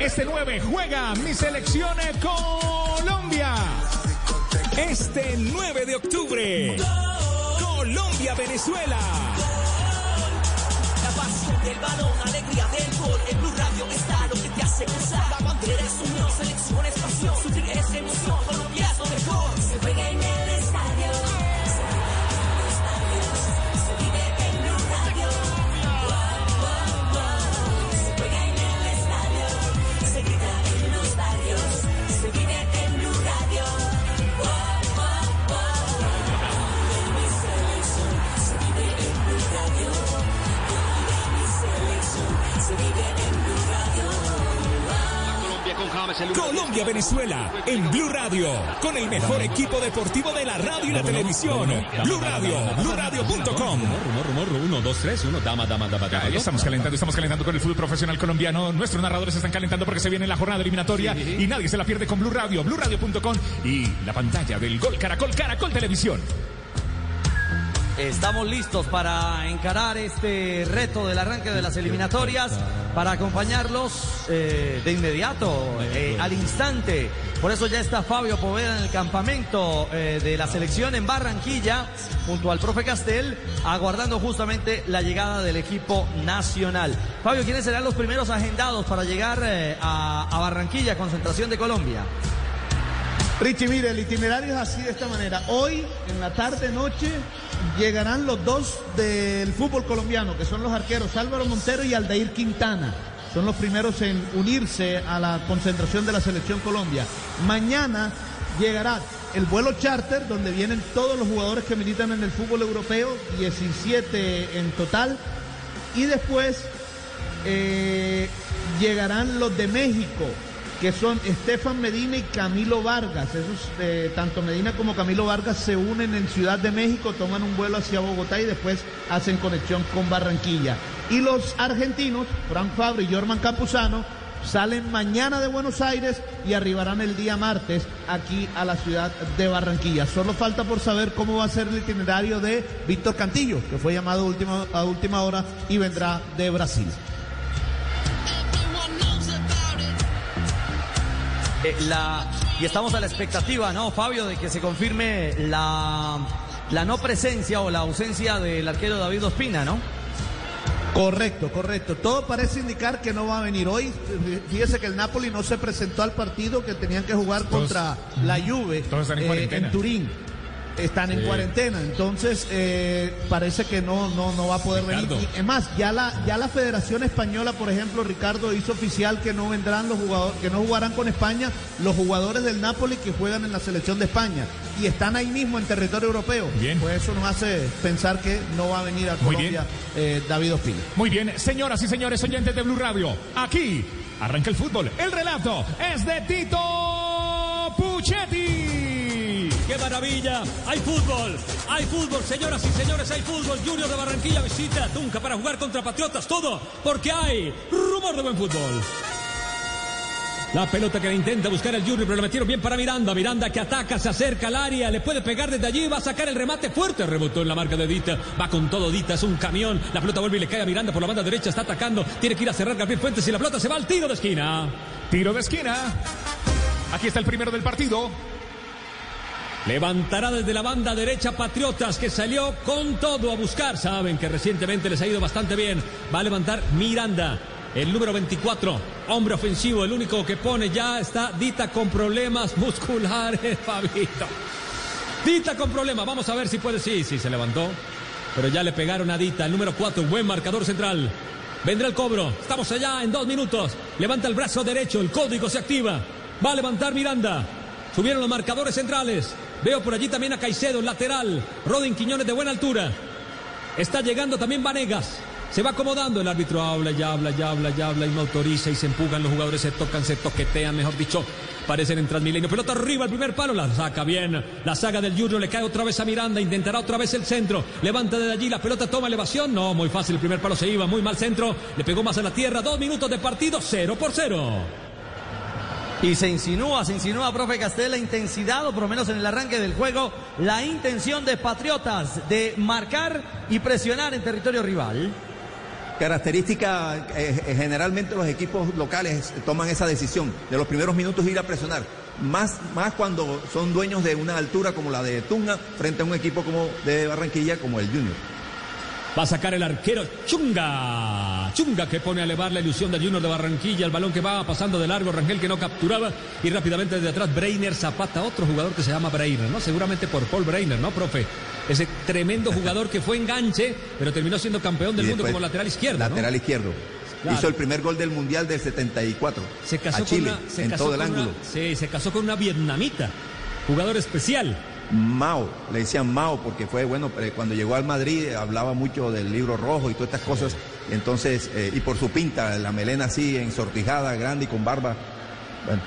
este 9 juega mi selección Colombia. Este 9 de octubre, Colombia-Venezuela. La pasión del balón, alegría del gol. En Blue Radio está lo que te hace gozar. La bandera es unión, selección es pasión. Sufrir es emoción, Colombia es lo mejor. Se juega en el Colombia-Venezuela en Blue Radio, con el mejor equipo deportivo de la radio y la televisión. Blue Radio, BlueRadio.com. Rumor, rumor, rumor, uno, dos, tres, uno, dama, dama, dama, dama. Estamos calentando, estamos calentando con el fútbol profesional colombiano. Nuestros narradores están calentando porque se viene la jornada eliminatoria y nadie se la pierde con Blue Radio, BlueRadio.com y la pantalla del Gol Caracol, Caracol Televisión. Estamos listos para encarar este reto del arranque de las eliminatorias, para acompañarlos eh, de inmediato, eh, al instante. Por eso ya está Fabio Poveda en el campamento eh, de la selección en Barranquilla, junto al profe Castel, aguardando justamente la llegada del equipo nacional. Fabio, ¿quiénes serán los primeros agendados para llegar a, a Barranquilla, concentración de Colombia? Richie, mire, el itinerario es así de esta manera. Hoy, en la tarde, noche, llegarán los dos del fútbol colombiano, que son los arqueros Álvaro Montero y Aldair Quintana. Son los primeros en unirse a la concentración de la selección Colombia. Mañana llegará el vuelo charter, donde vienen todos los jugadores que militan en el fútbol europeo, 17 en total. Y después eh, llegarán los de México, que son Estefan Medina y Camilo Vargas. Esos, eh, tanto Medina como Camilo Vargas se unen en Ciudad de México, toman un vuelo hacia Bogotá y después hacen conexión con Barranquilla. Y los argentinos, Frank Fabri y Jorman Campuzano, salen mañana de Buenos Aires y arribarán el día martes aquí a la ciudad de Barranquilla. Solo falta por saber cómo va a ser el itinerario de Víctor Cantillo, que fue llamado a última hora y vendrá de Brasil. Eh, la, y estamos a la expectativa, ¿no, Fabio, de que se confirme la, la no presencia o la ausencia del arquero David Ospina, ¿no? Correcto, correcto. Todo parece indicar que no va a venir hoy. Fíjese que el Napoli no se presentó al partido que tenían que jugar contra la Juve todos están en eh, en Turín. Están en Sí. cuarentena, entonces eh, parece que no, no, no va a poder Ricardo. venir. Y, es más, ya la, ya la Federación Española, por ejemplo, Ricardo hizo oficial que no vendrán los jugadores, que no jugarán con España los jugadores del Napoli que juegan en la selección de España y están ahí mismo en territorio europeo. Bien. Pues eso nos hace pensar que no va a venir a. Colombia eh, David Ospina. Muy bien, señoras y señores oyentes de Blue Radio, aquí arranca el fútbol. El relato es de Tito Puchetti. ¡Qué maravilla! ¡Hay fútbol! ¡Hay fútbol, señoras y señores! ¡Hay fútbol! Junior de Barranquilla visita Tunca para jugar contra Patriotas. Todo porque hay rumor de buen fútbol. La pelota que intenta buscar el Junior, pero lo metieron bien para Miranda. Miranda que ataca, se acerca al área, le puede pegar desde allí, va a sacar el remate fuerte. Rebotó en la marca de Dita, va con todo Dita, es un camión. La pelota vuelve y le cae a Miranda por la banda derecha, está atacando. Tiene que ir a cerrar Gabriel Fuentes y la pelota se va al tiro de esquina. Tiro de esquina. Aquí está el primero del partido. Levantará desde la banda derecha Patriotas que salió con todo a buscar. Saben que recientemente les ha ido bastante bien. Va a levantar Miranda. El número 24, hombre ofensivo, el único que pone ya está Dita con problemas musculares, Fabito. Dita con problemas, vamos a ver si puede, sí, sí, se levantó. Pero ya le pegaron a Dita, el número 4, buen marcador central. Vendrá el cobro, estamos allá en dos minutos. Levanta el brazo derecho, el código se activa. Va a levantar Miranda. Subieron los marcadores centrales. Veo por allí también a Caicedo, lateral. Rodin Quiñones de buena altura. Está llegando también Vanegas. Se va acomodando, el árbitro habla, ya habla, ya habla, ya habla y no autoriza y se empujan, los jugadores se tocan, se toquetean, mejor dicho, parecen en Transmilenio. Pelota arriba, el primer palo, la saca bien. La saga del Junior le cae otra vez a Miranda, intentará otra vez el centro. Levanta desde allí, la pelota toma elevación. No, muy fácil, el primer palo se iba, muy mal centro. Le pegó más a la tierra, dos minutos de partido, cero por cero. Y se insinúa, se insinúa, profe Castel, la intensidad, o por lo menos en el arranque del juego, la intención de Patriotas de marcar y presionar en territorio rival. característica, eh, eh, generalmente los equipos locales toman esa decisión de los primeros minutos ir a presionar. Más, más cuando son dueños de una altura como la de Tunga frente a un equipo como de Barranquilla como el Junior. Va a sacar el arquero Chunga. Chunga que pone a elevar la ilusión del Junior de Barranquilla. El balón que va pasando de largo. Rangel que no capturaba. Y rápidamente desde atrás Breiner Zapata. Otro jugador que se llama Breiner, ¿no? Seguramente por Paul Breiner, ¿no, profe? Ese tremendo jugador que fue enganche, pero terminó siendo campeón del mundo como lateral izquierdo. ¿no? Lateral izquierdo. Claro. Hizo el primer gol del Mundial del 74 Se casó a Chile, con una, se en casó todo el una- ángulo. sí, se casó con una vietnamita. Jugador especial. Mao, le decían Mao porque fue bueno, eh, cuando llegó al Madrid eh, hablaba mucho del libro rojo y todas estas cosas, entonces, eh, y por su pinta, la melena así ensortijada, grande y con barba. Bueno,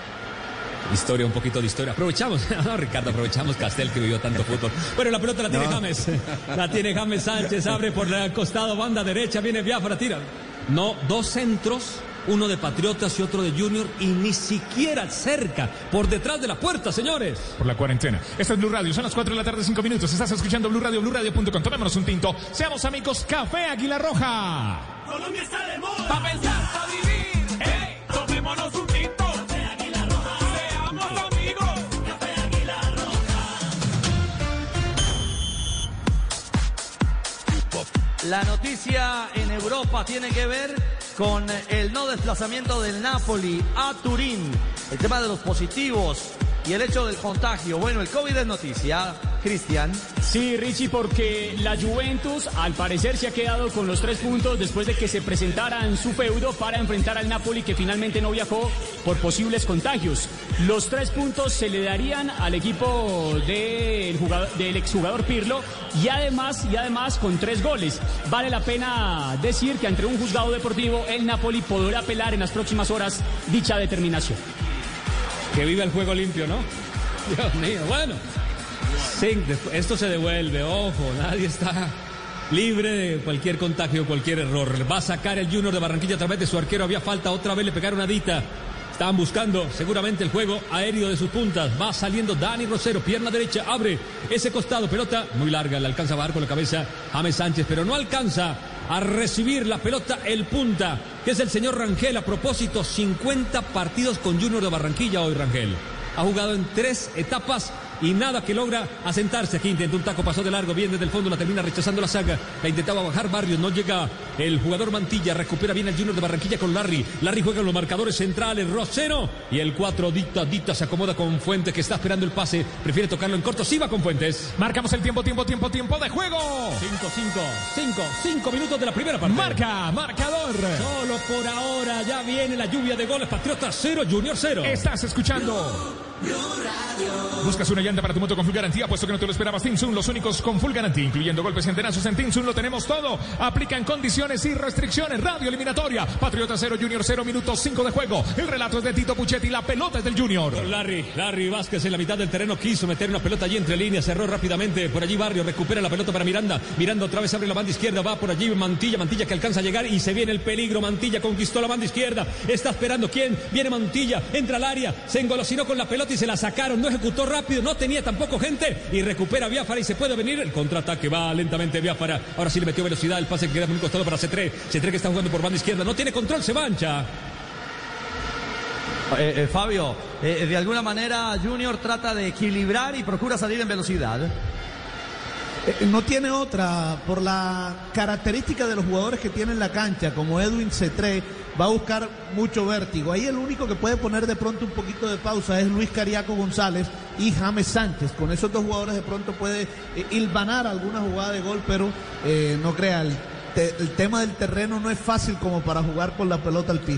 Historia, un poquito de historia. Aprovechamos, no, Ricardo, aprovechamos Castel que vivió tanto fútbol. Bueno, la pelota la tiene No. James. La tiene James Sánchez, abre por el costado, banda derecha, viene Biafra, tira. No, dos centros, uno de Patriotas y otro de Junior, y ni siquiera cerca, por detrás de la puerta, señores. Por la cuarentena. Esta es Blue Radio, son las 4 de la tarde, 5 minutos. Estás escuchando Blue Radio, BlueRadio.com. Tomémonos un tinto. Seamos amigos, Café Águila Roja. Colombia está de moda. Pa' pensar, pa' vivir. Hey, tomémonos un tinto. Seamos amigos. La noticia en Europa tiene que ver con el no desplazamiento del Napoli a Turín, el tema de los positivos y el hecho del contagio. Bueno, el COVID es noticia, Cristian. Sí, Richie, porque la Juventus al parecer se ha quedado con los tres puntos después de que se presentara en su feudo para enfrentar al Napoli que finalmente no viajó por posibles contagios. Los tres puntos se le darían al equipo del, del exjugador Pirlo y además, y además con tres goles. Vale la pena decir que ante un juzgado deportivo el Napoli podrá apelar en las próximas horas dicha determinación. Que viva el juego limpio, ¿no? Dios mío, bueno. Sí, esto se devuelve, ojo, nadie está libre de cualquier contagio, cualquier error. Va a sacar el Junior de Barranquilla a través de su arquero, había falta, otra vez le pegaron a Dita. Estaban buscando seguramente el juego aéreo de sus puntas. Va saliendo Dani Rosero, pierna derecha, abre ese costado, pelota muy larga, le alcanza a bajar con la cabeza James Sánchez, pero no alcanza a recibir la pelota el punta, que es el señor Rangel. A propósito, 50 partidos con Junior de Barranquilla hoy Rangel. Ha jugado en tres etapas y nada que logra asentarse. Aquí intentó un taco, pasó de largo, bien desde el fondo, la termina rechazando la saga. La intentaba bajar Barrios, no llega el jugador Mantilla, recupera bien el Junior de Barranquilla con Larry. Larry juega en los marcadores centrales, Rosero y el 4 Dita, Dita se acomoda con Fuentes que está esperando el pase, prefiere tocarlo en corto, sí va con Fuentes. Marcamos el tiempo, tiempo, tiempo, tiempo de juego. 5, 5, 5, 5 minutos de la primera parte. Marca, marcador. Solo por ahora ya viene la lluvia de goles. Patriotas 0, Junior 0. Estás escuchando. Buscas una llanta para tu moto con full garantía, puesto que no te lo esperabas. Tinsun, los únicos con full garantía, incluyendo golpes y enterazos en Tinsun, lo tenemos todo. Aplican condiciones y restricciones. Radio eliminatoria. Patriota 0, Junior 0, minutos 5 de juego. El relato es de Tito Puchetti, la pelota es del Junior. Larry, Larry Vázquez en la mitad del terreno quiso meter una pelota allí entre líneas, cerró rápidamente por allí Barrio, recupera la pelota para Miranda, Miranda otra vez abre la banda izquierda, va por allí Mantilla, Mantilla que alcanza a llegar y se viene el peligro, Mantilla conquistó la banda izquierda, está esperando quién, viene Mantilla, entra al área, se engolosinó con la pelota y se la sacaron, no ejecutó rápido, no tenía tampoco gente y recupera Biafara y se puede venir el contraataque, va lentamente Biafara, ahora sí le metió velocidad, el pase que queda por un costado para C3, C3 que está jugando por banda izquierda, no tiene control, se mancha. Eh, eh, Fabio, eh, de alguna manera Junior trata de equilibrar y procura salir en velocidad. Eh, No tiene otra, por la característica de los jugadores que tiene en la cancha, como Edwin Cetré, va a buscar mucho vértigo. Ahí el único que puede poner de pronto un poquito de pausa es Luis Cariaco González y James Sánchez. Con esos dos jugadores de pronto puede eh, hilvanar alguna jugada de gol, pero eh, no crea, el, te- el tema del terreno no es fácil como para jugar con la pelota al pie.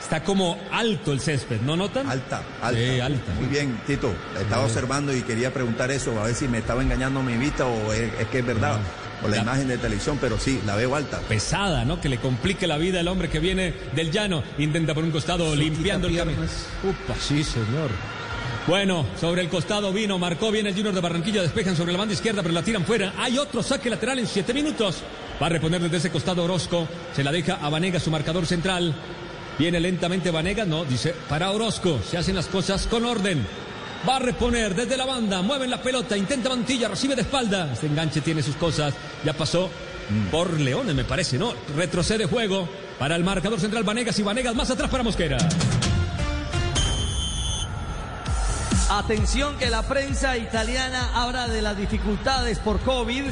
Está como alto el césped, ¿no notan? Alta, alta. Sí, alta. Muy bien, Tito. Estaba observando y quería preguntar eso, a ver si me estaba engañando mi vista o es, es que es verdad. O la imagen de televisión, pero sí, la veo alta. pesada, ¿no? Que le complique la vida al hombre que viene del llano. Intenta por un costado limpiando el camino. Upa, sí, señor. Bueno, sobre el costado vino, marcó bien el Junior de Barranquilla, despejan sobre la banda izquierda, pero la tiran fuera. Hay otro saque lateral en siete minutos. Va a reponer desde ese costado Orozco, se la deja a Vanega, su marcador central. Viene lentamente Vanega, no, dice para Orozco, se hacen las cosas con orden. Va a reponer desde la banda, mueven la pelota, intenta Mantilla, recibe de espalda. Este enganche tiene sus cosas, ya pasó por Leones, me parece, ¿no? Retrocede juego para el marcador central Vanegas y Vanegas más atrás para Mosquera. Atención que la prensa italiana habla de las dificultades por COVID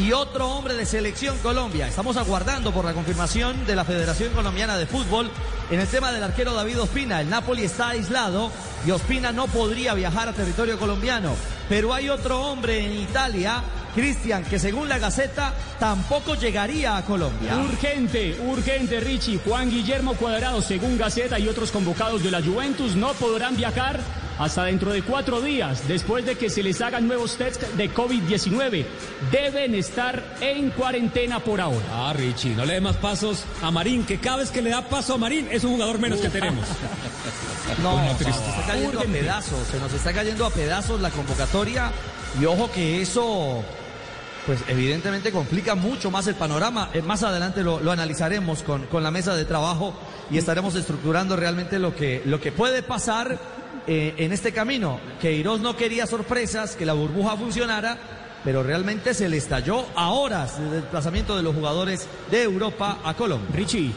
y otro hombre de selección Colombia. Estamos aguardando por la confirmación de la Federación Colombiana de Fútbol en el tema del arquero David Ospina. El Napoli está aislado y Ospina no podría viajar a territorio colombiano. Pero hay otro hombre en Italia, Cristian, que según la Gaceta tampoco llegaría a Colombia. Urgente, urgente, Richie. Juan Guillermo Cuadrado, según Gaceta y otros convocados de la Juventus, no podrán viajar hasta dentro de cuatro días, después de que se les hagan nuevos tests de COVID-19. Deben estar en cuarentena por ahora. Ah, Richie, no le dé más pasos a Marín, que cada vez que le da paso a Marín es un jugador menos que tenemos. No, se nos está cayendo a pedazos, se nos está cayendo a pedazos la convocatoria y ojo que eso pues evidentemente complica mucho más el panorama. Eh, más adelante lo, lo analizaremos con, con, la mesa de trabajo y estaremos estructurando realmente lo que, lo que puede pasar eh, en este camino. Que Queiroz no quería sorpresas, que la burbuja funcionara, pero realmente se le estalló a horas del desplazamiento de los jugadores de Europa a Colombia. Richie.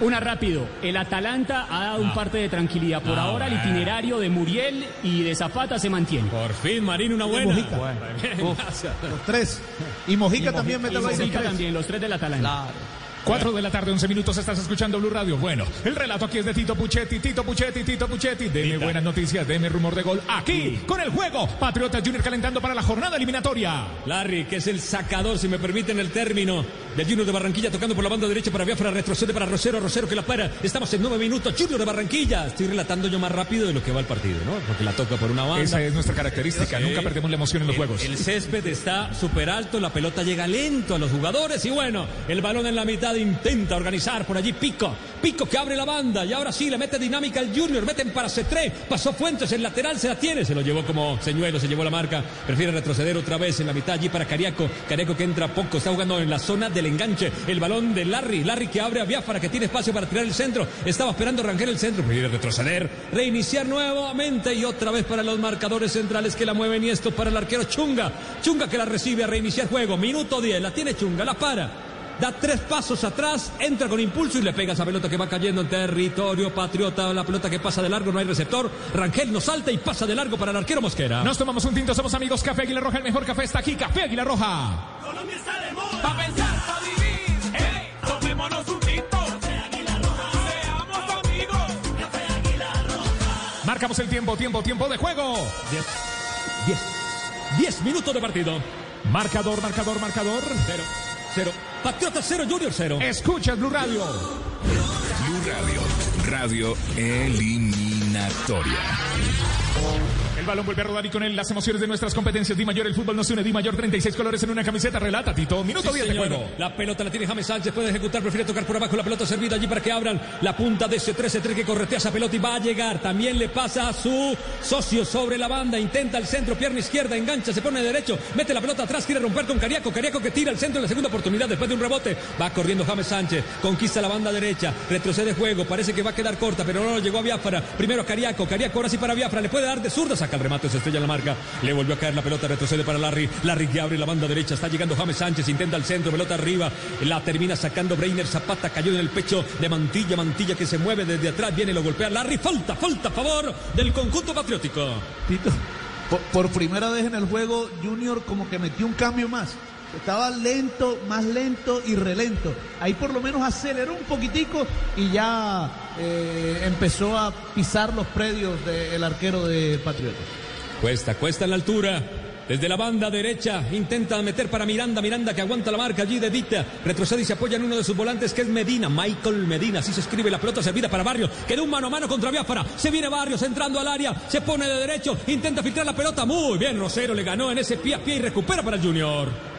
Una rápido. El Atalanta ha dado un parte de tranquilidad. Por Ah, ahora el itinerario de Muriel y de Zapata se mantiene. Por fin, Marín, una buena. Mojica. Los tres. Y Mojica Y también ahí los Mojica tres. también, los tres del Atalanta. Claro. 4 de la tarde, 11 minutos, estás escuchando Blue Radio. Bueno, el relato aquí es de Tito Puchetti, Tito Puchetti, Tito Puchetti. Deme buenas noticias, deme rumor de gol aquí, con el juego. Patriotas Junior calentando para la jornada eliminatoria. Larry, que es el sacador, si me permiten el término, del Junior de Barranquilla, tocando por la banda derecha para Biafra, retrocede para Rosero, Rosero que la para. Estamos en nueve minutos, Junior de Barranquilla. Estoy relatando yo más rápido de lo que va el partido, ¿no? Porque la toca por una banda. Esa es nuestra característica, Sí. nunca perdemos la emoción en los El- juegos. El césped está súper alto, la pelota llega lento a los jugadores y bueno, el balón en la mitad intenta organizar por allí Pico. Pico que abre la banda y ahora sí le mete dinámica al Junior, meten para C3, pasó Fuentes, el lateral se la tiene, se lo llevó como señuelo, se llevó la marca, prefiere retroceder otra vez en la mitad allí para Cariaco, Cariaco que entra poco, está jugando en la zona del enganche, el balón de Larry, Larry que abre a Biafara que tiene espacio para tirar el centro, estaba esperando Rangel el centro, prefiere retroceder, reiniciar nuevamente y otra vez para los marcadores centrales que la mueven. Y esto para el arquero Chunga, Chunga que la recibe a reiniciar juego, minuto 10, la tiene Chunga, la para. Da tres pasos atrás, entra con impulso y le pega esa pelota que va cayendo en territorio patriota. La pelota que pasa de largo, no hay receptor. Rangel no salta y pasa de largo para el arquero Mosquera. Nos tomamos un tinto, somos amigos. Café Águila Roja, el mejor café está aquí. Café Águila Roja. Colombia está de moda. Pa' pensar, pa' vivir. Hey, tomémonos un tinto. Seamos amigos. Marcamos el tiempo, tiempo, tiempo de juego. Diez, diez, diez minutos de partido. Marcador, marcador, marcador. Cero, cero. Patriota cero, Junior cero. Escucha el Blue Radio. Blue Radio, radio eliminatoria. El balón vuelve a rodar y con él las emociones de nuestras competencias. Di Mayor, el fútbol nos une. Di Mayor, 36 colores en una camiseta. Relata, Tito. Minuto Sí, 10 de juego. La pelota la tiene James Sánchez, puede ejecutar, prefiere tocar por abajo la pelota servida allí para que abran la punta de ese 13-3 que corretea esa pelota y va a llegar. También le pasa a su socio sobre la banda, intenta el centro, pierna izquierda, engancha, se pone derecho, mete la pelota atrás, quiere romper con Cariaco, Cariaco que tira el centro en la segunda oportunidad después de un rebote. Va corriendo James Sánchez, conquista la banda derecha, retrocede juego, parece que va a quedar corta, pero no llegó a Biafra. Primero a Cariaco, Cariaco ahora sí para Biafra, le puede dar de zurda, saca remate, se estrella la marca, le volvió a caer la pelota, retrocede para Larry, Larry que abre la banda derecha, está llegando James Sánchez, intenta el centro, pelota arriba, la termina sacando Breiner, Zapata cayó en el pecho de Mantilla, Mantilla que se mueve desde atrás, viene, lo golpea Larry, falta, falta a favor del conjunto patriótico. Tito, por primera vez en el juego, Junior como que metió un cambio más. Estaba lento, más lento y relento. Ahí por lo menos aceleró un poquitico y ya eh, empezó a pisar los predios del arquero de Patriotas. Cuesta, cuesta en la altura. Desde la banda derecha intenta meter para Miranda, Miranda que aguanta la marca allí de Dita, retrocede y se apoya en uno de sus volantes que es Medina, Michael Medina, así se escribe la pelota servida para Barrios, queda un mano a mano contra Biafara, se viene Barrios entrando al área, se pone de derecho, intenta filtrar la pelota, muy bien Rosero le ganó en ese pie a pie y recupera para el Junior.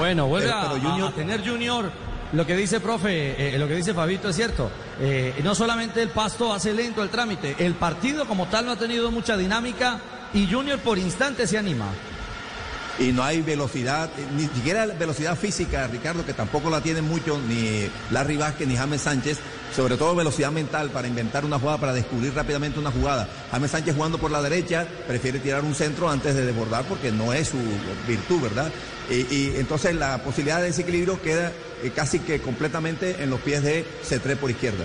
Bueno, vuelve Pero- a, pero a- Junior- a tener Junior. Lo que dice profe, eh, lo que dice Fabito es cierto. Eh, no solamente el pasto hace lento el trámite, el partido como tal no ha tenido mucha dinámica y Junior por instante se anima. Y no hay velocidad, ni siquiera velocidad física, Ricardo, que tampoco la tienen mucho, ni Larry Vázquez ni James Sánchez, sobre todo velocidad mental para inventar una jugada, para descubrir rápidamente una jugada. James Sánchez jugando por la derecha, prefiere tirar un centro antes de desbordar porque no es su virtud, ¿verdad? Y, y entonces la posibilidad de desequilibrio queda eh, casi que completamente en los pies de C3 por izquierda.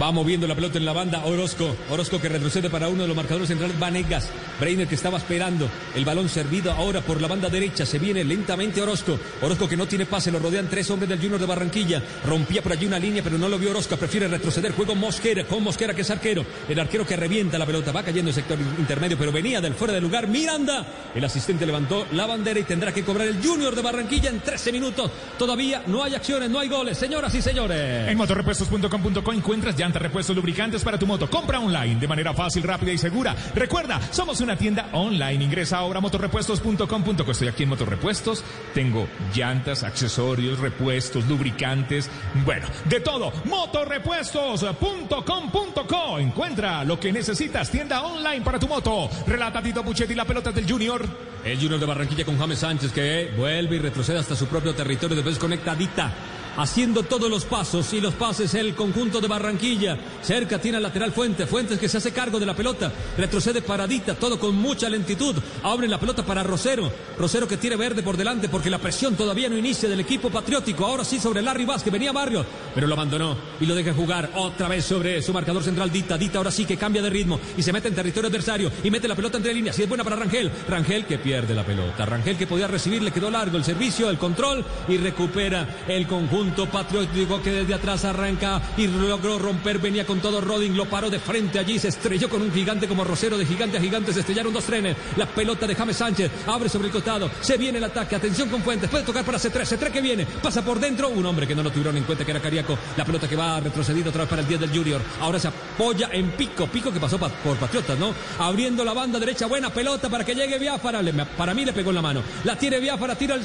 Va moviendo la pelota en la banda Orozco. Orozco que retrocede para uno de los marcadores centrales. Vanegas. Breiner que estaba esperando. El balón servido ahora por la banda derecha. Se viene lentamente Orozco. Orozco que no tiene pase. Lo rodean tres hombres del Junior de Barranquilla. Rompía por allí una línea, pero no lo vio Orozco. Prefiere retroceder. Juego Mosquera. Con Mosquera que es arquero. El arquero que revienta la pelota. Va cayendo en sector intermedio, pero venía del fuera de lugar. Miranda. El asistente levantó la bandera y tendrá que cobrar el Junior de Barranquilla en 13 minutos. Todavía no hay acciones, no hay goles. Señoras y señores. En motorrepuestos.com.co encuentras llantas, repuestos, lubricantes para tu moto. Compra online de manera fácil, rápida y segura. Recuerda, somos una tienda online. Ingresa ahora a motorrepuestos.com.co. Estoy aquí en Motorrepuestos. Tengo llantas, accesorios, repuestos, lubricantes. Bueno, de todo. Motorrepuestos.com.co. Encuentra lo que necesitas. Tienda online para tu moto. Relata Tito Puchetti, la pelota del Junior. El Junior de Barranquilla con James Sánchez que vuelve y retrocede hasta su propio territorio, después conectadita. Haciendo todos los pasos y los pases el conjunto de Barranquilla. Cerca tiene al lateral Fuentes. Fuentes que se hace cargo de la pelota. Retrocede paradita, todo con mucha lentitud. Abre la pelota para Rosero. Rosero que tiene verde por delante porque la presión todavía no inicia del equipo patriótico. Ahora sí sobre Larry Vázquez. Venía Barrio, pero lo abandonó y lo deja jugar otra vez sobre su marcador central Dita. Dita ahora sí que cambia de ritmo y se mete en territorio adversario y mete la pelota entre líneas. Y es buena para Rangel. Rangel que pierde la pelota. Rangel que podía recibir, le quedó largo el servicio, el control y recupera el conjunto patriótico que desde atrás arranca y logró romper. Venía con todo Roding, lo paró de frente allí, se estrelló con un gigante como Rosero. De gigante a gigante se estrellaron dos trenes. La pelota de James Sánchez abre sobre el costado. Se viene el ataque. Atención con Fuentes. Puede tocar para C3. C3 que viene. Pasa por dentro. Un hombre que no lo tuvieron en cuenta que era Cariaco. La pelota que va retrocedido otra vez para el 10 del Junior. Ahora se apoya en Pico. Pico que pasó pa- por Patriotas, ¿no? Abriendo la banda derecha. Buena pelota para que llegue Biafara. Para mí le pegó en la mano. La tiene Biafara. Tira el.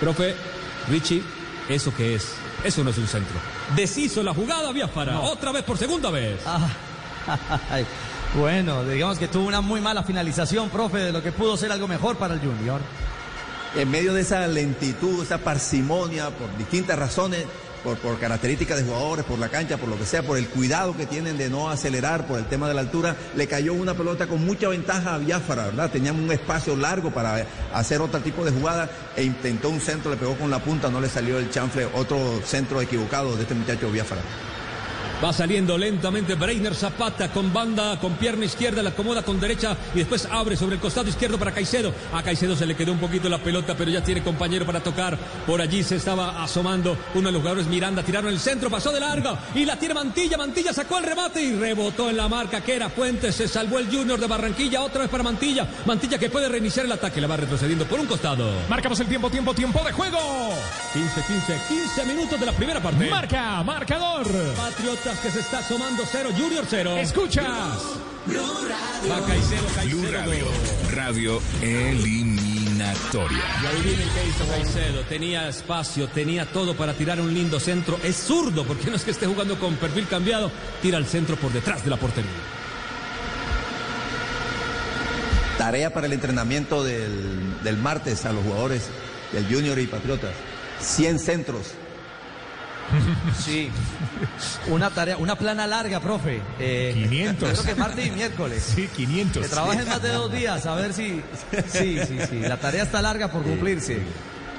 Profe, Richie, ¿eso qué es? Eso no es un centro. Deshizo la jugada Biafara. Otra vez por segunda vez. Ay, bueno, digamos que tuvo una muy mala finalización, profe, de lo que pudo ser algo mejor para el Junior. En medio de esa lentitud, esa parsimonia, por distintas razones, por, características de jugadores, por la cancha, por lo que sea, por el cuidado que tienen de no acelerar, por el tema de la altura, le cayó una pelota con mucha ventaja a Biafara, ¿verdad? Tenían un espacio largo para hacer otro tipo de jugada e intentó un centro, le pegó con la punta, no le salió el chanfle, otro centro equivocado de este muchacho Biafara. Va saliendo lentamente Breiner Zapata con banda, con pierna izquierda, la acomoda con derecha y después abre sobre el costado izquierdo para Caicedo. A Caicedo se le quedó un poquito la pelota, pero ya tiene compañero para tocar. Por allí se estaba asomando uno de los jugadores Miranda, tiraron el centro, pasó de largo y la tiene Mantilla. Mantilla sacó el remate y rebotó en la marca que era Fuentes. Se salvó el Junior de Barranquilla, otra vez para Mantilla. Mantilla que puede reiniciar el ataque, la va retrocediendo por un costado. Marcamos el tiempo, tiempo, tiempo de juego. 15, 15, 15 minutos de la primera parte. Marca, marcador. Que se está asomando cero, Junior cero. Escuchas. Va Caicedo, Blue Caicedo. Radio, radio eliminatoria. Y ahí viene el que hizo Caicedo. Tenía espacio, tenía todo para tirar un lindo centro. Es zurdo, porque no es que esté jugando con perfil cambiado. Tira el centro por detrás de la portería. Tarea para el entrenamiento del, del martes a los jugadores del Junior y Patriotas. 100 centros. Sí. Una tarea, una plana larga, profe. Eh, 500. Creo que martes y miércoles. Sí, 500. Que trabajen más de dos días, a ver si. Sí, sí, sí. La tarea está larga por cumplirse.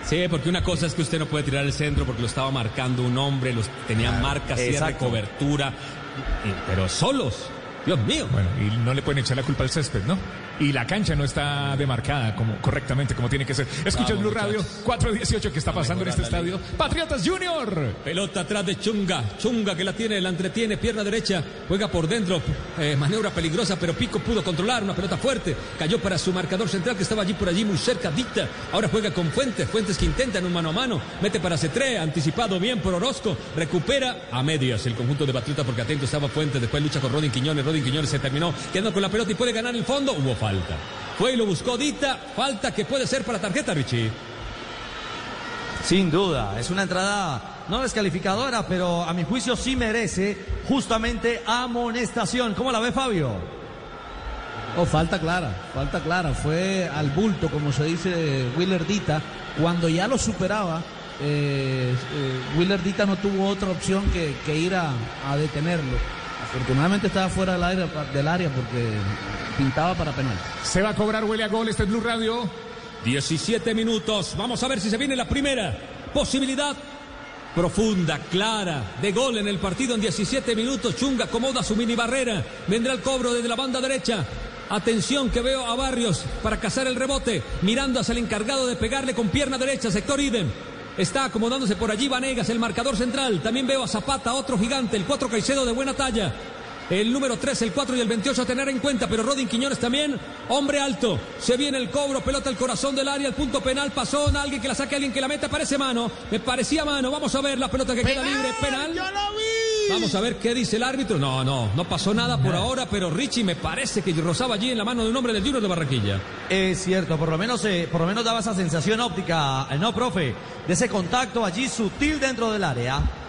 Sí, porque una cosa es que usted no puede tirar el centro porque lo estaba marcando un hombre, los tenía marcas, cierre, cobertura. pero solos. Dios mío. Bueno, y no le pueden echar la culpa al césped, ¿no? Y la cancha no está demarcada como correctamente como tiene que ser. Escucha Vamos, Blue Radio 418 que está pasando en este estadio. Patriotas Junior. Pelota atrás de Chunga. Chunga que la tiene, la entretiene, pierna derecha. Juega por dentro. eh, maniobra peligrosa, pero Pico pudo controlar. Una pelota fuerte. Cayó para su marcador central que estaba allí por allí, muy cerca. Dicta. Ahora juega con Fuentes. Fuentes que intenta en un mano a mano. Mete para C3. Anticipado bien por Orozco. Recupera a medias el conjunto de Patriota porque atento estaba Fuentes. Después lucha con Rodin Quiñones. Rodin Quiñones se terminó quedando con la pelota y puede ganar el fondo. Hubo falta. Fue y lo buscó Dita. Falta que puede ser para tarjeta, Richie. Sin duda, es una entrada no descalificadora, pero a mi juicio sí merece justamente amonestación. ¿Cómo la ve Fabio? Oh, falta clara, falta clara. Fue al bulto, como se dice Willer Dita. Cuando ya lo superaba, eh, eh, Willer Dita no tuvo otra opción que, que ir a, a detenerlo. Afortunadamente estaba fuera del área, del área porque pintaba para penal. Se va a cobrar, huele a gol. Este es Blue Radio. 17 minutos. Vamos a ver si se viene la primera posibilidad profunda, clara, de gol en el partido en 17 minutos. Chunga acomoda su mini barrera. Vendrá el cobro desde la banda derecha. Atención que veo a Barrios para cazar el rebote. Mirando hacia el encargado de pegarle con pierna derecha, sector idem. Está acomodándose por allí Vanegas, el marcador central. También veo a Zapata, otro gigante, el 4 Caicedo de buena talla. El número 3, el 4 y el 28 a tener en cuenta, pero Rodin Quiñones también, hombre alto. Se viene el cobro, pelota al corazón del área, el punto penal, pasó alguien que la saque, alguien que la meta, parece mano. Me parecía mano, vamos a ver la pelota que queda libre, penal. ¡Yo lo vi! Vamos a ver qué dice el árbitro. No, no, no pasó nada por ahora, pero Richie me parece que rozaba allí en la mano de un hombre del Junior de Barranquilla. Es cierto, por lo menos, eh, por lo menos daba esa sensación óptica, eh, no, profe, de ese contacto allí sutil dentro del área.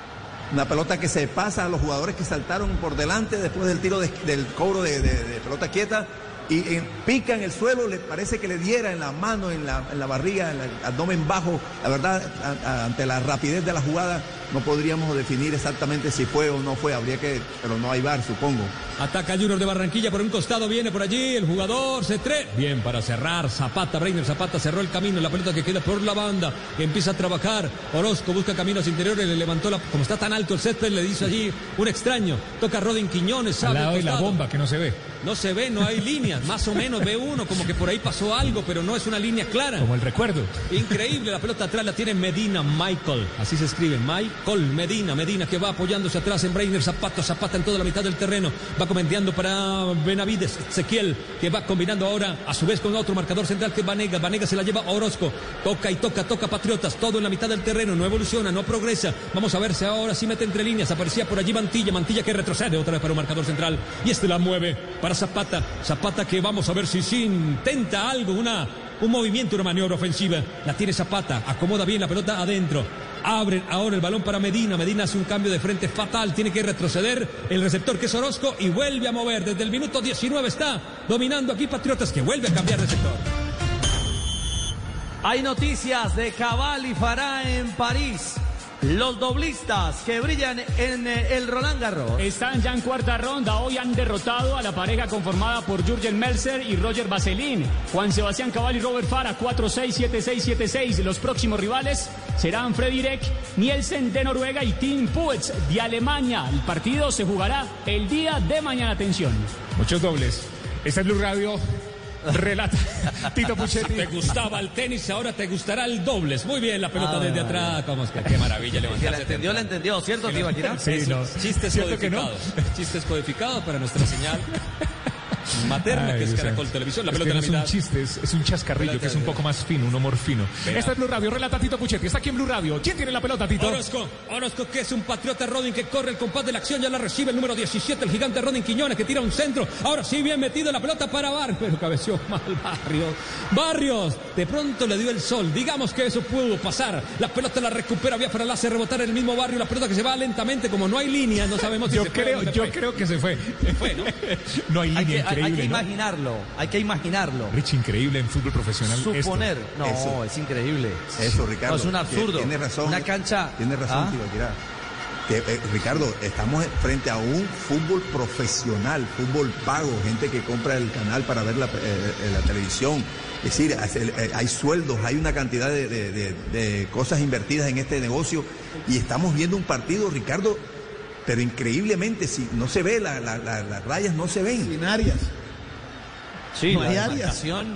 Una pelota que se pasa a los jugadores que saltaron por delante después del tiro de- del cobro de pelota quieta y eh, pica en el suelo, le parece que le diera en la mano, en la, en la barriga, en el abdomen bajo. La verdad, a- a- ante la rapidez de la jugada, no podríamos definir exactamente si fue o no fue. Habría que, pero no hay bar, supongo. Ataca Junior de Barranquilla por un costado, viene por allí el jugador, se tre... Bien, para cerrar, Zapata, Breiner Zapata cerró el camino, la pelota que queda por la banda, empieza a trabajar, Orozco busca caminos interiores, le levantó la... Como está tan alto el césped, le dice allí un extraño, toca Rodin Quiñones, Al sabe el lado de la bomba que no se ve. No se ve, no hay líneas, más o menos ve uno, como que por ahí pasó algo, pero no es una línea clara. Como el recuerdo. Increíble, la pelota atrás la tiene Medina Michael, así se escribe, Michael Medina, Medina que va apoyándose atrás en Breiner, Zapata, Zapata en toda la mitad del terreno, va comendeando para Benavides, Ezequiel, que va combinando ahora a su vez con otro marcador central que es Vanega, Vanega se la lleva a Orozco, toca y toca, toca Patriotas, todo en la mitad del terreno, no evoluciona, no progresa, vamos a ver si ahora sí mete entre líneas, aparecía por allí Mantilla, Mantilla que retrocede otra vez para un marcador central, y este la mueve para Zapata, Zapata que vamos a ver si intenta algo, una un movimiento, una maniobra ofensiva. La tiene Zapata, acomoda bien la pelota adentro. Abren ahora el balón para Medina. Medina hace un cambio de frente fatal. Tiene que retroceder el receptor que es Orozco y vuelve a mover. Desde el minuto 19 está dominando aquí Patriotas que vuelve a cambiar de sector. Hay noticias de Cabal y Fará en París. Los doblistas que brillan en eh, el Roland Garros. Están ya en cuarta ronda. Hoy han derrotado a la pareja conformada por Jürgen Melzer y Roger Vaselín. Juan Sebastián Cabal y Robert Farah 4-6, 7-6, 7-6. Los próximos rivales serán Freddy Reck, Nielsen de Noruega y Tim Puetz de Alemania. El partido se jugará el día de mañana. Atención. Muchos dobles. Esta es Blue Radio. Relata Tito Puchetti. Te gustaba el tenis, ahora te gustará el dobles. Muy bien, la pelota desde atrás. ¿Cómo es que qué maravilla Que la levantarse entendió, la entendió, ¿cierto, Tibaquira? Sí, no. Chistes no. codificados. Chistes codificados para nuestra señal materna, Ay, que es Caracol santo. Televisión. La Es pelota que no es un chiste, es, es un chascarrillo que es un poco más fino, un humor fino. Esta es Blue Radio, relata Tito Puchetti. Está aquí en Blue Radio. ¿Quién tiene la pelota, Tito? Orozco, Orozco que es un patriota Rodin que corre el compás de la acción, ya la recibe el número 17, el gigante Rodin Quiñones que tira un centro. Ahora sí bien metido la pelota para Bar, pero cabeció mal Barrios. Barrios, de pronto le dio el sol. Digamos que eso pudo pasar. La pelota la recupera, Biafra la hace rebotar en el mismo barrio. La pelota que se va lentamente, como no hay línea, no sabemos si Yo se creo, se yo fue. creo que se fue. fue, ¿no? No hay Hay línea hay- hay que ¿no? imaginarlo, hay que imaginarlo. Rich, increíble en fútbol profesional. esto. Suponer. No, Eso. es increíble. Eso, Ricardo. No, es un absurdo. Tiene razón. Una cancha. Tiene razón, ¿Ah? Tibaquirá. Que, eh, Ricardo, estamos frente a un fútbol profesional, fútbol pago, gente que compra el canal para ver la, eh, eh, la televisión. Es decir, hace- eh, hay sueldos, hay una cantidad de, de- de- de cosas invertidas en este negocio y estamos viendo un partido, Ricardo, pero increíblemente, si no se ve, la- la- la- las rayas no se ven. Sin áreas. Sí, No la demarcación,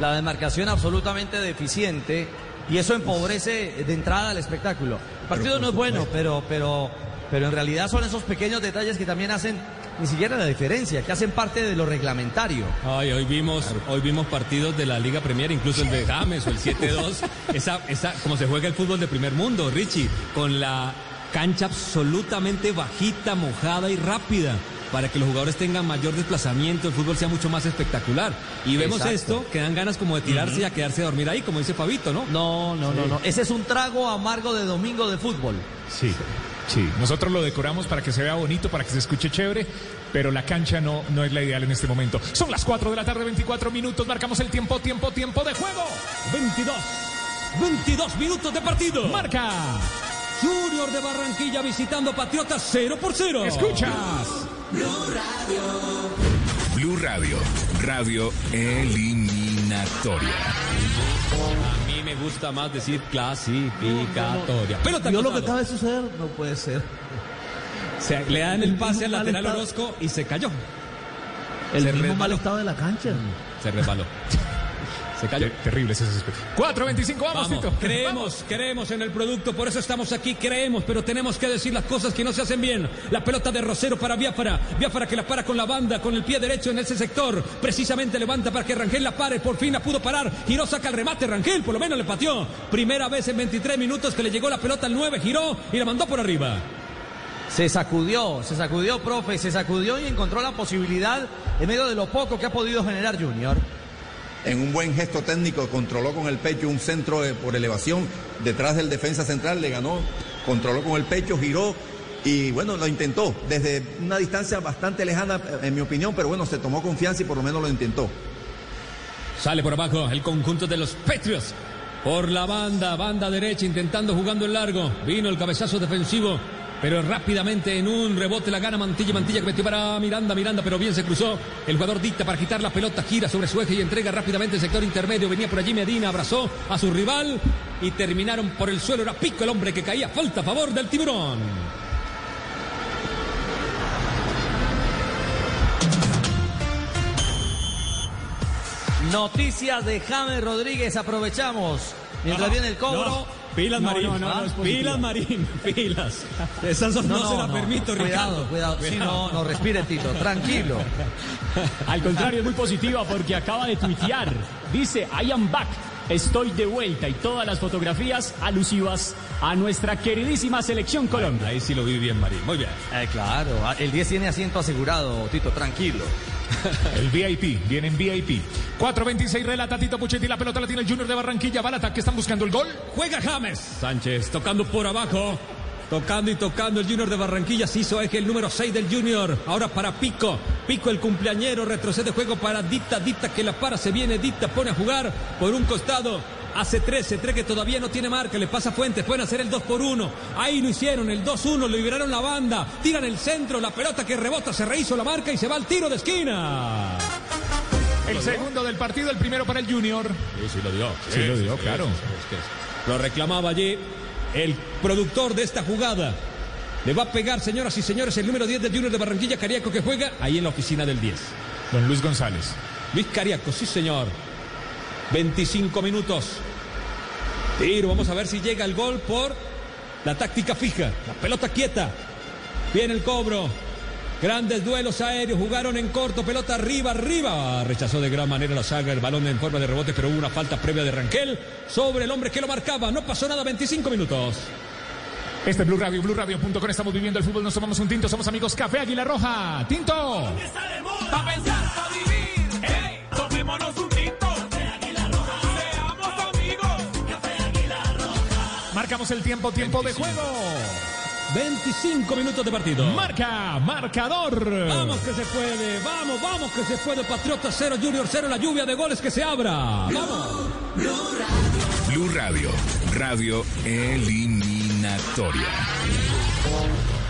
la demarcación absolutamente deficiente y eso empobrece de entrada el espectáculo. El partido no es bueno, pero, pero, pero en realidad son esos pequeños detalles que también hacen ni siquiera la diferencia, que hacen parte de lo reglamentario. Ay, hoy vimos, hoy vimos partidos de la Liga Premier, incluso el de James o el 7-2. esa, esa, como se juega el fútbol de primer mundo, Richie, con la cancha absolutamente bajita, mojada y rápida. para que los jugadores tengan mayor desplazamiento, el fútbol sea mucho más espectacular. Y vemos Exacto. esto, que dan ganas como de tirarse y a quedarse a dormir ahí, como dice Fabito, ¿no? No, no, no, no. Ese es un trago amargo de domingo de fútbol. Sí, sí. Nosotros lo decoramos para que se vea bonito, para que se escuche chévere, pero la cancha no, no es la ideal en este momento. Son las 4 de la tarde, 24 minutos. Marcamos el tiempo, tiempo, tiempo de juego. 22. 22 minutos de partido. Marca. Junior de Barranquilla visitando Patriotas 0 por 0. Escuchas. Blue Radio, radio eliminatoria. A mí me gusta más decir clasificatoria. Pelota Yo lo que acaba de suceder no puede ser. Se- le dan el pase al Mal lateral estado. Orozco y se cayó. El Se mismo mal resbaló. estado de la cancha. Se resbaló. Se cayó. Qué terrible ese césped. 4.25, vamos, Vamos, Tito. creemos, creemos en el producto, por eso estamos aquí, creemos, pero tenemos que decir las cosas que no se hacen bien. La pelota de Rosero para Biafara, Biafara que la para con la banda, con el pie derecho en ese sector, precisamente levanta para que Rangel la pare, por fin la pudo parar, giró, saca el remate, Rangel por lo menos le pateó. Primera vez en 23 minutos que le llegó la pelota al 9, giró y la mandó por arriba. Se sacudió, se sacudió, profe, se sacudió y encontró la posibilidad en medio de lo poco que ha podido generar Junior. En un buen gesto técnico controló con el pecho un centro por elevación detrás del defensa central, le ganó, controló con el pecho, giró y bueno, lo intentó desde una distancia bastante lejana, en mi opinión, pero bueno, se tomó confianza y por lo menos lo intentó. Sale por abajo el conjunto de los Patriots. Por la banda, banda derecha, intentando jugando en largo. Vino el cabezazo defensivo. Pero rápidamente en un rebote la gana Mantilla. Mantilla que metió para Miranda. Miranda, pero bien se cruzó. El jugador dicta para quitar la pelota. Gira sobre su eje y entrega rápidamente el sector intermedio. Venía por allí Medina, abrazó a su rival. Y terminaron por el suelo. Era Pico el hombre que caía. Falta a favor del tiburón. Noticias de James Rodríguez, aprovechamos. Mientras viene el cobro. No, pilas, No, Marín. no, no, no es positiva. pilas, Marín. Pilas. Esas son- no, se las permito, cuidado, Ricardo. Cuidado, Sí, no, no respire, Tito, tranquilo. Al contrario, es muy positiva porque acaba de tuitear. Dice, I am back. Estoy de vuelta y todas las fotografías alusivas a nuestra queridísima selección Colombia. Ahí sí lo vi bien, Marín. Muy bien. Eh, claro, el 10 tiene asiento asegurado, Tito, tranquilo. El VIP, viene en VIP. 4.26, relata Tito Puchetti. La pelota la tiene el Junior de Barranquilla. Va al ataque, están buscando el gol. Juega James. Sánchez tocando por abajo. Tocando y tocando el Junior de Barranquilla. Se hizo eje el número 6 del Junior. Ahora para Pico. Pico el cumpleañero. Retrocede juego para Dicta. Dicta que la para. Se viene Dicta. Pone a jugar por un costado. Hace 13, 3 que todavía no tiene marca. Le pasa a Fuentes. Pueden hacer el 2 por 1. Ahí lo hicieron. El 2-1. Lo liberaron la banda. Tiran el centro. La pelota que rebota. Se rehizo la marca y se va al tiro de esquina. El segundo del partido, el primero para el Junior. Sí, sí lo dio. Sí, lo dio, claro. Lo reclamaba allí el productor de esta jugada. Le va a pegar, señoras y señores, el número 10 del Junior de Barranquilla, Cariaco, que juega ahí en la oficina del 10. Don Luis González. Luis Cariaco, sí, señor. 25 minutos. Tiro, vamos a ver si llega el gol por la táctica fija. La pelota quieta. Viene el cobro. Grandes duelos aéreos, jugaron en corto, pelota arriba, arriba. Rechazó de gran manera la saga, el balón en forma de rebote, pero hubo una falta previa de Ranquel sobre el hombre que lo marcaba. No pasó nada, 25 minutos. Este es Blue Radio, BlueRadio.com. Estamos viviendo el fútbol, nos tomamos un tinto. Somos amigos Café Águila Roja. Tinto. Pa' pensar, pa' vivir. ¡Ey! Tomémonos un tinto. Seamos amigos. Marcamos el tiempo, tiempo de juego. 25 minutos de partido. Marca, marcador. Vamos que se puede, vamos, vamos que se puede. Patriota 0, Junior 0, la lluvia de goles que se abra. Vamos. Blue Radio, radio eliminatoria.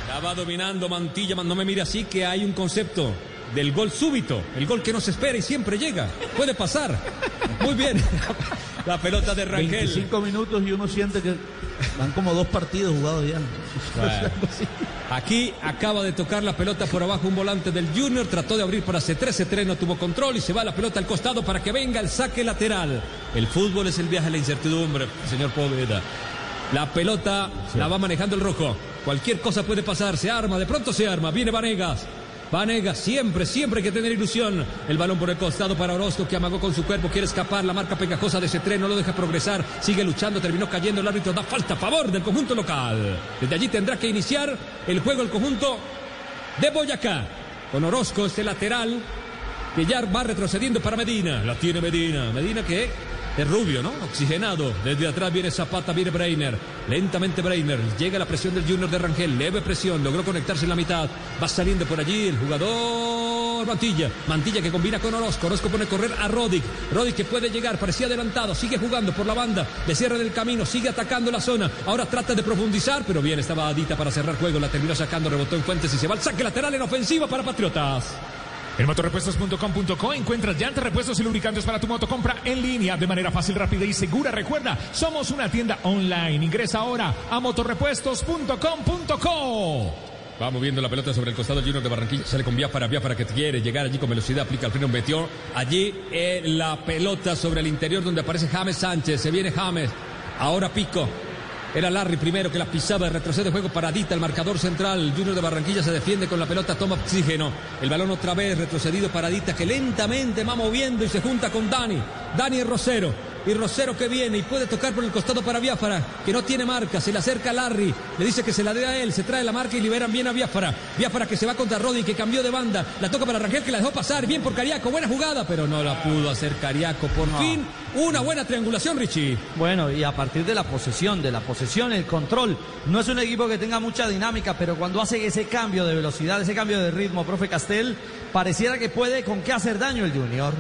Estaba dominando Mantilla, no me mire así que hay un concepto del gol súbito, el gol que no se espera y siempre llega. Puede pasar. Muy bien. La pelota de Rangel. 25 minutos y uno siente que van como dos partidos jugados ya. Bueno. Aquí acaba de tocar la pelota por abajo un volante del Junior, trató de abrir para C3, C3 no tuvo control y se va la pelota al costado para que venga el saque lateral. El fútbol es el viaje a la incertidumbre, señor Poveda. La pelota la va manejando el rojo. Cualquier cosa puede pasar, se arma, de pronto se arma, viene Vanegas. Vanegas, siempre, siempre hay que tener ilusión. El balón por el costado para Orozco que amagó con su cuerpo, quiere escapar. La marca pegajosa de ese tren no lo deja progresar. Sigue luchando, terminó cayendo. El árbitro da falta a favor del conjunto local. Desde allí tendrá que iniciar el juego el conjunto de Boyacá. con Orozco, este lateral, que ya va retrocediendo para Medina. La tiene Medina. Medina que es rubio, ¿no? Oxigenado. Desde atrás viene Zapata, viene Breiner. Lentamente Breiner. Llega la presión del Junior de Rangel. Leve presión. Logró conectarse en la mitad. Va saliendo por allí el jugador Mantilla. Mantilla que combina con Orozco. Orozco pone a correr a Rodic. Rodic que puede llegar. Parecía adelantado. Sigue jugando por la banda. Le cierra del camino. Sigue atacando la zona. Ahora trata de profundizar. Pero bien, estaba Adita para cerrar juego. La terminó sacando. Rebotó en Fuentes y se va al saque lateral en ofensiva para Patriotas. En motorrepuestos.com.co encuentras llantas, repuestos y lubricantes para tu moto. Compra en línea de manera fácil, rápida y segura. Recuerda, somos una tienda online. Ingresa ahora a motorrepuestos.com.co. Va moviendo la pelota sobre el costado Junior de Barranquilla. Sale con Biafara, Biafara que quiere llegar allí con velocidad. Aplica el freno, metió allí eh, la pelota sobre el interior donde aparece James Sánchez. Se viene James. Ahora Pico. Era Larry primero que la pisaba, retrocede juego paradita, el marcador central. Junior de Barranquilla se defiende con la pelota, toma oxígeno. El balón otra vez, retrocedido paradita, que lentamente va moviendo y se junta con Dani. Dani Rosero. Y Rosero que viene y puede tocar por el costado para Biafara, que no tiene marca, se le acerca a Larry, le dice que se la dé a él, se trae la marca y liberan bien a Biafara. Biafara que se va contra Rodin, que cambió de banda, la toca para Rangel, que la dejó pasar, bien por Cariaco, buena jugada, pero no la pudo hacer Cariaco. Por fin, una buena triangulación, Richie. Bueno, y a partir de la posesión, de la posesión, el control, no es un equipo que tenga mucha dinámica, pero cuando hace ese cambio de velocidad, ese cambio de ritmo, profe Castel, pareciera que puede con qué hacer daño el Junior.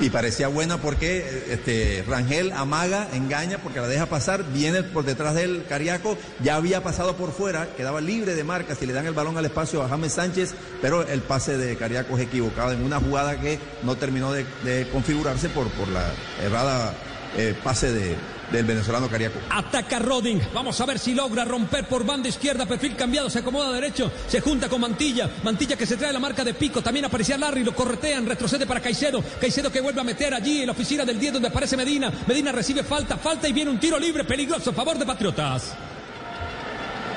Y parecía buena porque este, Rangel amaga, engaña porque la deja pasar, viene por detrás del Cariaco, ya había pasado por fuera, quedaba libre de marca si le dan el balón al espacio a James Sánchez, pero el pase de Cariaco es equivocado en una jugada que no terminó de, configurarse por, por la errada eh, pase de, del venezolano Cariaco. Ataca Roding. Vamos a ver si logra romper por banda izquierda. Perfil cambiado. Se acomoda derecho. Se junta con Mantilla. Mantilla que se trae la marca de pico. También aparecía Larry. Lo corretean. Retrocede para Caicedo. Caicedo que vuelve a meter allí en la oficina del 10 donde aparece Medina. Medina recibe falta. Falta y viene un tiro libre. Peligroso a favor de Patriotas.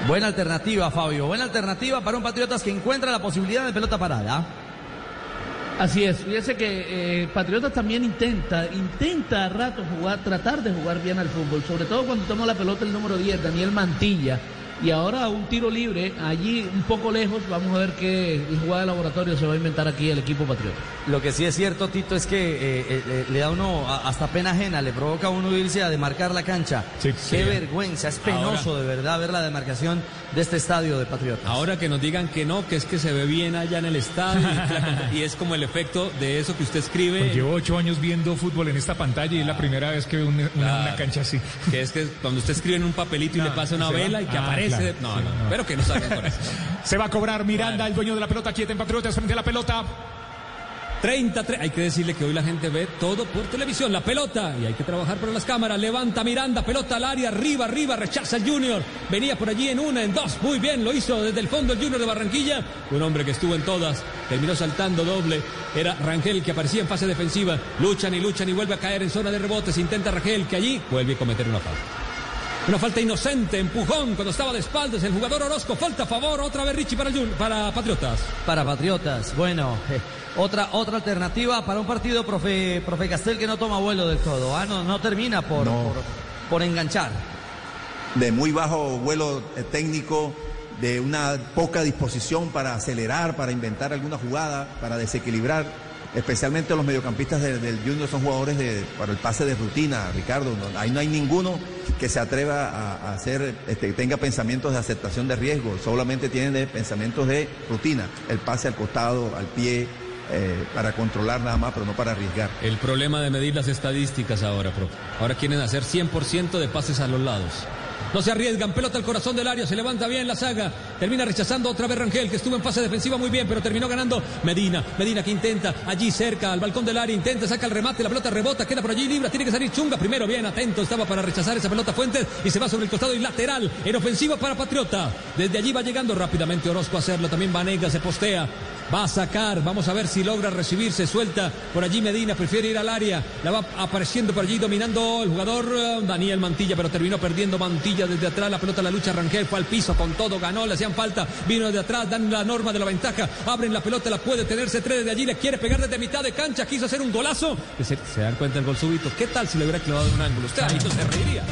Buena alternativa, Fabio. Buena alternativa para un Patriotas que encuentra la posibilidad de pelota parada. Así es, fíjese que eh, Patriotas también intenta, intenta a rato jugar, tratar de jugar bien al fútbol, sobre todo cuando toma la pelota el número 10, Daniel Mantilla. Y ahora un tiro libre, allí un poco lejos, vamos a ver qué jugada de laboratorio se va a inventar aquí el equipo Patriota. Lo que sí es cierto, Tito, es que eh, eh, le da uno a- hasta pena ajena, le provoca a uno irse a demarcar la cancha. Sí, Qué sí. vergüenza, es penoso de verdad ver la demarcación de este estadio de Patriotas. Ahora que nos digan que no, que es que se ve bien allá en el estadio. y es como el efecto de eso que usted escribe. Pues llevo ocho años viendo fútbol en esta pantalla y es la primera vez que veo una, una- Claro. una cancha así. Que es que cuando usted escribe en un papelito y le pasa una vela y que Ah, aparece. Claro. No, no, no. espero que no salgan con eso. Se va a cobrar Miranda, el dueño de la pelota, quieta en Patriotas frente a la pelota. 33. Hay que decirle que hoy la gente ve todo por televisión. La pelota. Y hay que trabajar por las cámaras. Levanta Miranda. Pelota al área. Arriba, arriba. Rechaza el Junior. Venía por allí en una, en dos. Muy bien. Lo hizo desde el fondo el Junior de Barranquilla. Un hombre que estuvo en todas. Terminó saltando doble. Era Rangel que aparecía en fase defensiva. Luchan y luchan y vuelve a caer en zona de rebotes. Intenta Rangel que allí vuelve a cometer una falta. Una falta inocente, empujón cuando estaba de espaldas el jugador Orozco. Falta a favor, otra vez Richie para, Jun- para Patriotas. Para Patriotas, bueno, eh, otra, otra alternativa para un partido, profe, profe Castel, que no toma vuelo del todo. Ah, no, no termina por, No. por, por enganchar. de muy bajo vuelo eh, técnico, de una poca disposición para acelerar, para inventar alguna jugada, para desequilibrar. Especialmente los mediocampistas de- del Junior son jugadores de, para el pase de rutina, Ricardo. No- ahí no hay ninguno que se atreva a, hacer, este, tenga pensamientos de aceptación de riesgo. Solamente tienen de pensamientos de rutina. El pase al costado, al pie, eh, para controlar nada más, pero no para arriesgar. El problema de medir las estadísticas ahora, profe. Ahora quieren hacer 100% de pases a los lados. No se arriesgan, pelota al corazón del área, se levanta bien la saga, termina rechazando otra vez Rangel, que estuvo en fase defensiva muy bien, pero terminó ganando Medina, Medina que intenta, allí cerca, al balcón del área, intenta, saca el remate, la pelota rebota, queda por allí libre, tiene que salir Chunga, primero bien, atento, estaba para rechazar esa pelota Fuentes, y se va sobre el costado y lateral, en ofensiva para Patriota, desde allí va llegando rápidamente Orozco a hacerlo, también Vanega se postea, va a sacar, vamos a ver si logra recibir, se suelta por allí Medina, prefiere ir al área, la va apareciendo por allí dominando el jugador eh, Daniel Mantilla, pero terminó perdiendo Mantilla desde atrás, la pelota la lucha Rangel, fue al piso con todo, ganó, le hacían falta, vino de atrás, dan la norma de la ventaja, abren la pelota, la puede tenerse tres desde allí, le quiere pegar desde mitad de cancha, quiso hacer un golazo, se, se dan cuenta el gol súbito, ¿qué tal si le hubiera clavado un ángulo? Usted ahí no se reiría.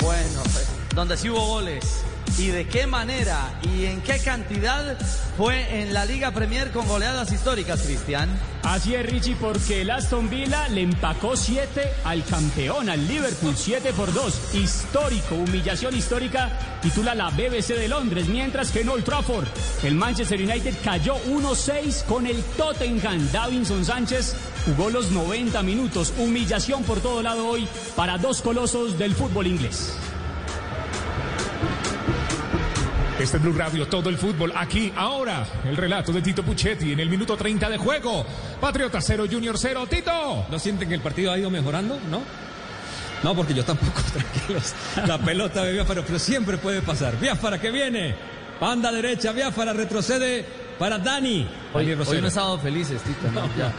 Bueno, pues, donde sí hubo goles. Y de qué manera y en qué cantidad fue en la Liga Premier con goleadas históricas, Cristian. Así es, Richie, porque el Aston Villa le empacó 7 al campeón, al Liverpool, 7 por 2. Histórico, humillación histórica, titula la BBC de Londres. Mientras que en Old Trafford, el Manchester United cayó 1-6 con el Tottenham. Davinson Sánchez jugó los 90 minutos. Humillación por todo lado hoy para dos colosos del fútbol inglés. Este es Blue Radio, todo el fútbol aquí, ahora. El relato de Tito Puchetti en el minuto 30 de juego. Patriota 0, Junior 0, Tito. ¿No sienten que el partido ha ido mejorando? ¿No? No, porque yo tampoco, tranquilos. La pelota de Biafara, pero siempre puede pasar. Biafara que viene. Banda derecha, Biafara retrocede para Dani. Hoy, hoy no felices, Tito, no, ya.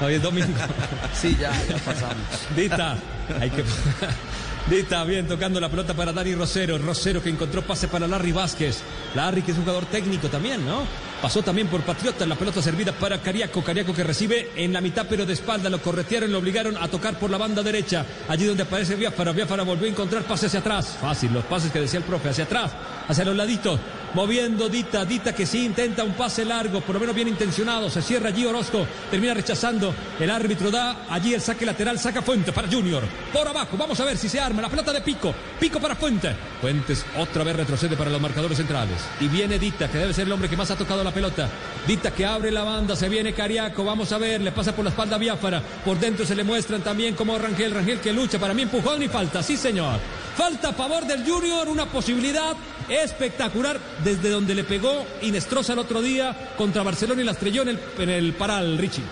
No, hoy es domingo. Sí, ya, ya pasamos. Dita, hay que. Dita, bien, tocando la pelota para Dani Rosero. Rosero que encontró pase para Larry Vázquez. Larry que es un jugador técnico también, ¿no? Pasó también por Patriota. La pelota servida para Cariaco. Cariaco que recibe en la mitad, pero de espalda. Lo corretearon, lo obligaron a tocar por la banda derecha. Allí donde aparece Biafara. Biafara volvió a encontrar pase hacia atrás. Fácil, los pases que decía el profe. Hacia atrás, hacia los laditos. Moviendo Dita. Dita que sí intenta un pase largo, por lo menos bien intencionado. Se cierra allí Orozco. Termina rechazando. El árbitro da allí el saque lateral. Saca Fuente para Junior. Por abajo. Vamos a ver si se arma. La pelota de Pico. Pico para Fuente. Fuentes otra vez retrocede para los marcadores centrales. Y viene Dita, que debe ser el hombre que más ha tocado la pelota. Dita que abre la banda. Se viene Cariaco. Vamos a ver. Le pasa por la espalda a Biafara. Por dentro se le muestran también como Rangel. Rangel que lucha. Para mí empujón y falta. Sí, señor. Falta a favor del Junior. Una posibilidad espectacular desde donde le pegó Inestrosa el otro día contra Barcelona y la estrelló en el, en el paral, Richie.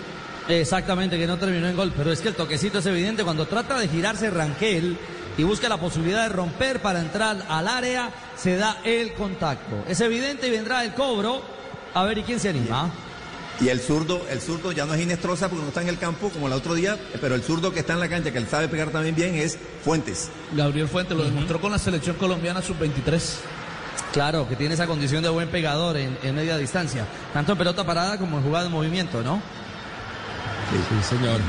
Exactamente, que no terminó en gol, pero es que el toquecito es evidente cuando trata de girarse Rangel y busca la posibilidad de romper para entrar al área, se da el contacto. Es evidente y vendrá el cobro. A ver, ¿y quién se anima? Y el zurdo, el zurdo ya no es Inestrosa porque no está en el campo como el otro día, pero el zurdo que está en la cancha, que él sabe pegar también bien, es Fuentes. Gabriel Fuentes lo demostró con la selección colombiana sub-23. Claro, que tiene esa condición de buen pegador en, en media distancia, tanto en pelota parada como en jugada de movimiento, ¿no? Sí, señor.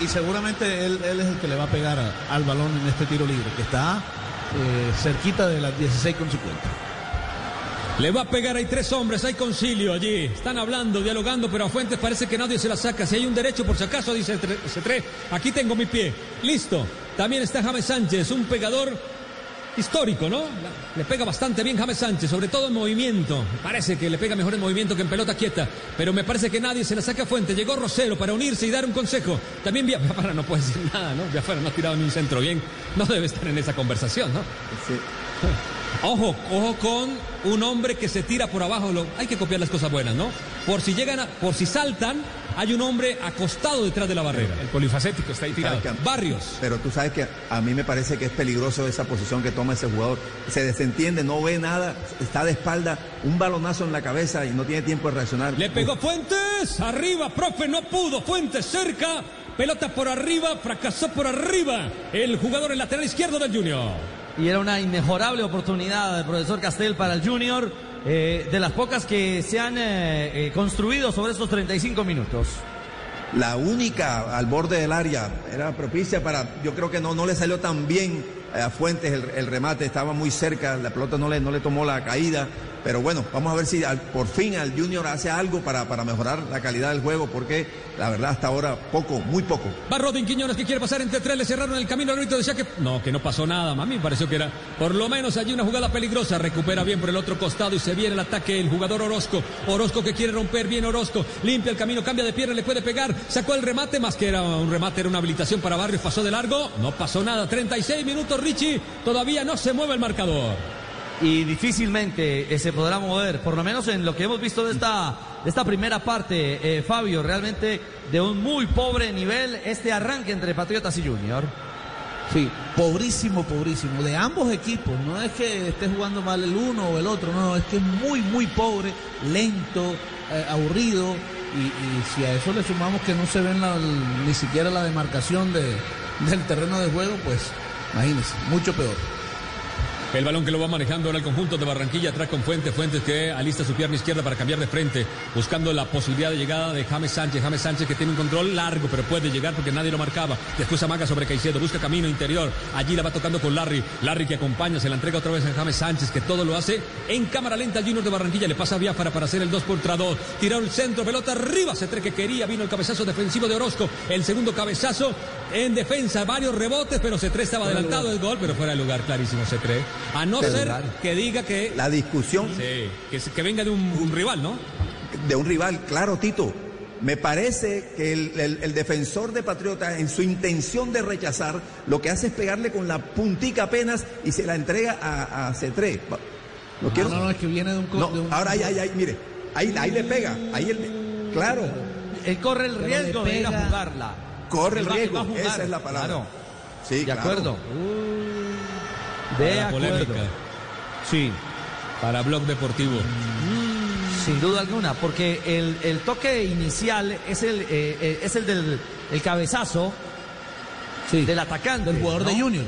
Y, y seguramente él, él es el que le va a pegar a- al balón en este tiro libre, que está eh, cerquita de las 16 con 50. Le va a pegar, hay tres hombres, hay concilio allí. Están hablando, dialogando, pero a Fuentes parece que nadie se la saca. Si hay un derecho, por si acaso, dice el tre- C3, aquí tengo mi pie. Listo. También está James Sánchez, un pegador histórico, ¿no? Le pega bastante bien James Sánchez, sobre todo en movimiento. Parece que le pega mejor en movimiento que en pelota quieta. Pero me parece que nadie se la saca a Fuentes. Llegó Rosero para unirse y dar un consejo. También Biafara no puede decir nada, ¿no? Biafara no ha tirado ni un centro bien. No debe estar en esa conversación, ¿no? Ojo, ojo con un hombre que se tira por abajo. Lo- hay que copiar las cosas buenas, ¿no? Por si llegan, a- por si saltan, hay un hombre acostado detrás de la barrera. El polifacético está ahí tirado. Barrios. Pero tú sabes que a mí me parece que es peligroso esa posición que toma ese jugador. Se desentiende, no ve nada, está de espalda, un balonazo en la cabeza y no tiene tiempo de reaccionar. Le pegó Fuentes, arriba, profe, no pudo. Fuentes cerca, pelota por arriba, fracasó por arriba. El jugador en lateral izquierdo del Junior. Y era una inmejorable oportunidad del profesor Castel para el Junior, eh, de las pocas que se han eh, eh, construido sobre estos 35 minutos. La única al borde del área era propicia para, yo creo que no, no le salió tan bien a Fuentes el, el remate, estaba muy cerca, la pelota no le, no le tomó la caída, pero bueno, vamos a ver si por fin al Junior hace algo para, para mejorar la calidad del juego, porque la verdad hasta ahora poco, muy poco. Va Rodin Quiñones que quiere pasar entre tres, le cerraron el camino al grito, decía que no, que no pasó nada, a mí me pareció que era por lo menos allí una jugada peligrosa, recupera bien por el otro costado y se viene el ataque el jugador Orozco, Orozco que quiere romper bien Orozco, limpia el camino, cambia de pierna, le puede pegar, sacó el remate, más que era un remate, era una habilitación para Barrios, pasó de largo, no pasó nada, 36 minutos Richie, todavía no se mueve el marcador. Y difícilmente eh, se podrá mover, por lo menos en lo que hemos visto de esta, esta primera parte, eh, Fabio, realmente de un muy pobre nivel este arranque entre Patriotas y Junior. Sí, pobrísimo, pobrísimo. De ambos equipos. No es que esté jugando mal el uno o el otro, no, es que es muy, muy pobre, lento, eh, aburrido. Y, si a eso le sumamos que no se ve la- ni siquiera la demarcación de, del terreno de juego, pues imagínense, mucho peor. El balón que lo va manejando ahora el conjunto de Barranquilla, atrás con Fuentes, Fuentes que alista su pierna izquierda para cambiar de frente, buscando la posibilidad de llegada de James Sánchez, James Sánchez que tiene un control largo, pero puede llegar porque nadie lo marcaba. Después amaga sobre Caicedo, busca camino interior, allí la va tocando con Larry, Larry que acompaña, se la entrega otra vez a James Sánchez, que todo lo hace en cámara lenta. Al Junior de Barranquilla, le pasa a Biafara para hacer el 2 contra 2, tiró el centro, pelota arriba, se que quería, vino el cabezazo defensivo de Orozco, el segundo cabezazo en defensa, varios rebotes, pero C3 estaba adelantado el gol, pero fuera de lugar, clarísimo C3. A no Pero ser claro. que diga que, La discusión sí, que, venga de un, un rival, ¿no? de un rival, claro, Tito. Me parece que el, el- el defensor de Patriotas, en su intención de rechazar, lo que hace es pegarle con la puntica apenas y se la entrega a, a C3. Va- ¿Lo No, quiero? no, no, es que viene de un... No, de un- ahora ahí, ahí, ahí, mire, ahí, ahí le pega, ahí el, claro, Él corre el Pero riesgo de ir a jugarla. corre el él riesgo, esa es la palabra. claro. Sí, De claro. acuerdo. De Para acuerdo. polémica, Sí. para Blog Deportivo. Sin duda alguna, porque el, el toque inicial es el, eh, eh, es el del el cabezazo Sí, del atacante. del jugador de. Junior.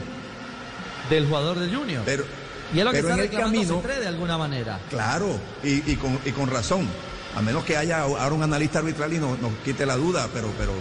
Del jugador del Junior. Pero, y es lo que pero está en el reclamando camino, de alguna manera. claro, y, y con, y con razón. A menos que haya ahora un analista arbitral y nos, nos quite la duda, pero, pero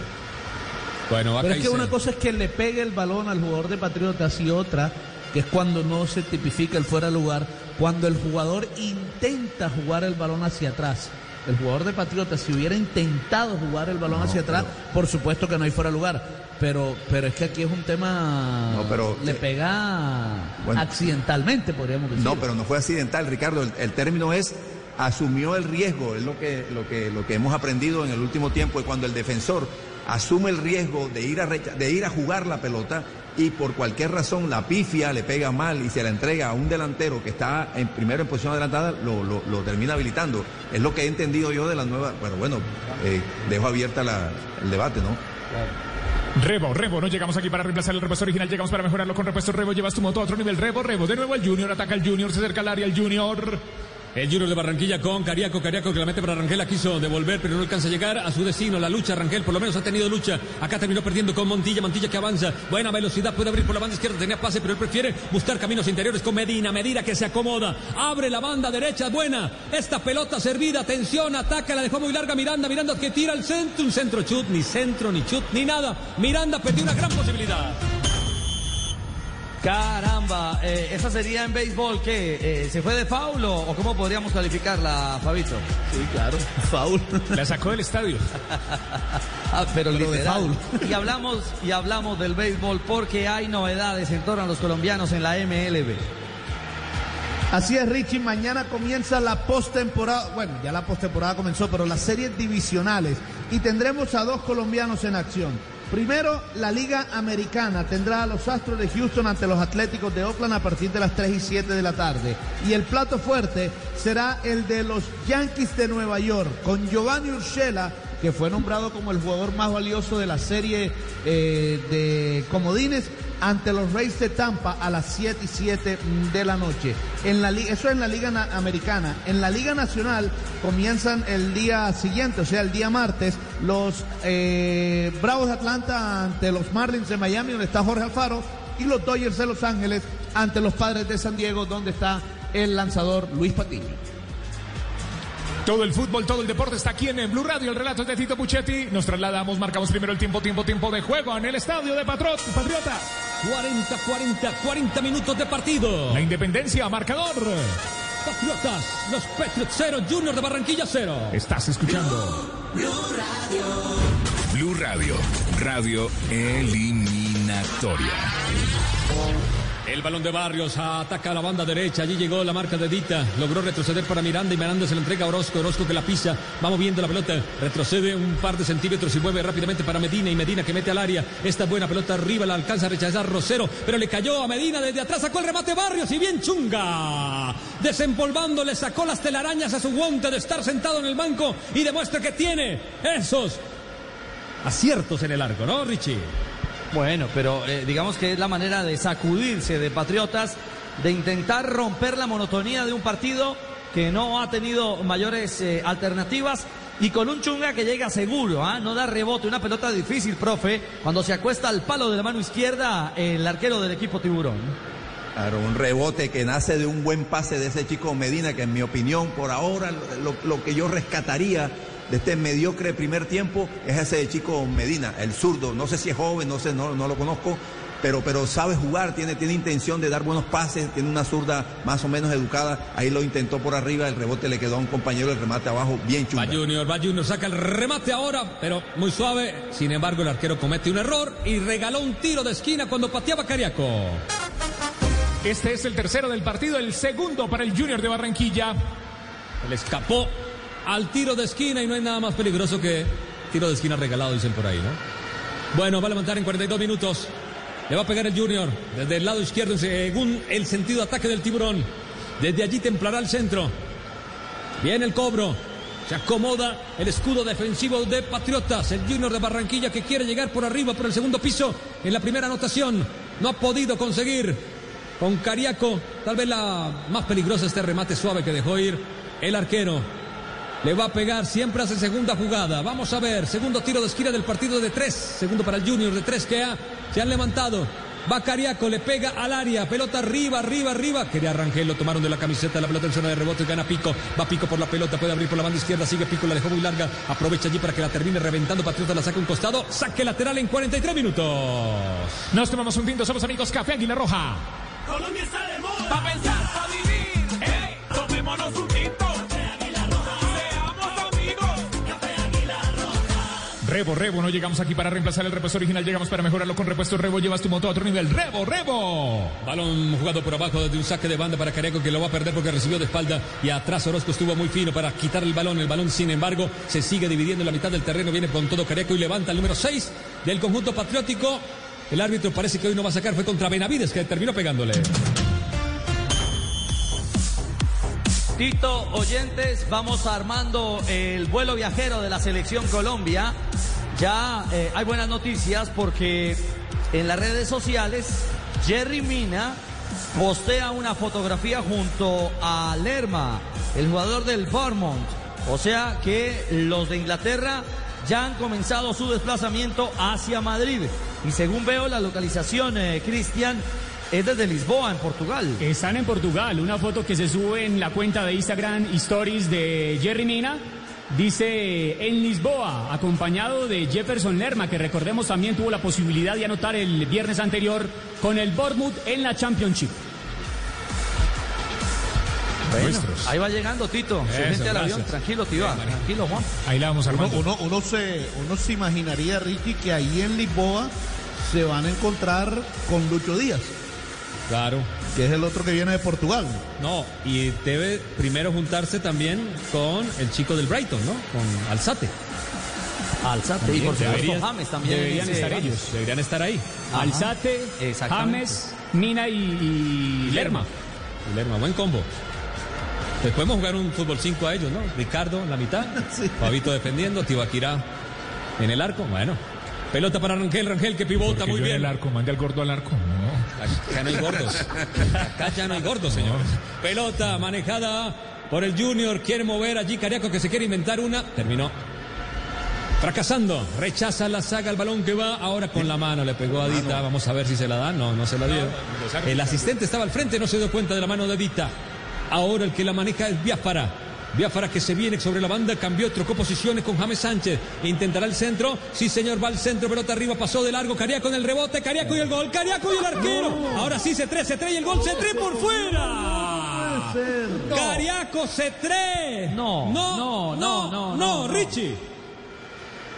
Bueno, va Pero es que una cosa es que le pegue el balón al jugador de Patriotas y otra, que es cuando no se tipifica el fuera de lugar, cuando el jugador intenta jugar el balón hacia atrás. El jugador de Patriotas, si hubiera intentado jugar el balón hacia atrás, por supuesto que no hay fuera de lugar. Pero, pero es que aquí es un tema. No, pero- le pega Bueno. accidentalmente, podríamos decir. No, pero no fue accidental, Ricardo. El, el término es asumió el riesgo, es lo que, lo que, lo que hemos aprendido en el último tiempo, es cuando el defensor asume el riesgo de ir a de ir a jugar la pelota y por cualquier razón la pifia le pega mal y se la entrega a un delantero que está en primero en posición adelantada, lo, lo- termina habilitando. Es lo que he entendido yo de la nueva. Bueno, bueno, eh, dejo abierta la- el debate, ¿no? Rebo, Rebo, no llegamos aquí para reemplazar el repuesto original, llegamos para mejorarlo con repuesto Rebo, llevas tu moto a otro nivel, Rebo, Rebo, de nuevo el Junior, ataca el Junior, se acerca al área el Junior. El Junior de Barranquilla con Cariaco, Cariaco que la mete para Rangel, la quiso devolver, pero no alcanza a llegar a su destino. La lucha, Rangel por lo menos ha tenido lucha. Acá terminó perdiendo con Montilla, Montilla que avanza. Buena velocidad, puede abrir por la banda izquierda, tenía pase, pero él prefiere buscar caminos interiores con Medina. Medina que se acomoda, abre la banda derecha, buena. Esta pelota servida, atención, ataca, la dejó muy larga Miranda. Miranda que tira al centro, un centro chut, ni centro, ni chut, ni nada. Miranda perdió una gran posibilidad. Caramba, eh, esa sería en béisbol que se fue de foul o, o cómo podríamos calificarla, Fabito. Sí, claro. Faul. La sacó del estadio. Ah, pero, de literal. foul. Y hablamos y hablamos del béisbol porque hay novedades en torno a los colombianos en la MLB. Así es, Richie. Mañana comienza la postemporada. Bueno, ya la postemporada comenzó, pero las series divisionales. Y tendremos a dos colombianos en acción. Primero, la Liga Americana tendrá a los Astros de Houston ante los Atléticos de Oakland a partir de las 3 y 7 de la tarde. Y el plato fuerte será el de los Yankees de Nueva York, con Giovanni Urshela, que fue nombrado como el jugador más valioso de la serie eh, de comodines ante los Rays de Tampa a las 7 y 7 de la noche. En la eso es en la Liga Na- Americana. En la Liga Nacional comienzan el día siguiente, o sea, el día martes, los eh, Bravos de Atlanta ante los Marlins de Miami, donde está Jorge Alfaro, y los Dodgers de Los Ángeles ante los Padres de San Diego, donde está el lanzador Luis Patiño. Todo el fútbol, todo el deporte está aquí en Blue Radio. El relato es de Tito Puchetti. Nos trasladamos, marcamos primero el tiempo, tiempo, tiempo de juego en el estadio de Patrot, Patriota. 40, 40, 40 minutos de partido. La independencia, marcador. Patriotas, los Patriots 0, Junior de Barranquilla 0. Estás escuchando. Blue Radio, radio eliminatoria. El balón de Barrios ataca a la banda derecha. Allí llegó la marca de Dita. Logró retroceder para Miranda y Miranda se la entrega a Orozco. Orozco que la pisa. Va moviendo la pelota. Retrocede un par de centímetros y mueve rápidamente para Medina. Y Medina que mete al área. Esta buena pelota arriba la alcanza a rechazar Rosero. Pero le cayó a Medina desde atrás. Sacó el remate Barrios y bien chunga. Desempolvando le sacó las telarañas a su guante de estar sentado en el banco y demuestra que tiene esos aciertos en el arco, ¿no, Richie? Bueno, pero eh, digamos que es la manera de sacudirse de Patriotas, de intentar romper la monotonía de un partido que no ha tenido mayores eh, alternativas y con un chunga que llega seguro, ¿ah? no da rebote, una pelota difícil, profe, cuando se acuesta al palo de la mano izquierda el arquero del equipo tiburón. Claro, un rebote que nace de un buen pase de ese chico Medina, que en mi opinión, por ahora, lo que yo rescataría de este mediocre primer tiempo es ese chico Medina, el zurdo. No sé si es joven, no sé, no, no lo conozco, pero, pero sabe jugar, tiene, tiene intención de dar buenos pases, tiene una zurda más o menos educada. Ahí lo intentó por arriba, el rebote le quedó a un compañero, el remate abajo, bien chulo. Va Junior, va Junior, saca el remate ahora, pero muy suave. Sin embargo, el arquero comete un error y regaló un tiro de esquina cuando pateaba Cariaco. Este es el tercero del partido, el segundo para el Junior de Barranquilla. Le escapó al tiro de esquina y no hay nada más peligroso que tiro de esquina regalado, dicen por ahí, ¿no? Bueno, va a levantar en 42 minutos. Le va a pegar el Junior desde el lado izquierdo según el sentido ataque del tiburón. Desde allí templará el centro. Viene el cobro. Se acomoda el escudo defensivo de Patriotas. El Junior de Barranquilla que quiere llegar por arriba, por el segundo piso, en la primera anotación. No ha podido conseguir con Cariaco. Tal vez la más peligrosa este remate suave que dejó ir el arquero. Le va a pegar, siempre hace segunda jugada. Vamos a ver, segundo tiro de esquina del partido de tres. Segundo para el Junior de tres que ha, se han levantado. Va Cariaco, le pega al área, pelota arriba, arriba, arriba. Quería Rangel, lo tomaron de la camiseta, la pelota en zona de rebote, gana Pico. Va Pico por la pelota, puede abrir por la banda izquierda, sigue Pico, la dejó muy larga. Aprovecha allí para que la termine reventando. Patriota la saca un costado, saque lateral en 43 minutos. Nos tomamos un tinto, somos amigos Café Águila Roja. Colombia está de moda. Pa' pensar, pa' Rebo, Rebo, no llegamos aquí para reemplazar el repuesto original, llegamos para mejorarlo con repuesto Rebo, llevas tu moto a otro nivel. Rebo, Rebo. Balón jugado por abajo desde un saque de banda para Cariaco que lo va a perder porque recibió de espalda y atrás Orozco estuvo muy fino para quitar el balón. El balón, sin embargo, se sigue dividiendo en la mitad del terreno, viene con todo Cariaco y levanta el número 6 del conjunto patriótico. El árbitro parece que hoy no va a sacar, fue contra Benavides que terminó pegándole. Tito, oyentes, vamos armando el vuelo viajero de la selección Colombia. Ya eh, hay buenas noticias porque en las redes sociales Jerry Mina postea una fotografía junto a Lerma, el jugador del Bournemouth. O sea que los de Inglaterra ya han comenzado su desplazamiento hacia Madrid. Y según veo la localización, eh, Cristian, es desde Lisboa, en Portugal. Están en Portugal, una foto que se sube en la cuenta de Instagram Stories de Jerry Mina. Dice en Lisboa, acompañado de Jefferson Lerma, que recordemos también tuvo la posibilidad de anotar el viernes anterior con el Bournemouth en la Championship. Bueno, ahí va llegando Tito. Se Eso, mete al avión. Tranquilo, tío. Tranquilo, Juan. Ahí la vamos Uno, armando. uno, uno se, uno se imaginaría, Ricky, que ahí en Lisboa se van a encontrar con Lucho Díaz, Claro. que es el otro que viene de Portugal. No, y debe primero juntarse también con el chico del Brighton, ¿no? Con Alzate. Alzate. Y por supuesto, Deberían- James también. deberían estar ellos. Deberían estar ahí. Ajá. Alzate. James, Mina y, y Lerma. Y Lerma, buen combo. Pues podemos jugar un fútbol 5 a ellos, ¿no? Ricardo en la mitad, Fabito defendiendo, Tibaquirá en el arco. Bueno, pelota para Rangel, Rangel que pivota Porque muy yo en bien. el arco, mande al gordo al arco. No. Acá no hay gordos. Acá ya no hay gordos, señor. Pelota manejada por el Junior. Quiere mover allí Cariaco que se quiere inventar una. Terminó. Fracasando. Rechaza la saga el balón que va. Ahora con la mano le pegó a Dita. Vamos a ver si se la da. No, no se la dio. El asistente estaba al frente, no se dio cuenta de la mano de Dita. Ahora el que la maneja es Biafara. Biafara que se viene sobre la banda, cambió, trocó posiciones con James Sánchez. Intentará el centro. Sí, señor, va al centro, pelota arriba, pasó de largo. Cariaco en el rebote, Cariaco y el gol. Cariaco y el arquero. Ahora sí se trae, se trae y el gol se trae por fuera. Cariaco se trae. No, no, no, no, no, no. Richie.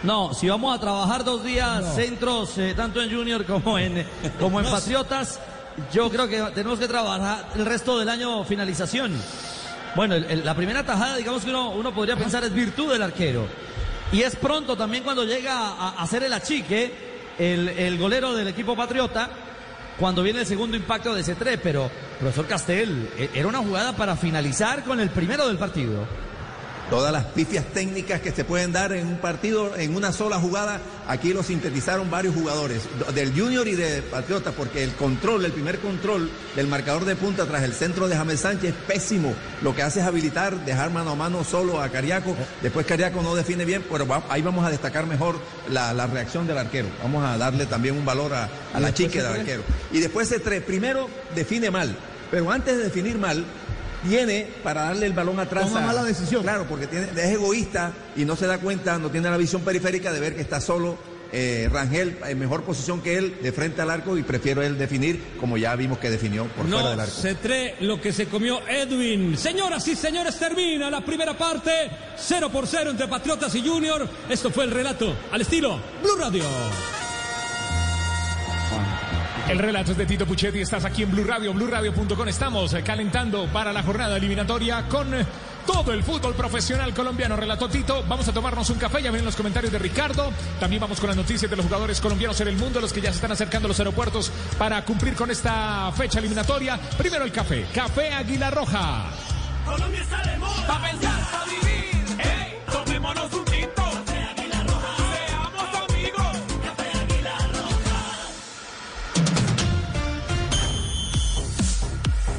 No, si vamos a trabajar dos días centros, eh, tanto en Junior como en, como en Patriotas, yo creo que tenemos que trabajar el resto del año finalización. Bueno, el- la primera tajada, digamos que uno, uno podría pensar es virtud del arquero. Y es pronto también cuando llega a, hacer el achique, el, el golero del equipo Patriota, cuando viene el segundo impacto de ese 3 pero profesor Castel, eh, era una jugada para finalizar con el primero del partido. Todas las pifias técnicas que se pueden dar en un partido, en una sola jugada, aquí lo sintetizaron varios jugadores, del Junior y de Patriota, porque el control, el primer control del marcador de punta tras el centro de James Sánchez es pésimo. Lo que hace es habilitar, dejar mano a mano solo a Cariaco. Después Cariaco no define bien, pero va- ahí vamos a destacar mejor la, la reacción del arquero. Vamos a darle también un valor a, la se del arquero. Y después se tres. Primero define mal, pero antes de definir mal, tiene para darle el balón atrás. Toma a- mala decisión. Claro, porque tiene, es egoísta y no se da cuenta, no tiene la visión periférica de ver que está solo eh, Rangel en mejor posición que él, de frente al arco, y prefiero él definir como ya vimos que definió por fuera del arco. se trae lo que se comió Edwin. Señoras y señores, termina la primera parte. 0 por 0 entre Patriotas y Junior. Esto fue el relato al estilo Blue Radio. El relato es de Tito Puchetti, estás aquí en Blue Radio, BlueRadio.com. Estamos calentando para la jornada eliminatoria con todo el fútbol profesional colombiano. Relató Tito, vamos a tomarnos un café, ya vienen los comentarios de Ricardo. También vamos con las noticias de los jugadores colombianos en el mundo, los que ya se están acercando a los aeropuertos para cumplir con esta fecha eliminatoria. Primero el café, Café Águila Roja. Colombia está de moda. Pensar, vivir. Ey, tomémonos un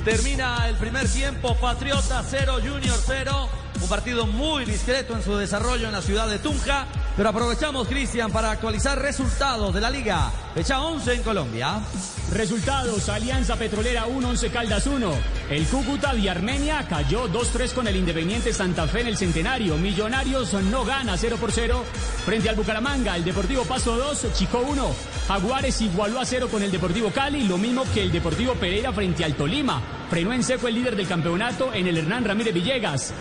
Termina el primer tiempo, Patriota 0, Junior 0. Un partido muy discreto en su desarrollo en la ciudad de Tunja. Pero aprovechamos, Cristian, para actualizar resultados de la liga. Fecha 11 en Colombia. Resultados, Alianza Petrolera 1, 11 Caldas 1. El Cúcuta de Armenia cayó 2-3 con el Independiente Santa Fe en el Centenario. Millonarios no gana 0 por 0 frente al Bucaramanga. El Deportivo Paso 2, Chico 1. Jaguares igualó a 0 con el Deportivo Cali, lo mismo que el Deportivo Pereira frente al Tolima. Frenó en seco el líder del campeonato en el Hernán Ramírez Villegas.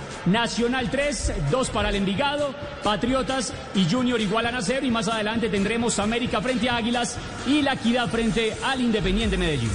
Nacional 3, 2 para el Envigado. Patriotas y Junior igualan a 0 y más adelante tendremos América frente a Águilas y La Equidad frente al Independiente Medellín.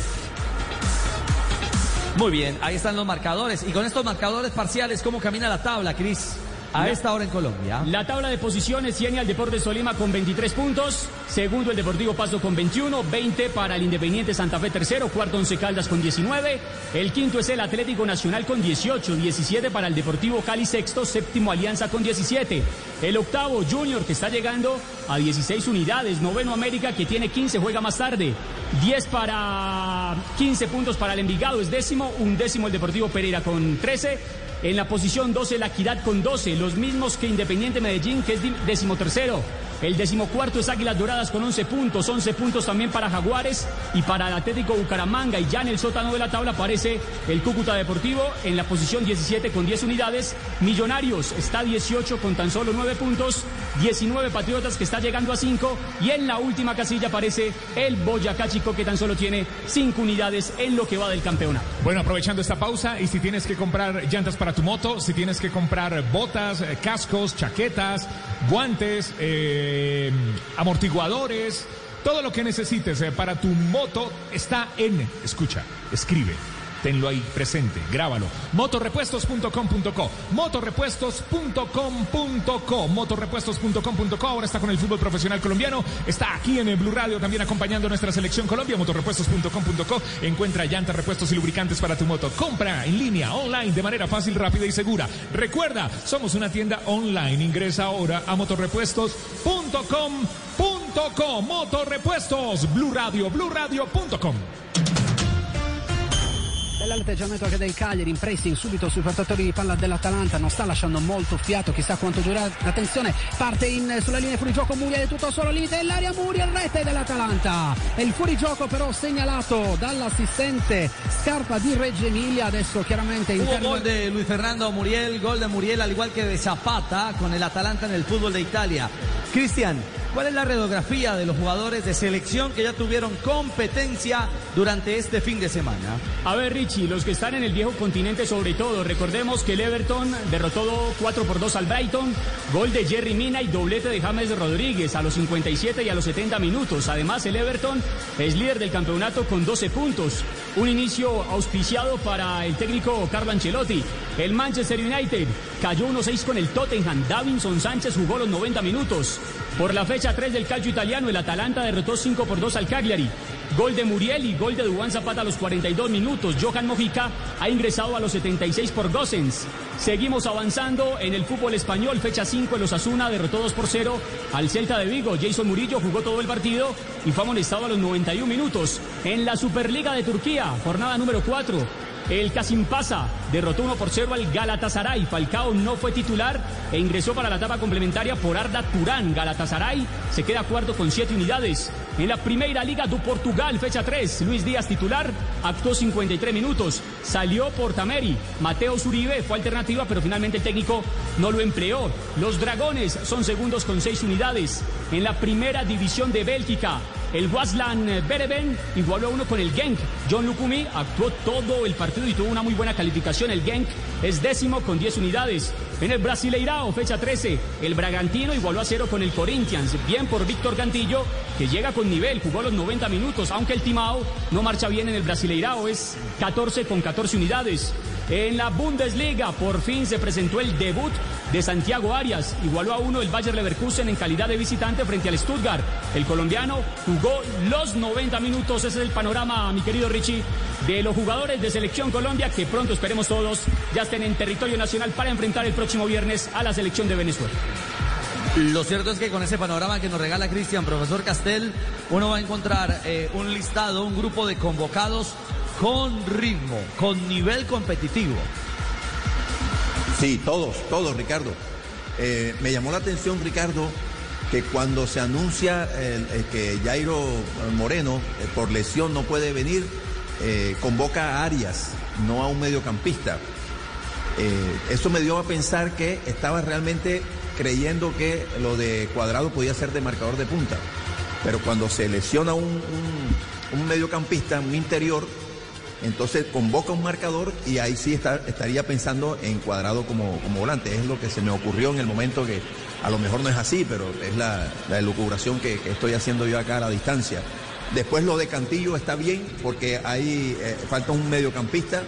Muy bien, ahí están los marcadores. Y con estos marcadores parciales, ¿cómo camina la tabla, Cris? A esta hora en Colombia. La tabla de posiciones tiene al Deportes Tolima con 23 puntos, segundo el Deportivo Pasto con 21, 20 para el Independiente Santa Fe tercero, cuarto Once Caldas con 19, el quinto es el Atlético Nacional con 18, 17 para el Deportivo Cali. Sexto, séptimo Alianza con 17, el octavo Junior que está llegando a 16 unidades, noveno América que tiene 15, juega más tarde, 10 para 15 puntos para el Envigado. Es décimo, un décimo el Deportivo Pereira con 13, en la posición 12, la Equidad con 12, los mismos que Independiente Medellín, que es decimotercero. El decimocuarto es Águilas Doradas con 11 puntos, 11 puntos también para Jaguares y para el Atlético Bucaramanga. Y ya en el sótano de la tabla aparece el Cúcuta Deportivo en la posición 17 con 10 unidades. Millonarios está 18 con tan solo 9 puntos, 19 Patriotas que está llegando a 5 y en la última casilla aparece el Boyacá Chico que tan solo tiene 5 unidades en lo que va del campeonato. Bueno, aprovechando esta pausa, y si tienes que comprar llantas para tu moto, si tienes que comprar botas, eh, cascos, chaquetas, guantes, eh, amortiguadores, todo lo que necesites eh, para tu moto está en, escucha, escribe. Tenlo ahí presente, grábalo. Motorrepuestos.com.co, motorrepuestos.com.co, motorrepuestos.com.co. Ahora está con el fútbol profesional colombiano. Está aquí en el Blue Radio también acompañando a nuestra selección Colombia. Motorrepuestos.com.co. Encuentra llantas, repuestos y lubricantes para tu moto. Compra en línea, online, de manera fácil, rápida y segura. Recuerda, somos una tienda online. Ingresa ahora a motorrepuestos.com.co. Motorrepuestos, Blue Radio, BlueRadio.com. Bell'atteggiamento anche del Cagliari in pressing subito sui portatori di palla dell'Atalanta non sta lasciando molto fiato chissà quanto durerà attenzione parte in, sulla linea fuorigioco Muriel tutto solo limite dell'area Muriel rete dell'Atalanta e il fuorigioco però segnalato dall'assistente Scarpa di Reggio Emilia adesso chiaramente in termini- gol de Luis Fernando Muriel, gol de Muriel al igual que de Zapata con el Atalanta en el fútbol de Italia. Cristian, ¿cuál es la radiografía de los jugadores de selección que ya tuvieron competencia durante este fin de semana? A ver, Richie, los que están en el viejo continente sobre todo, recordemos que el Everton derrotó 4 por 2 al Brighton, gol de Jerry Mina y doblete de James Rodríguez a los 57 y a los 70 minutos. Además, el Everton es líder del campeonato con 12 puntos, un inicio auspiciado para el técnico Carlo Ancelotti. El Manchester United cayó 1-6 con el Tottenham, Davinson Sánchez jugó los 90 minutos. Por la fecha 3 del calcio italiano, el Atalanta derrotó 5 por 2 al Cagliari. Gol de Muriel y gol de Dubán Zapata a los 42 minutos. Johan Mojica ha ingresado a los 76 por Gossens. Seguimos avanzando en el fútbol español. Fecha 5 en los Asuna derrotó 2 por 0 al Celta de Vigo. Jason Murillo jugó todo el partido y fue amonestado a los 91 minutos. En la Superliga de Turquía, jornada número 4. El Casimpasa derrotó 1 por 0 al Galatasaray. Falcao no fue titular e ingresó para la etapa complementaria por Arda Turán. Galatasaray se queda cuarto con 7 unidades. En la Primera Liga do Portugal, fecha 3, Luis Díaz titular, actuó 53 minutos. Salió por Tameri. Mateo Zuribe fue alternativa, pero finalmente el técnico no lo empleó. Los Dragones son segundos con 6 unidades. En la Primera División de Bélgica, el Waslan Bereven igualó a uno con el Genk. John Lukumi actuó todo el partido y tuvo una muy buena calificación. El Genk es décimo con 10 unidades. En el Brasileirao, fecha 13, el Bragantino igualó a cero con el Corinthians. Bien por Víctor Cantillo, que llega con nivel, jugó los 90 minutos, aunque el Timao no marcha bien en el Brasileirao, es 14 con 14 unidades. En la Bundesliga, por fin se presentó el debut de Santiago Arias. Igualó a uno el Bayer Leverkusen en calidad de visitante frente al Stuttgart. El colombiano jugó los 90 minutos. Ese es el panorama, mi querido Richie, de los jugadores de Selección Colombia que pronto esperemos todos ya estén en territorio nacional para enfrentar el próximo viernes a la selección de Venezuela. Lo cierto es que con ese panorama que nos regala Cristian, profesor Castel, uno va a encontrar eh, un listado, un grupo de convocados con ritmo, con nivel competitivo. Sí, todos, todos, Ricardo. Eh, me llamó la atención, Ricardo, que cuando se anuncia eh, eh, que Jairo Moreno por lesión no puede venir, convoca a Arias, no a un mediocampista. Eso me dio a pensar que estaba realmente creyendo que lo de Cuadrado podía ser de marcador de punta. Pero cuando se lesiona un, un- un mediocampista, un interior, entonces convoca un marcador y ahí sí estaría pensando en Cuadrado como, volante. Es lo que se me ocurrió en el momento que a lo mejor no es así, pero es la, elucubración que, que estoy haciendo yo acá a la distancia. Después lo de Cantillo está bien porque ahí eh, falta un mediocampista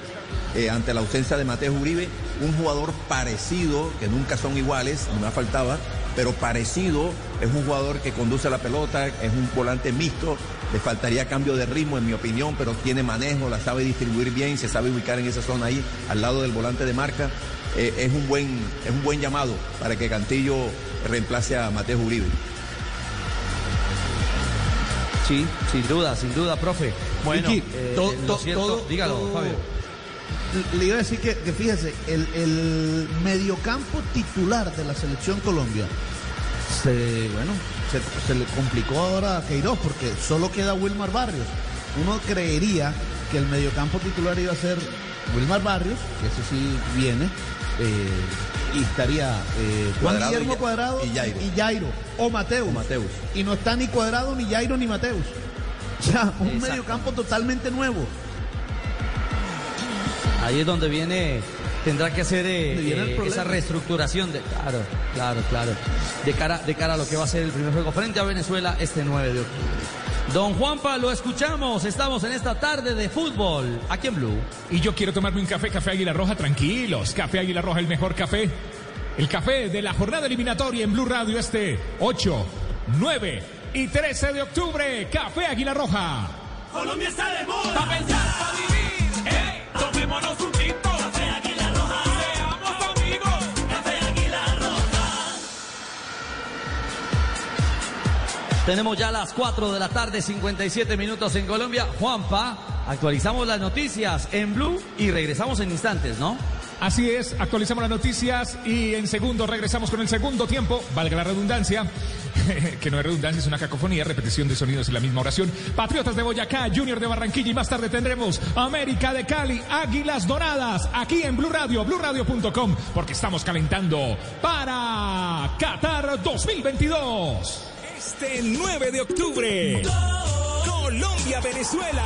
eh, ante la ausencia de Mateo Uribe, un jugador parecido, que nunca son iguales, no me faltaba, pero parecido, es un jugador que conduce la pelota, es un volante mixto, le faltaría cambio de ritmo en mi opinión, pero tiene manejo, la sabe distribuir bien, se sabe ubicar en esa zona ahí, al lado del volante de marca. Eh, es, un buen, es un buen llamado para que Cantillo reemplace a Mateo Uribe. Sí, sin duda, sin duda, profe. Bueno, Ricky, eh, to- lo to- cierto- todo- dígalo, todo- Fabio. Le iba a decir que, que fíjese, el, el mediocampo titular de la selección Colombia se, bueno, se, se le complicó ahora a Queiroz porque solo queda Wilmar Barrios. Uno creería que el mediocampo titular iba a ser Wilmar Barrios, que ese sí viene, eh, y estaría eh, Juan Cuadrado Guillermo y Cuadrado y Jairo. y Jairo, o Mateus. O Mateus. Y no está ni Cuadrado, ni Jairo, ni Mateus. O sea, un mediocampo totalmente nuevo. Ahí es donde viene, tendrá que hacer eh, eh, esa reestructuración de, claro, claro, claro, de cara, de cara a lo que va a ser el primer juego frente a Venezuela este 9 de octubre. Don Juanpa, lo escuchamos, estamos en esta tarde de fútbol, aquí en Blue. Y yo quiero tomarme un café, café Águila Roja, tranquilos. Café Águila Roja, el mejor café. El café de la jornada eliminatoria en Blue Radio este 8, 9 y 13 de octubre. Café Águila Roja. Colombia está de moda. Pa' pensar, pa' vivir. ¡Ey! Tomémonos un tinto. Tenemos ya las 4 de la tarde, 57 minutos en Colombia. Juanpa, actualizamos las noticias en Blue y regresamos en instantes, ¿no? Así es, actualizamos las noticias y en segundo regresamos con el segundo tiempo, valga la redundancia, que no es redundancia, es una cacofonía, repetición de sonidos en la misma oración. Patriotas de Boyacá, Junior de Barranquilla y más tarde tendremos América de Cali, Águilas Doradas, aquí en Blue Radio, BlueRadio.com, porque estamos calentando para Qatar 2022. Este 9 de octubre, Colombia-Venezuela.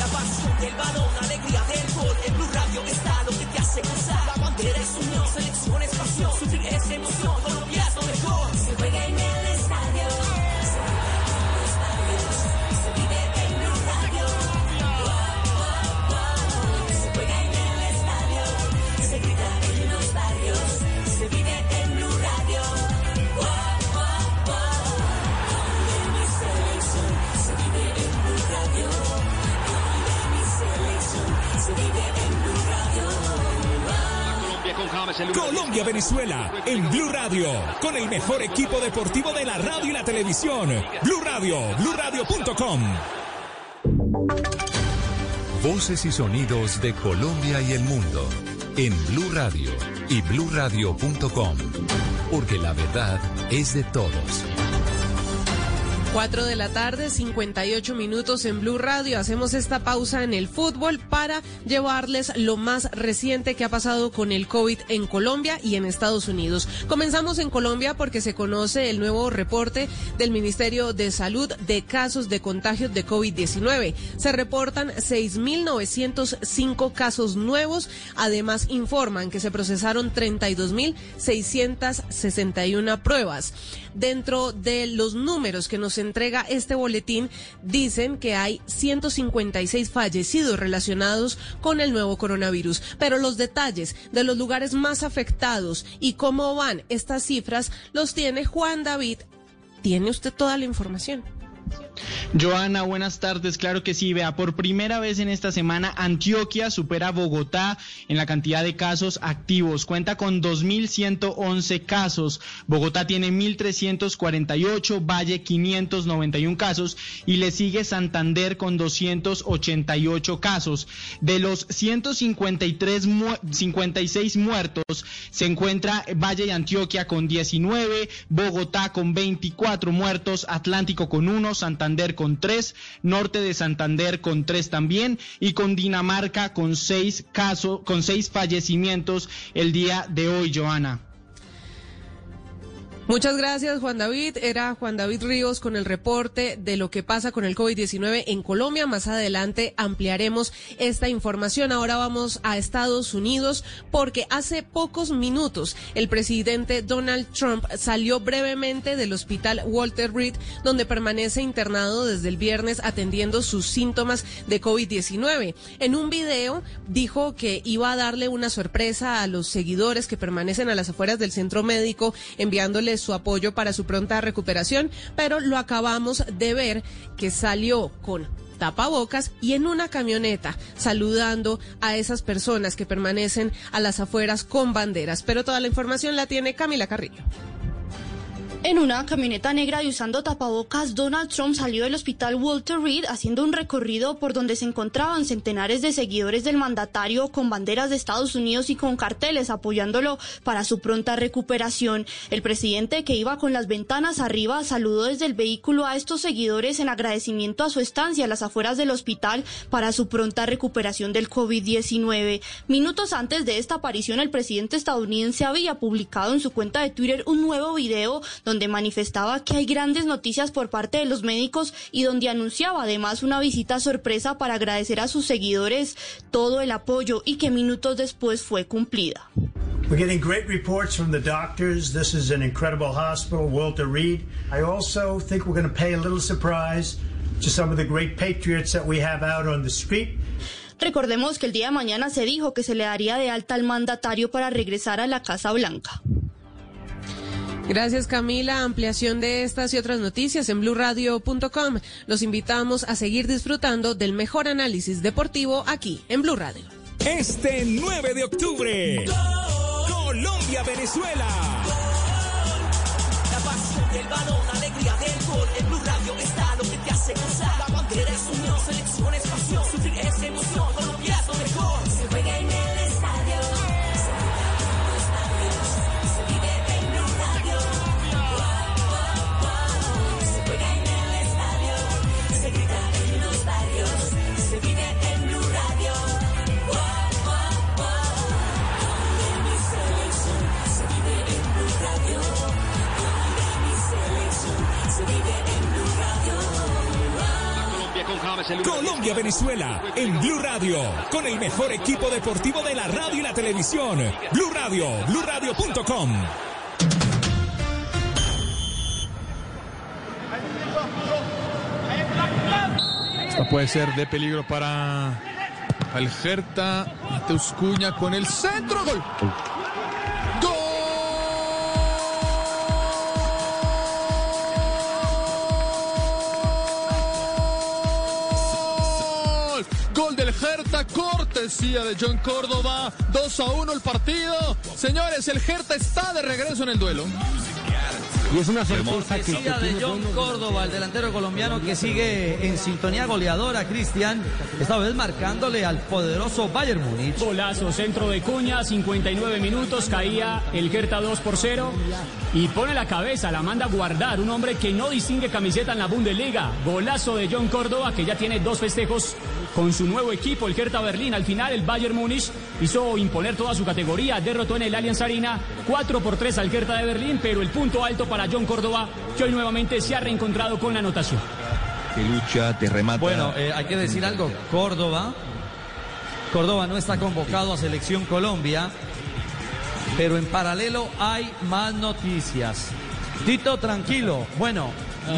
La pasión del balón, alegría del gol. En Blue Radio está lo que te hace gozar. La bandera es unión, selección es pasión. Sufrir es emoción, Colombia es lo mejor. Se juega en el Colombia, Venezuela, en Blue Radio, con el mejor equipo deportivo de la radio y la televisión. Blue Radio, BlueRadio.com. Voces y sonidos de Colombia y el mundo en Blue Radio y BlueRadio.com, porque la verdad es de todos. 4 de la tarde, 58 minutos en Blue Radio. Hacemos esta pausa en el fútbol para llevarles lo más reciente que ha pasado con el COVID en Colombia y en Estados Unidos. Comenzamos en Colombia porque se conoce el nuevo reporte del Ministerio de Salud de casos de contagios de COVID-19. Se reportan 6.905 casos nuevos. Además, informan que se procesaron 32.661 pruebas. Dentro de los números que nos entrega este boletín, dicen que hay 156 fallecidos relacionados con el nuevo coronavirus. Pero los detalles de los lugares más afectados y cómo van estas cifras los tiene Juan David. ¿Tiene usted toda la información? Joana, buenas tardes. Claro que sí. Vea, por primera vez en esta semana, Antioquia supera a Bogotá en la cantidad de casos activos. Cuenta con 2.111 casos. Bogotá tiene 1.348, Valle 591 casos y le sigue Santander con 288 casos. De los 153 mu 56 muertos, se encuentra Valle y Antioquia con 19, Bogotá con 24 muertos, Atlántico con 1, Santander con tres, Norte de Santander con tres también y con Dinamarca con seis casos, con seis fallecimientos el día de hoy, Joana. Muchas gracias, Juan David. Era Juan David Ríos con el reporte de lo que pasa con el COVID-19 en Colombia. Más adelante ampliaremos esta información. Ahora vamos a Estados Unidos porque hace pocos minutos el presidente Donald Trump salió brevemente del hospital Walter Reed, donde permanece internado desde el viernes atendiendo sus síntomas de COVID-19. En un video dijo que iba a darle una sorpresa a los seguidores que permanecen a las afueras del centro médico, su apoyo para su pronta recuperación, pero lo acabamos de ver que salió con tapabocas y en una camioneta saludando a esas personas que permanecen a las afueras con banderas. Pero toda la información la tiene Camila Carrillo. En una camioneta negra y usando tapabocas, Donald Trump salió del hospital Walter Reed haciendo un recorrido por donde se encontraban centenares de seguidores del mandatario con banderas de Estados Unidos y con carteles apoyándolo para su pronta recuperación. El presidente, que iba con las ventanas arriba, saludó desde el vehículo a estos seguidores en agradecimiento a su estancia a las afueras del hospital para su pronta recuperación del COVID-19. Minutos antes de esta aparición, el presidente estadounidense había publicado en su cuenta de Twitter un nuevo video manifestaba que hay grandes noticias por parte de los médicos y donde anunciaba además una visita sorpresa para agradecer a sus seguidores todo el apoyo y que minutos después fue cumplida. We're getting great reports from the doctors. This is an incredible hospital, Walter Reed. I also think we're going to pay a little surprise to some of the great patriots that we have out on the street. Recordemos que el día de mañana se dijo que se le daría de alta al mandatario para regresar a la Casa Blanca. Gracias Camila. Ampliación de estas y otras noticias en blurradio.com. Los invitamos a seguir disfrutando del mejor análisis deportivo aquí en Blue Radio. Este 9 de octubre, Colombia-Venezuela. La pasión del balón, la alegría del gol. En Blue Radio está lo que te hace gozar. La bandera es unión, Colombia-Venezuela en Blue Radio, con el mejor equipo deportivo de la radio y la televisión. Blue Radio, BlueRadio.com. Esta puede ser de peligro para el Gerta. Mateus Cuña con el centro. Gol. Gerta. Cortesía de John Córdoba. 2 a 1 el partido. Señores, el Hertha está de regreso en el duelo. Y es una sorpresa que, de John Córdoba, el delantero colombiano que sigue en sintonía goleadora, Cristian, esta vez marcándole al poderoso Bayern Múnich. Golazo, centro de Cuña, 59 minutos, caía el Hertha 2 por 0 y pone la cabeza, la manda a guardar, un hombre que no distingue camiseta en la Bundesliga. Golazo de John Córdoba, que ya tiene dos festejos con su nuevo equipo, el Hertha Berlín. Al final, el Bayern Múnich hizo imponer toda su categoría, derrotó en el Allianz Arena 4 por 3 al Hertha de Berlín, pero el punto alto para John Córdoba, que hoy nuevamente se ha reencontrado con la anotación. Que lucha, te remata. Bueno, eh, hay que decir algo, Córdoba, Córdoba no está convocado a Selección Colombia, pero en paralelo hay más noticias. Tito, tranquilo. Bueno,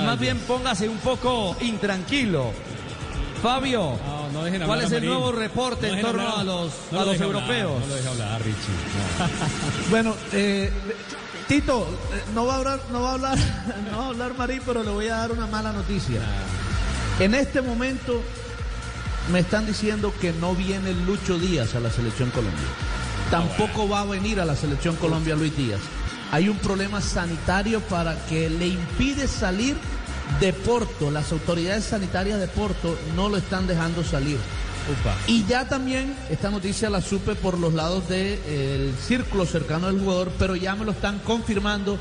más bien póngase un poco intranquilo. Fabio, No, no dejen ¿cuál es el Marín. nuevo reporte No en torno hablar. a los, No a lo los deje hablar, europeos? no lo deje hablar, Richie. Bueno, eh, Tito, eh, no va a hablar, no va a hablar, no va a hablar Marín, pero le voy a dar una mala noticia. En este momento me están diciendo que no viene Lucho Díaz a la selección Colombia. Tampoco va a venir a la selección Colombia Luis Díaz. Hay un problema sanitario para que le impide salir de Porto. Las autoridades sanitarias de Porto no lo están dejando salir. Y ya también esta noticia la supe por los lados del círculo cercano del jugador, pero ya me lo están confirmando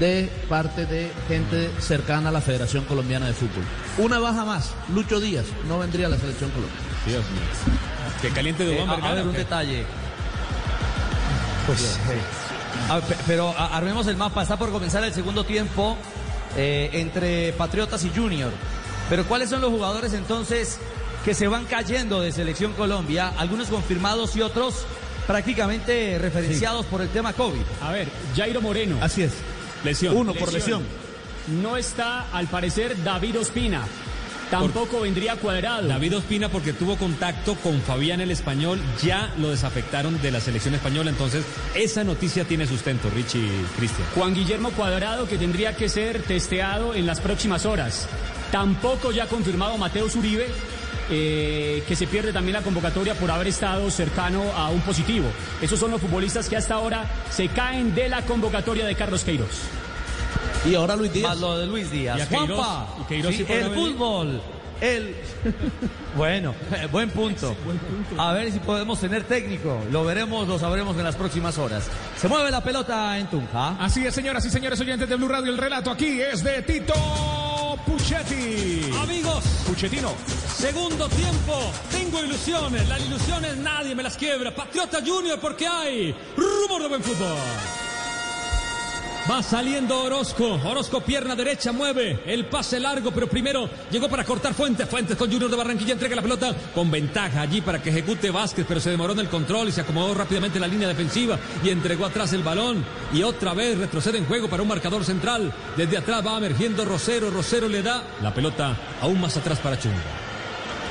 de parte de gente cercana a la Federación Colombiana de Fútbol. Una baja más, Lucho Díaz no vendría a la selección Colombia. Dios mío. Que caliente de Eh, Juan a- a, Vergara, ver, ¿o un qué? detalle. Pues, a pero a- armemos el mapa. Está por comenzar el segundo tiempo eh, entre Patriotas y Junior. Pero ¿cuáles son los jugadores entonces que se van cayendo de Selección Colombia? Algunos confirmados y otros prácticamente referenciados por el tema COVID. A ver, Jairo Moreno. Así es. Lesión. Uno por lesión. No está, al parecer, David Ospina. Tampoco vendría cuadrado. David Ospina porque tuvo contacto con Fabián el Español, ya lo desafectaron de la selección española, entonces esa noticia tiene sustento, Richie Cristian. Juan Guillermo Cuadrado, que tendría que ser testeado en las próximas horas. Tampoco ya confirmado Mateo Zuribe, eh, que se pierde también la convocatoria por haber estado cercano a un positivo. Esos son los futbolistas que hasta ahora se caen de la convocatoria de Carlos Queiroz. Y ahora Luis Díaz. Más lo de Luis Díaz. Y a Queiroz- Juanpa, y Queiroz sí, sí podrá el venir. fútbol. El... bueno, buen punto. A ver si podemos tener técnico. Lo veremos, lo sabremos en las próximas horas. Se mueve la pelota en Tunja. Así es, señoras y señores oyentes de Blue Radio, el relato aquí es de Tito Puchetti. Amigos, Puchetino. segundo tiempo, tengo ilusiones, las ilusiones nadie me las quiebra. Patriota Junior porque hay rumor de buen fútbol. Va saliendo Orozco. Orozco, pierna derecha, mueve el pase largo, pero primero llegó para cortar Fuentes. Fuentes con Junior de Barranquilla entrega la pelota con ventaja allí para que ejecute Vázquez, pero se demoró en el control y se acomodó rápidamente en la línea defensiva y entregó atrás el balón. Y otra vez retrocede en juego para un marcador central. Desde atrás va emergiendo Rosero. Rosero le da la pelota aún más atrás para Chunga.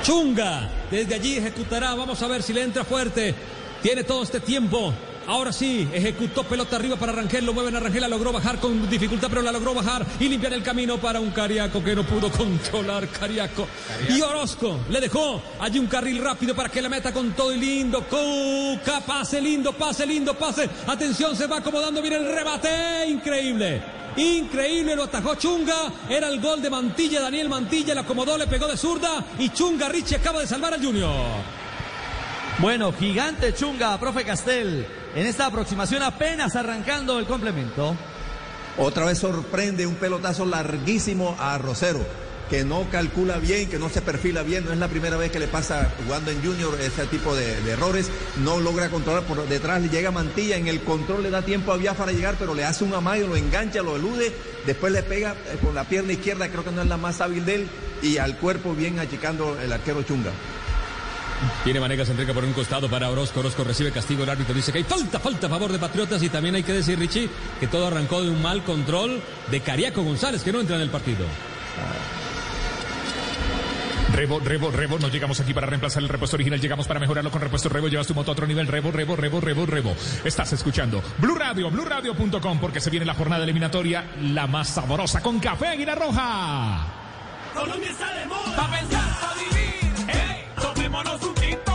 Chunga, desde allí ejecutará. Vamos a ver si le entra fuerte. Tiene todo este tiempo. Ahora sí, ejecutó pelota arriba para Rangel, lo mueven a Rangel, la logró bajar con dificultad, pero la logró bajar y limpiar el camino para un Cariaco que no pudo controlar Cariaco. Y Orozco le dejó allí un carril rápido para que la meta con todo y lindo. Cuca, pase lindo, pase lindo, pase. Atención, se va acomodando bien el rebate. Increíble. Increíble, lo atajó Chunga. Era el gol de Mantilla, Daniel Mantilla, le acomodó, le pegó de zurda y Chunga Richie acaba de salvar al Junior. Bueno, gigante chunga, profe Castel. En esta aproximación apenas arrancando el complemento. Otra vez sorprende un pelotazo larguísimo a Rosero, que no calcula bien, que no se perfila bien. No es la primera vez que le pasa jugando en Junior ese tipo de, errores. No logra controlar por detrás, le llega Mantilla. En el control le da tiempo a Biafara llegar, pero le hace un amayo, lo engancha, lo elude. Después le pega eh, con la pierna izquierda, creo que no es la más hábil de él. Y al cuerpo bien achicando el arquero Chunga. Tiene Vanegas, entrega por un costado para Orozco. Orozco recibe castigo. El árbitro dice que hay falta, falta a favor de Patriotas. Y también hay que decir, Richie, que todo arrancó de un mal control de Cariaco González, que no entra en el partido. Rebo, Rebo, Rebo, no llegamos aquí para reemplazar el repuesto original, llegamos para mejorarlo con repuesto Rebo, llevas tu moto a otro nivel, Rebo, Rebo, Rebo, Rebo, Rebo. Estás escuchando Blue Radio, BlueRadio.com, porque se viene la jornada eliminatoria, la más sabrosa, con Café Águila Roja. Colombia está de moda. Pa' pensar, pa' vivir. Tomémonos un.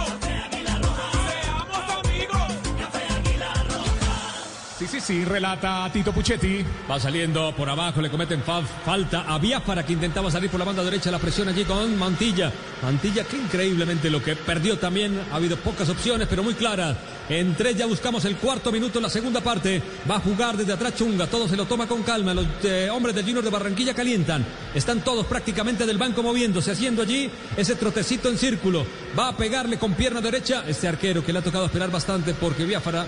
Sí, sí, relata Tito Puchetti. Va saliendo por abajo, le cometen fa- falta a Biafara que intentaba salir por la banda derecha, la presión allí con Mantilla. Mantilla que increíblemente lo que perdió también, ha habido pocas opciones, pero muy claras. En tres ya buscamos el cuarto minuto la segunda parte. Va a jugar desde atrás Chunga, todo se lo toma con calma. Los eh, hombres del Junior de Barranquilla calientan. Están todos prácticamente del banco moviéndose, haciendo allí ese trotecito en círculo. Va a pegarle con pierna derecha este arquero que le ha tocado esperar bastante porque Biafara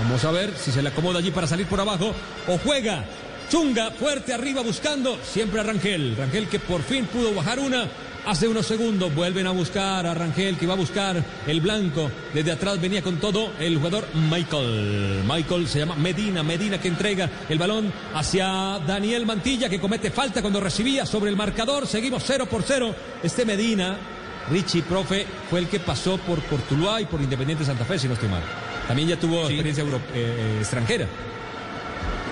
Vamos a ver si se le acomoda allí para salir por abajo o juega. Chunga fuerte arriba buscando siempre a Rangel. Rangel que por fin pudo bajar una. Hace unos segundos vuelven a buscar a Rangel que va a buscar el blanco. Desde atrás venía con todo el jugador Michael. Michael se llama Medina. Medina que entrega el balón hacia Daniel Mantilla que comete falta cuando recibía sobre el marcador. Seguimos 0 por 0. Este Medina, Richie, profe, fue el que pasó por Cortuluá y por Independiente Santa Fe, si no estoy mal. También ya tuvo experiencia euro- eh, eh, extranjera.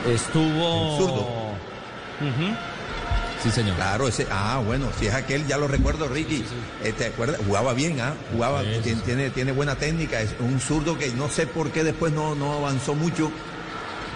Estuvo. Zurdo. Sí, señor. Claro, ese, ah, bueno, si es aquel, ya lo recuerdo, Ricky. Eh, ¿Te acuerdas? Jugaba bien, ¿ah? Jugaba, tiene, tiene, tiene buena técnica, es un zurdo que no sé por qué después no, no avanzó mucho.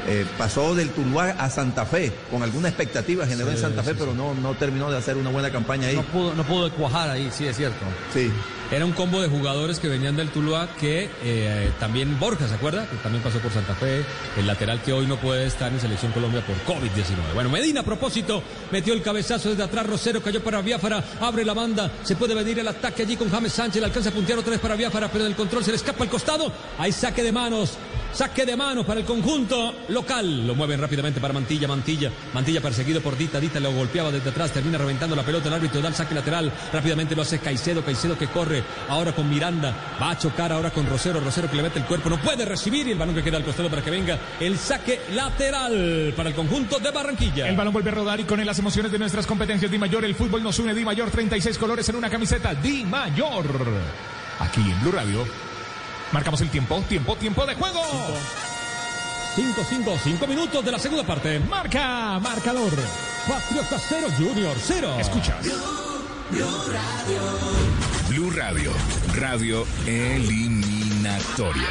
Eh, pasó del Tuluá a Santa Fe, con alguna expectativa generó en Sí, Santa Fe, sí, pero no, no terminó de hacer una buena campaña ahí. No pudo, no pudo cuajar ahí, sí, es cierto. Sí. Era un combo de jugadores que venían del Tuluá que eh, también Borja, ¿se acuerda? Que también pasó por Santa Fe, el lateral que hoy no puede estar en Selección Colombia por COVID-19. Bueno, Medina a propósito metió el cabezazo desde atrás, Rosero cayó para Biafara, abre la banda, se puede venir el ataque allí con James Sánchez, le alcanza a puntear otra vez para Biafara, pero del control se le escapa al costado, hay saque de manos. Saque de manos para el conjunto local. Lo mueven rápidamente para Mantilla, Mantilla. Mantilla perseguido por Dita. Dita lo golpeaba desde atrás. Termina reventando la pelota. El árbitro da el saque lateral. Rápidamente lo hace Caicedo. Caicedo que corre ahora con Miranda. Va a chocar ahora con Rosero. Rosero que le mete el cuerpo. No puede recibir. Y el balón que queda al costado para que venga el saque lateral para el conjunto de Barranquilla. El balón vuelve a rodar y con él las emociones de nuestras competencias Di Mayor, el fútbol nos une Di Mayor, 36 colores en una camiseta Di Mayor. Aquí en Blue Radio. Marcamos el tiempo, tiempo, tiempo de juego. 5, 5, 5 minutos de la segunda parte. Marca, marcador. Patriota 0, Junior 0. Escucha. Blue Radio, radio eliminatoria.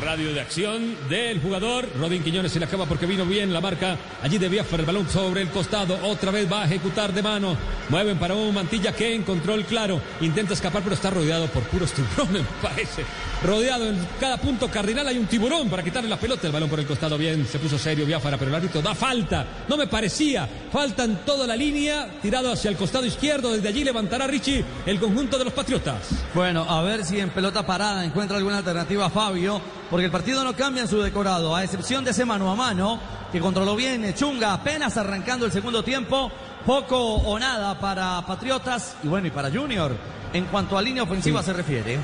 Radio de acción del jugador. Rodin Quiñones se le acaba porque vino bien la marca. Allí de Biafra el balón sobre el costado. Otra vez va a ejecutar de mano. Mueven para un mantilla que en control claro. Intenta escapar, pero está rodeado por puros tiburones, me parece. Rodeado en cada punto cardinal hay un tiburón para quitarle la pelota. El balón por el costado bien. Se puso serio Biafra, pero el árbitro da falta. No me parecía. Falta en toda la línea. Tirado hacia el costado izquierdo. Desde allí levantará Richie el conjunto de los Patriotas. Bueno, a ver si en pelota parada encuentra alguna alternativa Fabio, porque el partido no cambia en su decorado, a excepción de ese mano a mano que controló bien Chunga apenas arrancando el segundo tiempo, poco o nada para Patriotas y bueno, y para Junior en cuanto a línea ofensiva se refiere.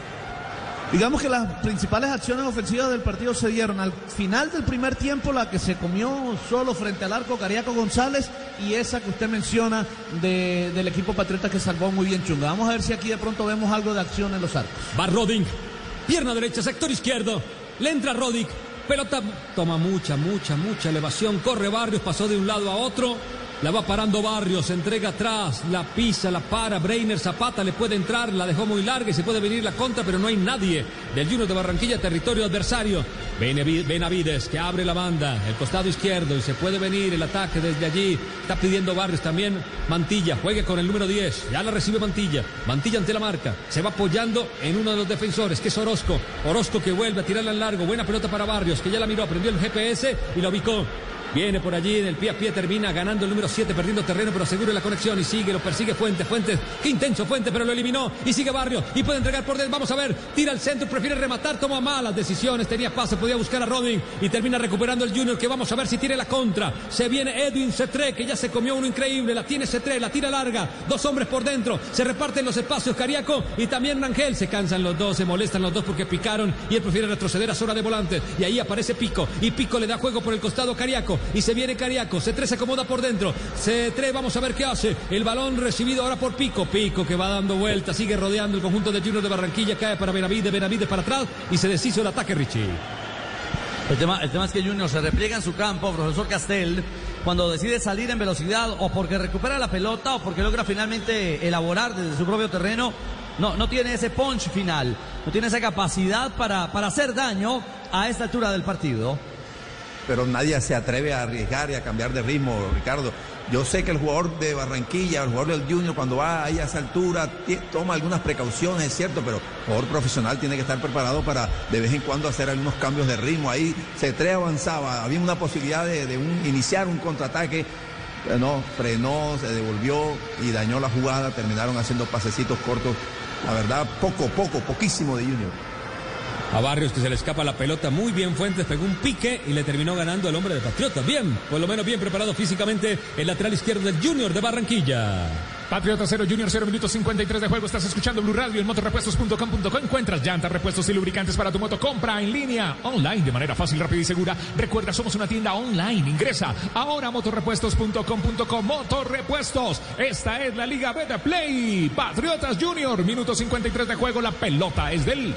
Digamos que las principales acciones ofensivas del partido se dieron al final del primer tiempo, la que se comió solo frente al arco Cariaco González y esa que usted menciona de- del equipo Patriota que salvó muy bien Chunga. Vamos a ver si aquí de pronto vemos algo de acción en los arcos. Va Roding. Pierna derecha, sector izquierdo. Le entra Rodic. Pelota toma mucha, mucha, mucha elevación. Corre Barrios, pasó de un lado a otro. La va parando Barrios, entrega atrás, la pisa, la para. Breiner Zapata le puede entrar, la dejó muy larga y se puede venir la contra, pero no hay nadie del Junior de Barranquilla, territorio adversario. Benavi- Benavides que abre la banda, el costado izquierdo y se puede venir el ataque desde allí. Está pidiendo Barrios también. Mantilla, juegue con el número 10. Ya la recibe Mantilla. Mantilla ante la marca. Se va apoyando en uno de los defensores, que es Orozco. Orozco que vuelve a tirarla en largo. Buena pelota para Barrios, que ya la miró, aprendió el GPS y la ubicó. Viene por allí en el pie a pie, termina ganando el número 7, perdiendo terreno, pero seguro la conexión y sigue, lo persigue Fuentes, Fuentes, qué intenso Fuentes, pero lo eliminó y sigue Barrio y puede entregar por dentro, vamos a ver, tira al centro, prefiere rematar, toma malas decisiones, tenía pase, podía buscar a Rodin y termina recuperando el Junior, que vamos a ver si tiene la contra, se viene Edwin Cetré, que ya se comió uno increíble, la tiene Cetré, la tira larga, dos hombres por dentro, se reparten los espacios Cariaco y también Rangel, se cansan los dos, se molestan los dos porque picaron y él prefiere retroceder a zona de volante. Y ahí aparece Pico y Pico le da juego por el costado Cariaco y se viene Cariaco, C3 se acomoda por dentro, C3 vamos a ver qué hace, el balón recibido ahora por Pico, Pico que va dando vueltas, sigue rodeando el conjunto de Junior de Barranquilla, cae para Benavides, Benavides para atrás y se deshizo el ataque Richie. El tema, el tema es que Junior se repliega en su campo, profesor Castel, cuando decide salir en velocidad o porque recupera la pelota o porque logra finalmente elaborar desde su propio terreno. No, no tiene ese punch final, no tiene esa capacidad para, para hacer daño a esta altura del partido. Pero nadie se atreve a arriesgar y a cambiar de ritmo, Ricardo. Yo sé que el jugador de Barranquilla, el jugador del Junior, cuando va ahí a esa altura, toma algunas precauciones, es cierto, pero el jugador profesional tiene que estar preparado para de vez en cuando hacer algunos cambios de ritmo. Ahí C3 avanzaba, había una posibilidad de, iniciar un contraataque, no, frenó, se devolvió y dañó la jugada, terminaron haciendo pasecitos cortos. La verdad, poco, poco, poquísimo de Junior. A Barrios que se le escapa la pelota muy bien Fuentes, pegó un pique y le terminó ganando al hombre de Patriotas. Bien, por lo menos bien preparado físicamente el lateral izquierdo del Junior de Barranquilla. Patriota 0 Junior 0 minutos 53 de juego. Estás escuchando Blue Radio en motorrepuestos.com.co. Encuentras llantas, repuestos y lubricantes para tu moto. Compra en línea, online, de manera fácil, rápida y segura. Recuerda, somos una tienda online. Ingresa ahora a motorrepuestos.com.co. Motorrepuestos. Esta es la Liga B de Play. Patriotas Junior, minuto 53 de juego. La pelota es del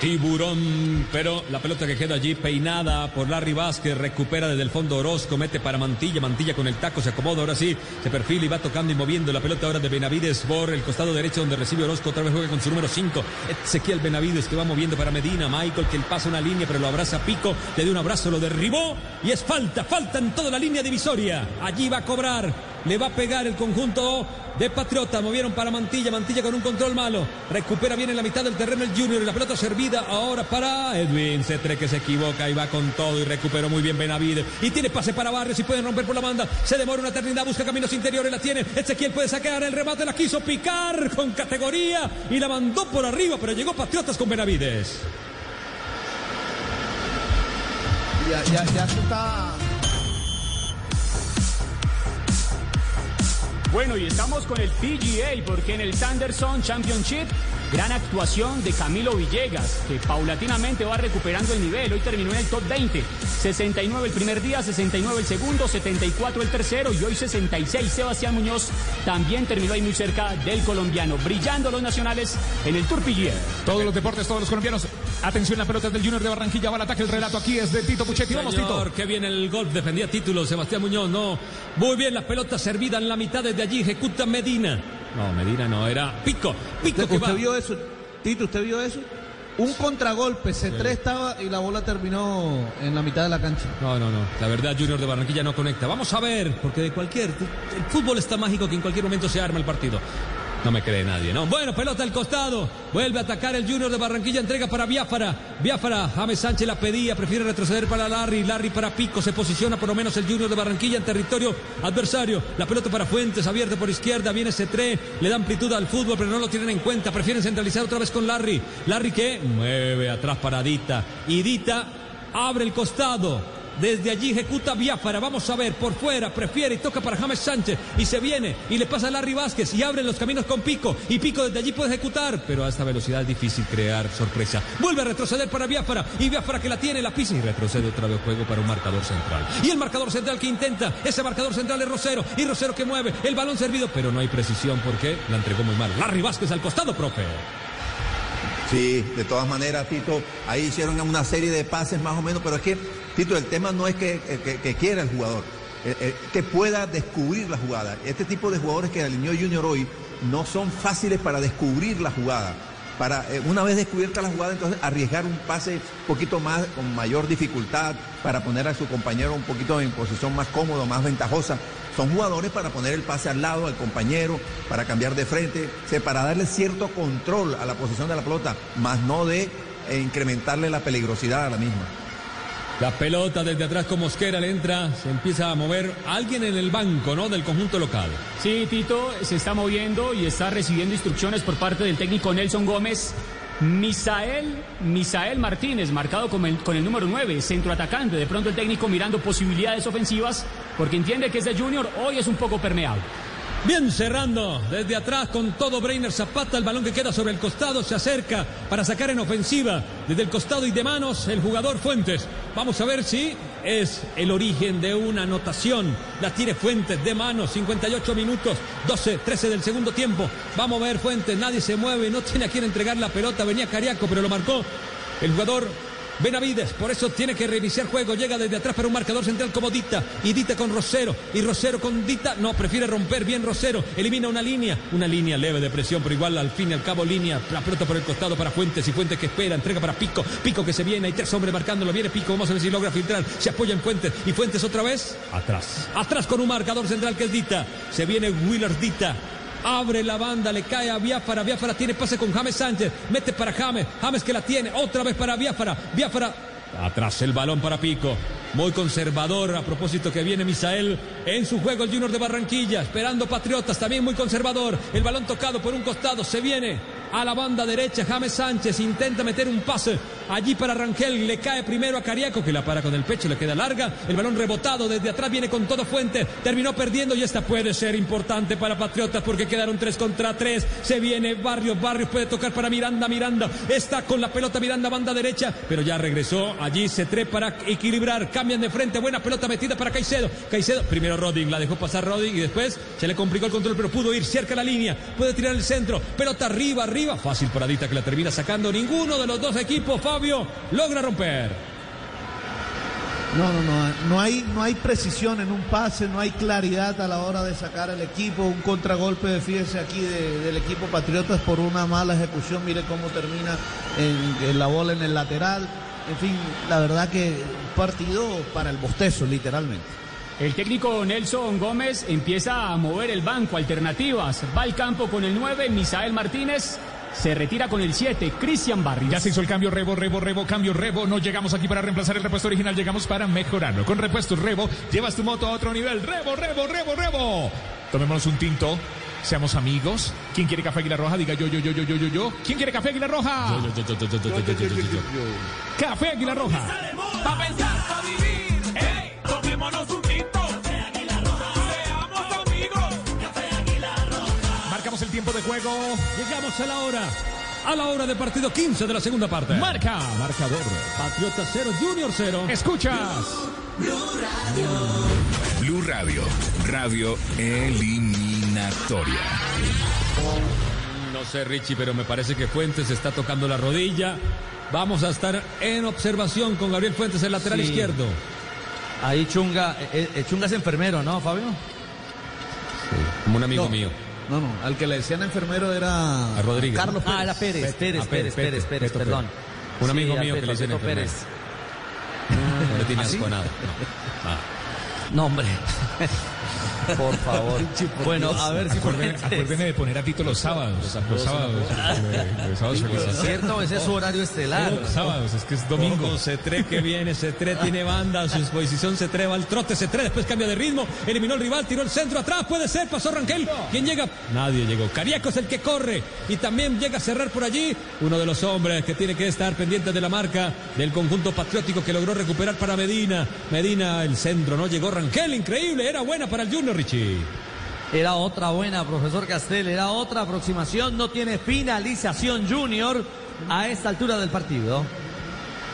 Tiburón, pero la pelota que queda allí peinada por Larry Vázquez, recupera desde el fondo Orozco, mete para Mantilla, Mantilla con el taco, se acomoda ahora sí, se perfila y va tocando y moviendo la pelota ahora de Benavides por el costado derecho donde recibe Orozco, otra vez juega con su número 5, Ezequiel Benavides que va moviendo para Medina, Michael que él pasa una línea pero lo abraza Pico, le dio un abrazo, lo derribó y es falta, falta en toda la línea divisoria, allí va a cobrar, le va a pegar el conjunto de Patriota, movieron para Mantilla, Mantilla con un control malo, recupera bien en la mitad del terreno el Junior y la pelota servida ahora para Edwin Cetre que se equivoca y va con todo y recuperó muy bien Benavides y tiene pase para Barrios y pueden romper por la banda, se demora una eternidad, busca caminos interiores, la tiene, Ezequiel puede sacar el remate, la quiso picar con categoría y la mandó por arriba, pero llegó Patriotas con Benavides. Ya, ya, ya está. Bueno, y estamos con el PGA porque en el Sanderson Championship, gran actuación de Camilo Villegas, que paulatinamente va recuperando el nivel. Hoy terminó en el top 20. 69 el primer día, 69 el segundo, 74 el tercero y hoy 66. Sebastián Muñoz también terminó ahí muy cerca del colombiano, brillando los nacionales en el Tour PGA. Todos los deportes, todos los colombianos. Atención, la pelota es del Junior de Barranquilla. Va al ataque. El relato aquí es de Tito Puchetti. Vamos, Tito. Qué bien el golf, defendía título Sebastián Muñoz, no. Muy bien, la pelota servida en la mitad desde allí, ejecuta Medina. No, Medina no, era Pico, Pico ¿Usted, que usted va. vio eso? Tito, ¿usted vio eso? Un contragolpe, C3 estaba y la bola terminó en la mitad de la cancha. No, no, no. La verdad, Junior de Barranquilla no conecta. Vamos a ver, porque de cualquier. El fútbol está mágico que en cualquier momento se arma el partido. No me cree nadie, ¿no? Bueno, pelota al costado. Vuelve a atacar el Junior de Barranquilla. Entrega para Biafara. Biafara. James Sánchez la pedía. Prefiere retroceder para Larry. Larry para Pico. Se posiciona por lo menos el Junior de Barranquilla en territorio adversario. La pelota para Fuentes. Abierta por izquierda. Viene C3. Le da amplitud al fútbol, pero no lo tienen en cuenta. Prefieren centralizar otra vez con Larry. Larry que mueve atrás para Dita. Y Dita abre el costado. Desde allí ejecuta Biafara. Vamos a ver, por fuera, prefiere y toca para James Sánchez. Y se viene y le pasa a Larry Vázquez y abre los caminos con Pico. Y Pico desde allí puede ejecutar. Pero a esta velocidad es difícil crear sorpresa. Vuelve a retroceder para Biafara. Y Biafara que la tiene, la pisa y retrocede otra vez juego para un marcador central. Y el marcador central que intenta. Ese marcador central es Rosero. Y Rosero que mueve el balón servido. Pero no hay precisión porque la entregó muy mal. Larry Vázquez al costado, profe. Sí, de todas maneras, Tito, ahí hicieron una serie de pases más o menos, pero es que, Tito, el tema no es que, que quiera el jugador, eh, eh, que pueda descubrir la jugada. Este tipo de jugadores que alineó Junior hoy no son fáciles para descubrir la jugada. Para, eh, una vez descubierta la jugada, entonces arriesgar un pase un poquito más, con mayor dificultad, para poner a su compañero un poquito en posición más cómoda, más ventajosa. Son jugadores para poner el pase al lado al compañero, para cambiar de frente, para darle cierto control a la posición de la pelota, más no de eh, incrementarle la peligrosidad a la misma. La pelota desde atrás con Mosquera le entra, se empieza a mover alguien en el banco, ¿no? Del conjunto local. Sí, Tito se está moviendo y está recibiendo instrucciones por parte del técnico Nelson Gómez. Misael, Misael Martínez, marcado con el, con el número 9, centro atacante. De pronto el técnico mirando posibilidades ofensivas porque entiende que este Junior hoy es un poco permeable. Bien cerrando desde atrás con todo Breiner Zapata, el balón que queda sobre el costado se acerca para sacar en ofensiva desde el costado y de manos el jugador Fuentes. Vamos a ver si es el origen de una anotación. La tiene Fuentes de manos, 58 minutos, 12, 13 del segundo tiempo. Vamos a ver Fuentes, nadie se mueve, no tiene a quién entregar la pelota, venía Cariaco, pero lo marcó el jugador Benavides, por eso tiene que reiniciar juego. Llega desde atrás para un marcador central como Dita. Y Dita con Rosero. Y Rosero con Dita. No, prefiere romper bien Rosero. Elimina una línea. Una línea leve de presión, pero igual al fin y al cabo línea. La pelota por el costado para Fuentes. Y Fuentes que espera. Entrega para Pico. Pico que se viene. Hay tres hombres marcándolo. Viene Pico. Vamos a ver si logra filtrar. Se apoya en Fuentes. Y Fuentes otra vez. Atrás. Atrás con un marcador central que es Dita. Se viene Wheeler Dita. Abre la banda, le cae a Biafara. Biafara tiene pase con James Sánchez. Mete para James. James que la tiene. Otra vez para Biafara. Biafara. Atrás el balón para Pico. Muy conservador a propósito que viene Misael en su juego el Junior de Barranquilla. Esperando Patriotas. También muy conservador. El balón tocado por un costado. Se viene a la banda derecha. James Sánchez intenta meter un pase allí para Rangel. Le cae primero a Cariaco que la para con el pecho. Le queda larga. El balón rebotado desde atrás viene con todo Fuente. Terminó perdiendo y esta puede ser importante para Patriotas porque quedaron tres contra tres. Se viene Barrios. Barrios puede tocar para Miranda. Miranda está con la pelota. Miranda banda derecha. Pero ya regresó. Allí se tre para equilibrar. Cambian de frente. Buena pelota metida para Caicedo. Caicedo. Primero Roding. La dejó pasar Roding y después se le complicó el control pero pudo ir cerca de la línea. Puede tirar el centro. Pelota arriba, arriba. Fácil para Dita que la termina sacando. Ninguno de los dos equipos, Fabio, logra romper. No, no, no, no hay, no hay precisión en un pase, no hay claridad a la hora de sacar el equipo, un contragolpe, fíjese aquí de- del equipo Patriotas por una mala ejecución, mire cómo termina en, en la bola en el lateral, en fin, la verdad que un partido para el bostezo, literalmente. El técnico Nelson Gómez empieza a mover el banco, alternativas. Va al campo con el 9, Misael Martínez. Se retira con el 7, Cristian Barrios. Ya se hizo el cambio Rebo, Rebo, Rebo, cambio Rebo. No llegamos aquí para reemplazar el repuesto original, llegamos para mejorarlo. Con repuestos Rebo, llevas tu moto a otro nivel. Rebo, Rebo, Rebo, Rebo. Tomémonos un tinto. Seamos amigos. ¿Quién quiere café Águila Roja? Diga yo, yo, yo, yo, yo, yo, yo. ¿Quién quiere café Águila Roja? Café Águila Roja. Pa' pensar, pa' vivir. Tiempo de juego. Llegamos a la hora. A la hora de partido 15 de la segunda parte. Marca. Marcador. Patriota 0, Junior 0. Escuchas. Blue Radio, radio eliminatoria. No sé, Richie, pero me parece que Fuentes está tocando la rodilla. Vamos a estar en observación con Gabriel Fuentes, el lateral Sí. izquierdo. Ahí Chunga, eh, eh, Chunga es enfermero, ¿no, Fabio? Como un amigo No. mío. No, no, al que le decían enfermero era A Rodríguez. Carlos Pérez. Ah, era Pérez, Pérez. Pérez, Ah, Pérez, Pérez, Pérez, Pérez, Peto perdón. Un amigo Sí, mío que le dicen enfermero. Pérez. No le tiene ¿Ah, sí? asco nada. No, hombre. Por favor. Bueno, a ver si Acuérdenme, de poner a Tito los sábados. Los sábados. Los sábados. ¿Cierto? Ese es su horario estelar. Los sábados, es que es domingo. C3 que viene, C3 tiene banda, a su disposición C3 va al trote, C3 después cambia de ritmo, eliminó el rival, tiró el centro atrás, puede ser, pasó Rangel. ¿Quién llega? Nadie llegó. Cariaco es el que corre y también llega a cerrar por allí uno de los hombres que tiene que estar pendiente de la marca del conjunto patriótico que logró recuperar para Medina. Medina el centro, ¿no? Llegó Rangel, increíble, era buena para el Junior Richie. Era otra buena, profesor Castel, era otra aproximación. No tiene finalización Junior a esta altura del partido.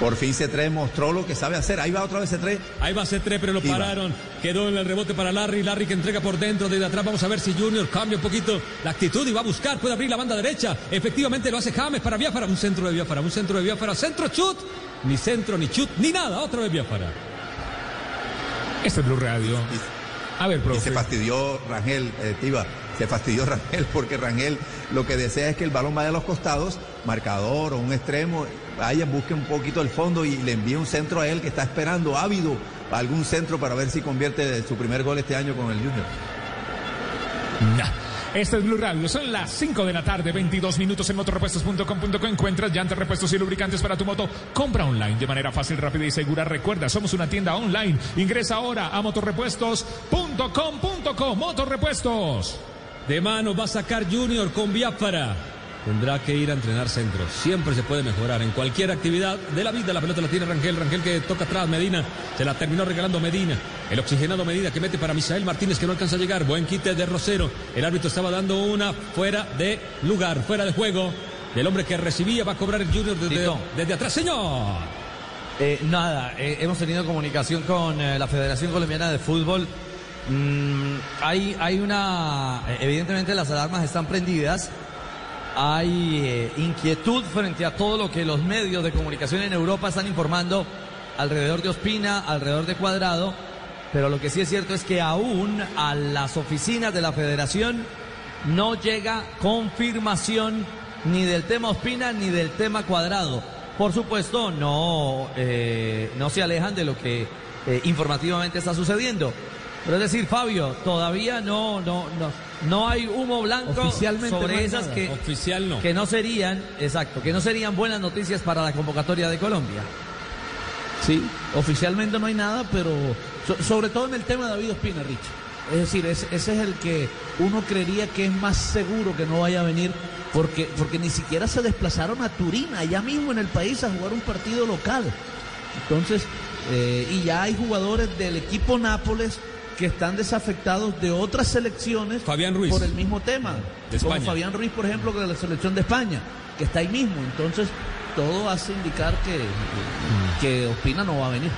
Por fin C3 mostró lo que sabe hacer. Ahí va otra vez C3. Ahí va C3, pero lo pararon. Quedó en el rebote para Larry. Larry que entrega por dentro, desde atrás. Vamos a ver si Junior cambia un poquito la actitud y va a buscar. Puede abrir la banda derecha. Efectivamente lo hace James para Biafara. Un centro de Biafara, un centro de Biafara. Centro chut. Ni centro, ni chut, ni nada. Otra vez Biafara. Este es Blue Radio. A ver, Y profe. se fastidió Rangel, eh, Tiva, se fastidió Rangel porque Rangel lo que desea es que el balón vaya a los costados, marcador o un extremo, vaya, busque un poquito el fondo y le envíe un centro a él que está esperando, ávido, algún centro para ver si convierte su primer gol este año con el Junior. Nah. Este es Blue Radio, son las 5 de la tarde, 22 minutos en motorrepuestos.com.co. Encuentras llantas, repuestos y lubricantes para tu moto. Compra online de manera fácil, rápida y segura. Recuerda, somos una tienda online. Ingresa ahora a motorrepuestos.com.co. Motorrepuestos. De mano va a sacar Junior con Biafara. Tendrá que ir a entrenar centro. Siempre se puede mejorar en cualquier actividad de la vida. La pelota la tiene Rangel. Rangel que toca atrás. Medina. Se la terminó regalando Medina. El oxigenado Medina que mete para Misael Martínez que no alcanza a llegar. Buen quite de Rosero. El árbitro estaba dando una fuera de lugar, fuera de juego. Del hombre que recibía va a cobrar el Junior desde, Tito. desde atrás. Señor. Eh, nada, eh, hemos tenido comunicación con eh, la Federación Colombiana de Fútbol. Mm, hay, hay una. Evidentemente las alarmas están prendidas. Hay eh, inquietud frente a todo lo que los medios de comunicación en Europa están informando alrededor de Ospina, alrededor de Cuadrado, pero lo que sí es cierto es que aún a las oficinas de la federación no llega confirmación ni del tema Ospina ni del tema Cuadrado. Por supuesto, no, eh, no se alejan de lo que eh, informativamente está sucediendo. Pero es decir, Fabio, todavía no, no, no, no hay humo blanco Oficialmente sobre no hay esas nada. que, Oficial no. que no serían, exacto, que no serían buenas noticias para la convocatoria de Colombia. Sí, oficialmente no hay nada, pero so- sobre todo en el tema de David Ospina, Rich. Es decir, ese, ese es el que uno creería que es más seguro que no vaya a venir, porque, porque ni siquiera se desplazaron a Turín, allá mismo en el país, a jugar un partido local. Entonces, eh, y ya hay jugadores del equipo Nápoles que están desafectados de otras selecciones Fabián Ruiz. por el mismo tema. De Como. Fabián Ruiz, por ejemplo, de la selección de España, que está ahí mismo. Entonces, todo hace indicar que, que Ospina no va a venir.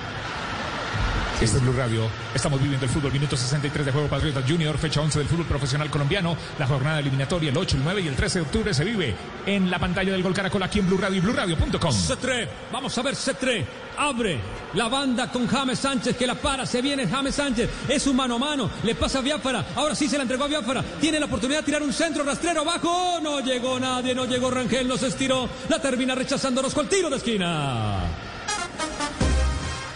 Este es Blue Radio. Estamos viviendo el fútbol. Minuto 63 de juego Patriotas Junior, fecha 11 del fútbol profesional colombiano. La jornada eliminatoria el 8, el 9 y el 13 de octubre se vive en la pantalla del Gol Caracol aquí en Blue Radio y BlueRadio.com. Cetré, vamos a ver Cetré. Abre la banda con James Sánchez que la para, se viene James Sánchez, es un mano a mano, le pasa a Biafara, ahora sí se la entregó a Biafara, tiene la oportunidad de tirar un centro rastrero abajo, no llegó nadie, no llegó Rangel, no se estiró, la termina rechazando Orozco el tiro de esquina.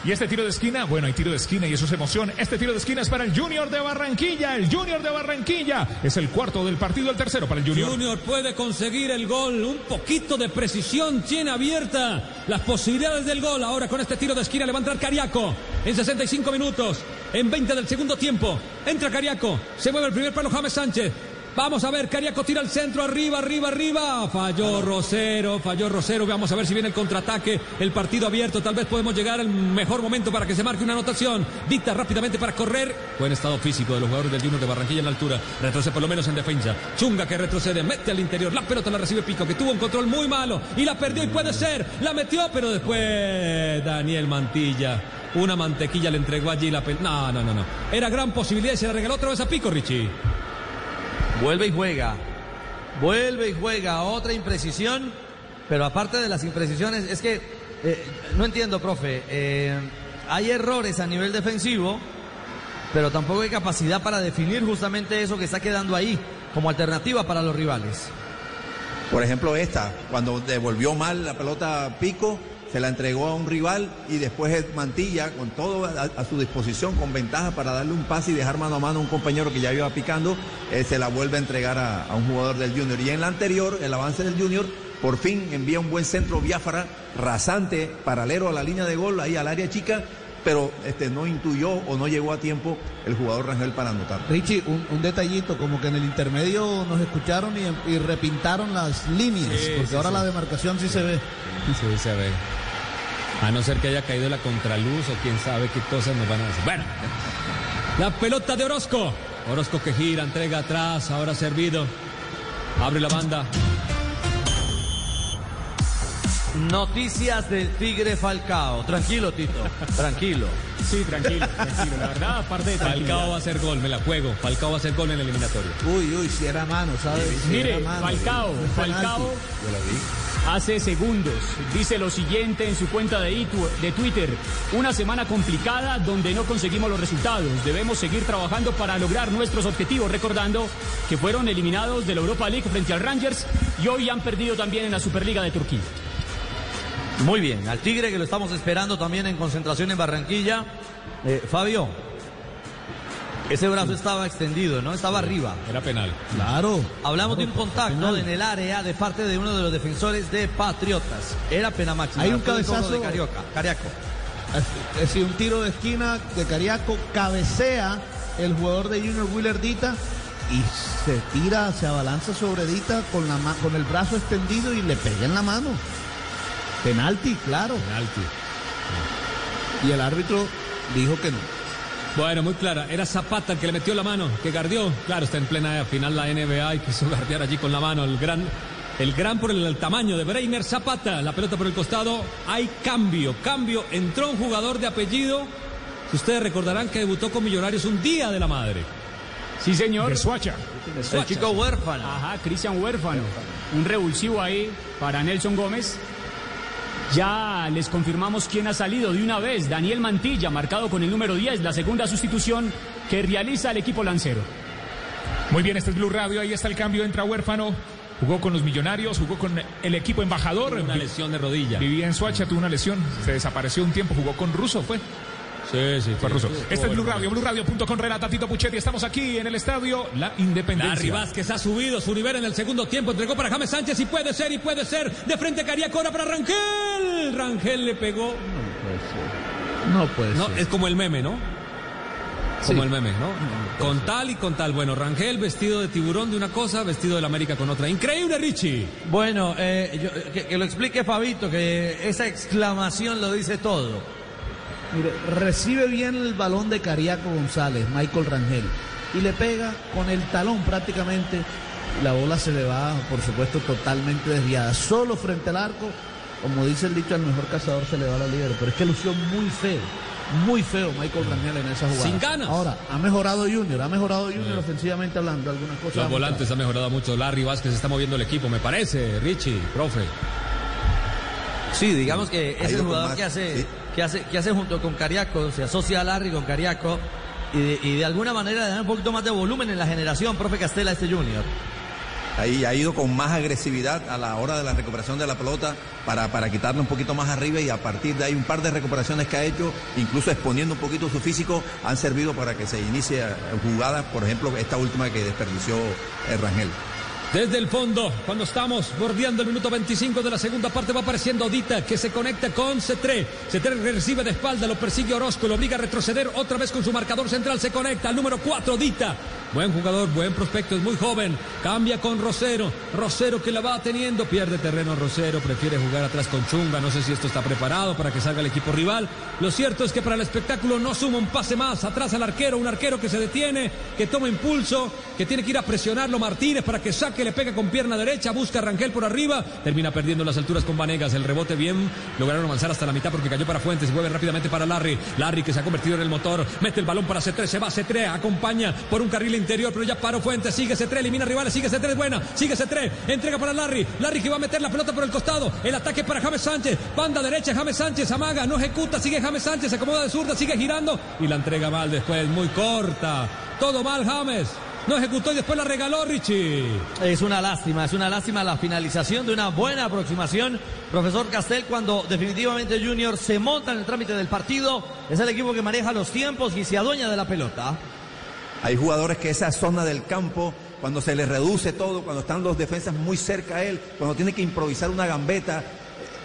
Y este tiro de esquina, bueno, hay tiro de esquina y eso es emoción. Este tiro de esquina es para el Junior de Barranquilla. El Junior de Barranquilla es el cuarto del partido, el tercero para el Junior. Junior puede conseguir el gol, un poquito de precisión tiene abierta las posibilidades del gol. Ahora con este tiro de esquina le va a entrar Cariaco en 65 minutos, en 20 del segundo tiempo. Entra Cariaco, se mueve el primer palo James Sánchez. Vamos a ver, Cariaco tira el centro, arriba, arriba, arriba. Falló Rosero, falló Rosero. Vamos a ver si viene el contraataque, el partido abierto. Tal vez podemos llegar al mejor momento para que se marque una anotación. Dicta rápidamente para correr. Buen estado físico de los jugadores del Junior de Barranquilla en la altura. Retrocede por lo menos en defensa. Chunga que retrocede, mete al interior. La pelota la recibe Pico, que tuvo un control muy malo. Y la perdió y puede ser. La metió, pero después Daniel Mantilla. Una mantequilla le entregó allí la pelota. No, no, no, no. Era gran posibilidad y se la regaló otra vez a Pico, Richie. Vuelve y juega. Vuelve y juega. Otra imprecisión. Pero aparte de las imprecisiones, es que eh, no entiendo, profe. eh, hay errores a nivel defensivo, pero tampoco hay capacidad para definir justamente eso que está quedando ahí como alternativa para los rivales. Por ejemplo, esta, cuando devolvió mal la pelota Pico, se la entregó a un rival y después el Mantilla, con todo a, a su disposición, con ventaja para darle un pase y dejar mano a mano a un compañero que ya iba picando, eh, se la vuelve a entregar a, a un jugador del Junior. Y en la anterior, el avance del Junior, por fin envía un buen centro Biafara, rasante, paralelo a la línea de gol, ahí al área chica, pero este, no intuyó o no llegó a tiempo el jugador Rangel para anotar. Richie, un, un detallito, como que en el intermedio nos escucharon y, y repintaron las líneas, Sí, porque sí, ahora sí. la demarcación sí se ve. Sí, se ve. A no ser que haya caído la contraluz o quién sabe qué cosas nos van a decir. Bueno, la pelota de Orozco. Orozco que gira, entrega atrás, ahora servido. Abre la banda. Noticias del Tigre Falcao. Tranquilo, Tito. Tranquilo. Sí, tranquilo, tranquilo. La verdad, aparte de Falcao va a hacer gol, me la juego. Falcao va a hacer gol en el eliminatorio. Uy, uy, si era mano, ¿sabes? Si Mire, mano. Falcao, Fue penalti. Falcao hace segundos dice lo siguiente en su cuenta de, de Twitter. Una semana complicada donde no conseguimos los resultados. Debemos seguir trabajando para lograr nuestros objetivos, recordando que fueron eliminados de la Europa League frente al Rangers y hoy han perdido también en la Superliga de Turquía. Muy bien, al Tigre que lo estamos esperando también en concentración en Barranquilla. Eh, Fabio, ese brazo estaba extendido, ¿no? Estaba arriba. Era penal. Claro. Hablamos de un contacto en el área de parte de uno de los defensores de Patriotas. Era pena máxima. Hay un cabezazo- de Carioca, Cariaco. Es decir, un tiro de esquina de Cariaco, cabecea el jugador de Junior Willer Dita y se tira, se abalanza sobre Dita con, la ma- con el brazo extendido y le pega en la mano. Penalti, claro. Penalti. Y el árbitro dijo que no. Bueno, muy clara. Era Zapata el que le metió la mano, que guardió. Claro, está en plena final la NBA y quiso guardiar allí con la mano. El gran, el gran por el tamaño de Breiner Zapata. La pelota por el costado. Hay cambio, cambio. Entró un jugador de apellido. Si ustedes recordarán que debutó con Millonarios un día de la madre. Sí, señor. De Suacha. El chico huérfano. Ajá, Cristian Huérfano. Un revulsivo ahí para Nelson Gómez. Ya les confirmamos quién ha salido de una vez. Daniel Mantilla, marcado con el número 10, la segunda sustitución que realiza el equipo lancero. Muy bien, este es Blue Radio. Ahí está el cambio. Entra huérfano. Jugó con los millonarios, jugó con el equipo embajador. Una lesión de rodilla. Vivía en Suacha, tuvo una lesión. Se desapareció un tiempo. Jugó con Russo, fue. Sí, sí, Fue Russo. sí. Este es Blue Radio, BlueRadio.com, relata Tito Puchetti. Estamos aquí en el estadio La Independencia. Larry Vázquez ha subido su nivel en el segundo tiempo, entregó para James Sánchez y puede ser, y puede ser. De frente Cariaco ahora para Rangel. Rangel le pegó. No puede No, ser. es como el meme, ¿no? Como Sí. el meme, ¿no? Con tal y con tal. Bueno, Rangel vestido de tiburón de una cosa, vestido del América con otra. Increíble, Richie. Bueno, eh, yo- que, que lo explique Fabito, que esa exclamación lo dice todo. Mire, recibe bien el balón de Cariaco González, Michael Rangel, y le pega con el talón prácticamente. La bola se le va, por supuesto, totalmente desviada. Solo frente al arco, como dice el dicho, al mejor cazador se le va la libre. Pero es que lució muy feo, muy feo Michael Rangel en esa jugada. Sin ganas. Ahora, ha mejorado Junior, ha mejorado Junior ofensivamente hablando, algunas cosas. Los volantes han mejorado mucho. Larry Vázquez está moviendo el equipo, me parece. Richie, profe. Sí, digamos que es Ha el ido con jugador más, que hace, sí. Que hace, que hace junto con Cariaco, se asocia a Larry con Cariaco y de, y de alguna manera da un poquito más de volumen en la generación, profe Castela, este Junior. Ahí ha ido con más agresividad a la hora de la recuperación de la pelota para, para quitarle un poquito más arriba y a partir de ahí un par de recuperaciones que ha hecho, incluso exponiendo un poquito su físico, han servido para que se inicie jugadas, por ejemplo, esta última que desperdició eh, Rangel. Desde el fondo, cuando estamos bordeando el minuto 25 de la segunda parte, va apareciendo Dita, que se conecta con C3. C3 recibe de espalda, lo persigue Orozco, lo obliga a retroceder otra vez con su marcador central. Se conecta al número 4, Dita. Buen jugador, buen prospecto, es muy joven. Cambia con Rosero. Rosero que la va teniendo, pierde terreno Rosero, prefiere jugar atrás con Chunga. No sé si esto está preparado para que salga el equipo rival. Lo cierto es que para el espectáculo no suma un pase más. Atrás al arquero, un arquero que se detiene, que toma impulso, que tiene que ir a presionarlo Martínez para que saque, le pega con pierna derecha, busca a Rangel por arriba, termina perdiendo las alturas con Vanegas. El rebote bien, lograron avanzar hasta la mitad porque cayó para Fuentes vuelve rápidamente para Larry. Larry que se ha convertido en el motor, mete el balón para C3, se va C3, acompaña por un carril interior, pero ya paró Fuentes, sigue C3, elimina rivales, sigue C3, buena, sigue C3, entrega para Larry. Larry que va a meter la pelota por el costado, el ataque para James Sánchez, banda derecha, James Sánchez amaga, no ejecuta, sigue James Sánchez, se acomoda de zurda, sigue girando y la entrega mal después, muy corta. Todo mal James. No ejecutó y después la regaló Richie. Es una lástima, es una lástima la finalización de una buena aproximación. Profesor Castel, cuando definitivamente Junior se monta en el trámite del partido, es el equipo que maneja los tiempos y se adueña de la pelota. Hay jugadores que esa zona del campo, cuando se le reduce todo, cuando están los defensas muy cerca a él, cuando tiene que improvisar una gambeta, eh,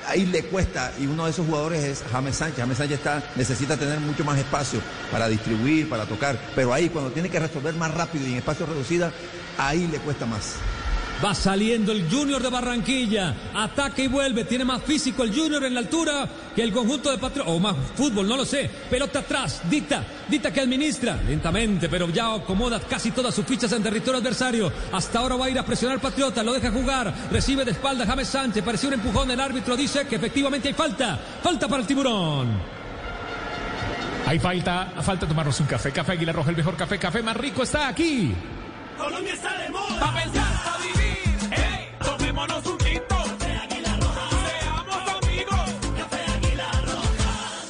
ahí le cuesta. Y uno de esos jugadores es James Sánchez. James Sánchez está, necesita tener mucho más espacio para distribuir, para tocar. Pero ahí, cuando tiene que resolver más rápido y en espacio reducido, ahí le cuesta más. Va saliendo el Junior de Barranquilla. Ataca y vuelve. Tiene más físico el Junior en la altura que el conjunto de Patriotas. O más fútbol, no lo sé. Pelota atrás. Dicta. Dicta que administra. Lentamente, pero ya acomoda casi todas sus fichas en territorio adversario. Hasta ahora va a ir a presionar Patriota. Lo deja jugar. Recibe de espalda James Sánchez. Pareció un empujón. El árbitro dice que efectivamente hay falta. Falta para el tiburón. Hay falta, falta tomarnos un café. Café Águila Roja, el mejor café. Café más rico está aquí. Colombia está de moda. Pa' pensar,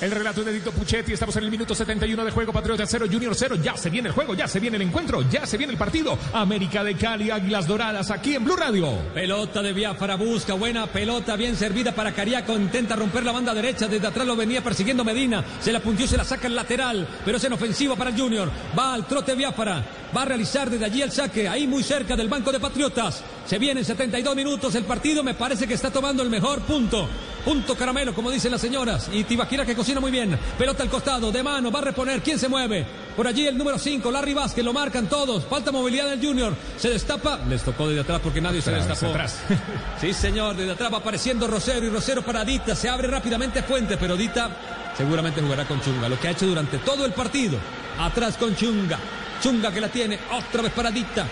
El relato de Dito Puchetti. Estamos en el minuto 71 de juego. Patriota 0, Junior 0. Ya se viene el juego, ya se viene el encuentro, ya se viene el partido. América de Cali, Águilas Doradas, aquí en Blue Radio. Pelota de Biafara busca, buena pelota, bien servida para Cariaco. Intenta romper la banda derecha, desde atrás lo venía persiguiendo Medina. Se la puntió, se la saca el lateral, pero es en ofensiva para el Junior. Va al trote Biafara, va a realizar desde allí el saque, ahí muy cerca del banco de Patriotas. Se vienen 72 minutos el partido, me parece que está tomando el mejor punto. Punto caramelo, como dicen las señoras. Y Tibaquira que cocina muy bien. Pelota al costado, de mano, va a reponer. ¿Quién se mueve? Por allí el número 5, Larry Vázquez, lo marcan todos. Falta movilidad del Junior. Se destapa. Les tocó desde atrás porque nadie se destapó. atrás. Sí, señor, desde atrás va apareciendo Rosero y Rosero para Dita. Se abre rápidamente Fuente, pero Dita seguramente jugará con Chunga. Lo que ha hecho durante todo el partido. Atrás con Chunga. Chunga que la tiene. Otra vez para Dita.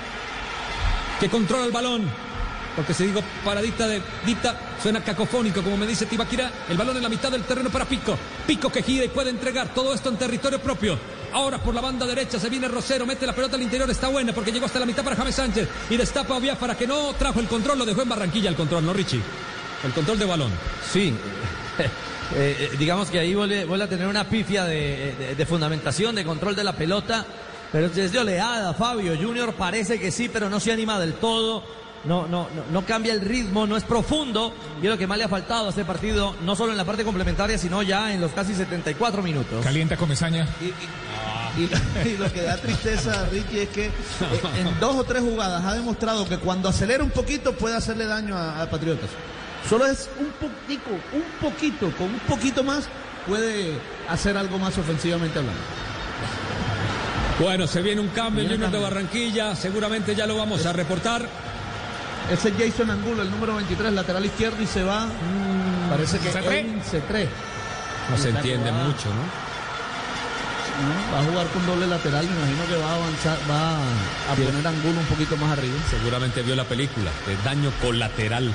Que controla el balón. Porque si digo paradita de Dita, suena cacofónico, como me dice Tibaquira. El balón en la mitad del terreno para Pico. Pico que gira y puede entregar todo esto en territorio propio. Ahora por la banda derecha se viene Rosero, mete la pelota al interior, está buena porque llegó hasta la mitad para James Sánchez y destapa a Biafara que no trajo el control, lo dejó en Barranquilla el control, ¿no, Richie? El control de balón. Sí. Eh, eh, digamos que ahí vuelve, a tener una pifia de, de- fundamentación, de control de la pelota. Pero es de oleada, Fabio Junior parece que sí, pero no se anima del todo. No, no, no, no cambia el ritmo, no es profundo. Y es lo que más le ha faltado a este partido, no solo en la parte complementaria, sino ya en los casi 74 minutos. Calienta Comesaña. Y, y lo que da tristeza, Ricky, es que eh, en dos o tres jugadas ha demostrado que cuando acelera un poquito puede hacerle daño a, a Patriotas. Solo es un poquito, un poquito, con un poquito más puede hacer algo más ofensivamente hablando. Bueno, se viene un cambio en Junior de. Barranquilla, seguramente ya lo vamos a reportar. Ese es Jason Angulo, el número 23, lateral izquierdo, y se va. parece que. Edwin Cetré. No se entiende mucho, ¿no? ¿no? Va a jugar con doble lateral, me imagino que va a avanzar, va a poner Angulo un poquito más arriba. Seguramente vio la película de daño colateral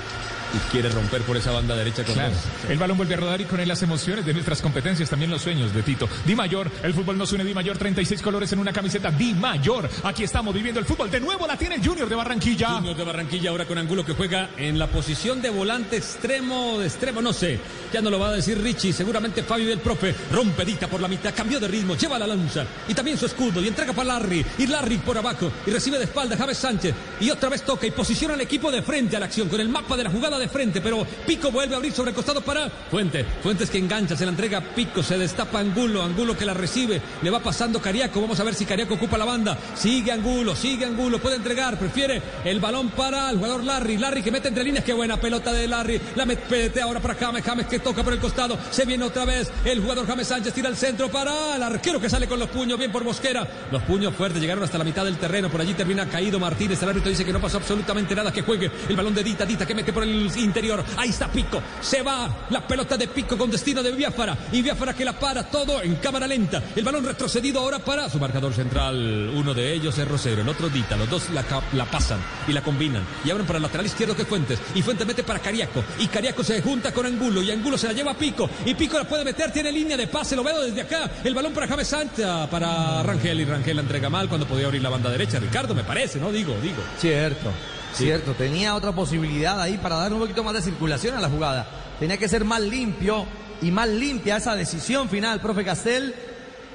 y quiere romper por esa banda derecha con Claro. El balón vuelve a rodar y con él las emociones de nuestras competencias, también los sueños de Tito. Di Mayor, el fútbol nos une Di Mayor, 36 colores en una camiseta Di Mayor. Aquí estamos viviendo el fútbol. De nuevo la tiene el Junior de Barranquilla. Junior de Barranquilla ahora con Angulo que juega en la posición de volante extremo, de extremo, no sé. Ya no lo va a decir Richie, seguramente Fabio del profe. Rompedita por la mitad, cambió de ritmo, lleva la lanza y también su escudo y entrega para Larry. Y Larry por abajo y recibe de espalda Javes Sánchez. Y otra vez toca y posiciona al equipo de frente a la acción con el mapa de la jugada de frente. Pero Pico vuelve a abrir sobre el costado para Fuente. Fuentes que engancha, se la entrega Pico, se destapa Angulo. Angulo que la recibe, le va pasando Cariaco. Vamos a ver si Cariaco ocupa la banda. Sigue Angulo, sigue Angulo, puede entregar, prefiere el balón para el jugador Larry. Larry que mete entre líneas, qué buena pelota de Larry. La mete ahora para James, James que toca por el costado. Se viene otra vez el jugador James Sánchez, tira al centro para el arquero que sale con los puños, bien por Mosquera. Los puños fuertes llegaron hasta la mitad del terreno. Por allí termina caído Martínez. El árbitro dice que no pasó absolutamente nada, que juegue el balón de Dita, Dita que mete por el interior. Ahí está Pico. Se va la pelota de Pico con destino de Biafara. Y Biafara que la para todo en cámara lenta. El balón retrocedido ahora para su marcador central. Uno de ellos es Rosero, el otro Dita. Los dos la, pasan y la combinan. Y abren para el lateral izquierdo que es Fuentes. Y Fuentes mete para Cariaco. Y Cariaco se junta con Angulo. Y Angulo se la lleva a Pico. Y Pico la puede meter. Tiene línea de pase. Lo veo desde acá. El balón para James Sánchez. Para Rangel. Y Rangel la entrega mal cuando podía abrir la banda derecha. Ricardo, me parece, ¿no? Digo, digo. Cierto, cierto. Tenía otra posibilidad ahí para dar un poquito más de circulación a la jugada. Tenía que ser más limpio y más limpia esa decisión final, profe Castel,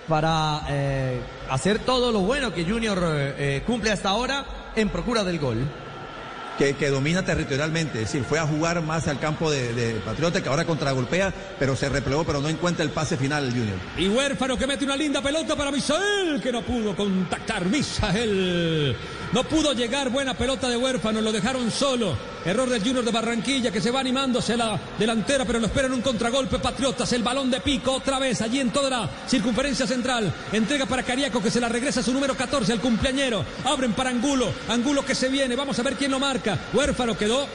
para eh, hacer todo lo bueno que Junior eh, eh, cumple hasta ahora en procura del gol. que, que domina territorialmente, es decir, fue a jugar más al campo de, de Patriota, que ahora contragolpea, pero se replegó, pero no encuentra el pase final el Junior. Y Huérfano que mete una linda pelota para Misael, que no pudo contactar. Misael no pudo llegar. Buena pelota de Huérfano, lo dejaron solo. Error del Junior de Barranquilla que se va animándose a la delantera, pero lo esperan un contragolpe. Patriotas, el balón de pico otra vez allí en toda la circunferencia central. Entrega para Cariaco que se la regresa a su número 14 al cumpleañero. Abren para Angulo. Angulo que se viene. Vamos a ver quién lo marca. Huérfano quedó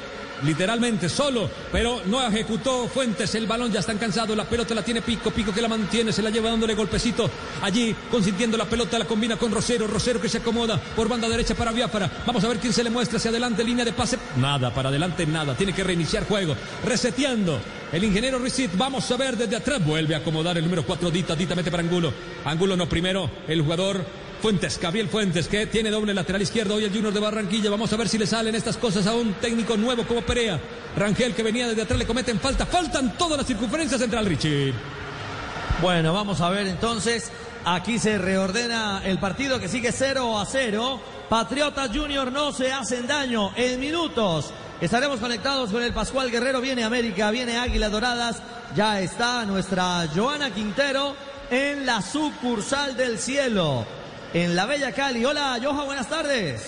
literalmente solo, pero no ejecutó Fuentes, el balón ya están cansados, la pelota la tiene Pico, Pico que la mantiene, se la lleva dándole golpecito. Allí, consintiendo la pelota, la combina con Rosero, Rosero que se acomoda por banda derecha para Biafara, vamos a ver quién se le muestra hacia adelante, línea de pase, nada, para adelante nada, tiene que reiniciar juego, reseteando, el ingeniero Risit, vamos a ver desde atrás, vuelve a acomodar el número 4, Dita, Dita mete para Angulo, Angulo no primero, el jugador Fuentes, Gabriel Fuentes, que tiene doble lateral izquierdo hoy el Junior de Barranquilla. Vamos a ver si le salen estas cosas a un técnico nuevo como Perea. Rangel, que venía desde atrás, le cometen falta. Faltan todas las circunferencias central, Richie. Bueno, vamos a ver entonces. Aquí se reordena el partido que sigue 0 a 0. Patriotas Junior no se hacen daño en minutos. Estaremos conectados con el Pascual Guerrero. Viene América, viene Águila Doradas. Ya está nuestra Joana Quintero en la sucursal del cielo. En la Bella Cali. Hola, Joja, buenas tardes.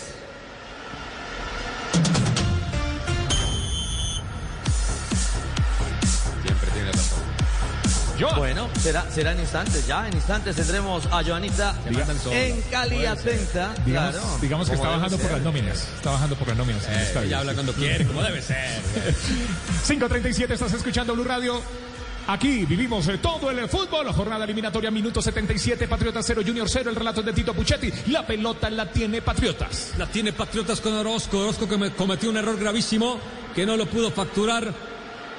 Siempre tiene razón. Bueno, será, será en instantes, ya en instantes tendremos a Joanita en Cali atenta. Digamos, claro. digamos que está bajando por las nóminas. Está bajando por las nóminas. Eh, ella habla cuando quiere, como debe ser. 5.37, estás escuchando Blue Radio. Aquí vivimos todo el fútbol. Jornada eliminatoria, minuto 77. Patriotas 0, Junior 0. El relato de Tito Puchetti. La pelota la tiene Patriotas. La tiene Patriotas con Orozco. Orozco que me- cometió un error gravísimo que no lo pudo facturar.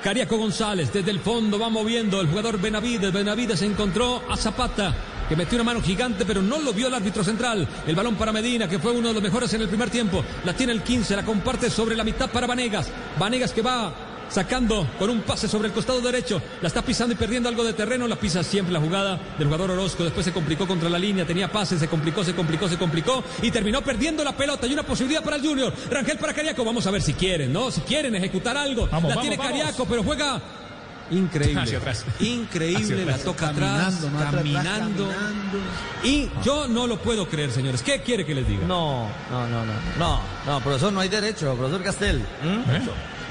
Cariaco González desde el fondo va moviendo el jugador Benavides. Benavides encontró a Zapata. que metió una mano gigante, pero no lo vio el árbitro central. El balón para Medina, que fue uno de los mejores en el primer tiempo. La tiene el 15, la comparte sobre la mitad para Vanegas. Vanegas que va sacando con un pase sobre el costado derecho. La está pisando y perdiendo algo de terreno. La pisa siempre la jugada del jugador Orozco. Después se complicó contra la línea. Tenía pase, se complicó, se complicó, se complicó. Y terminó perdiendo la pelota. Y una posibilidad para el Junior. Rangel para Cariaco. Vamos a ver si quieren, ¿no? Si quieren ejecutar algo. Vamos, la vamos, tiene vamos. Cariaco, pero juega. Increíble. Hacia atrás. Increíble, Hacia la atrás. toca Caminando, atrás, caminando. Y yo no lo puedo creer, señores. ¿Qué quiere que les diga? No, no, no, no. No, no, profesor, no hay derecho, profesor Castel.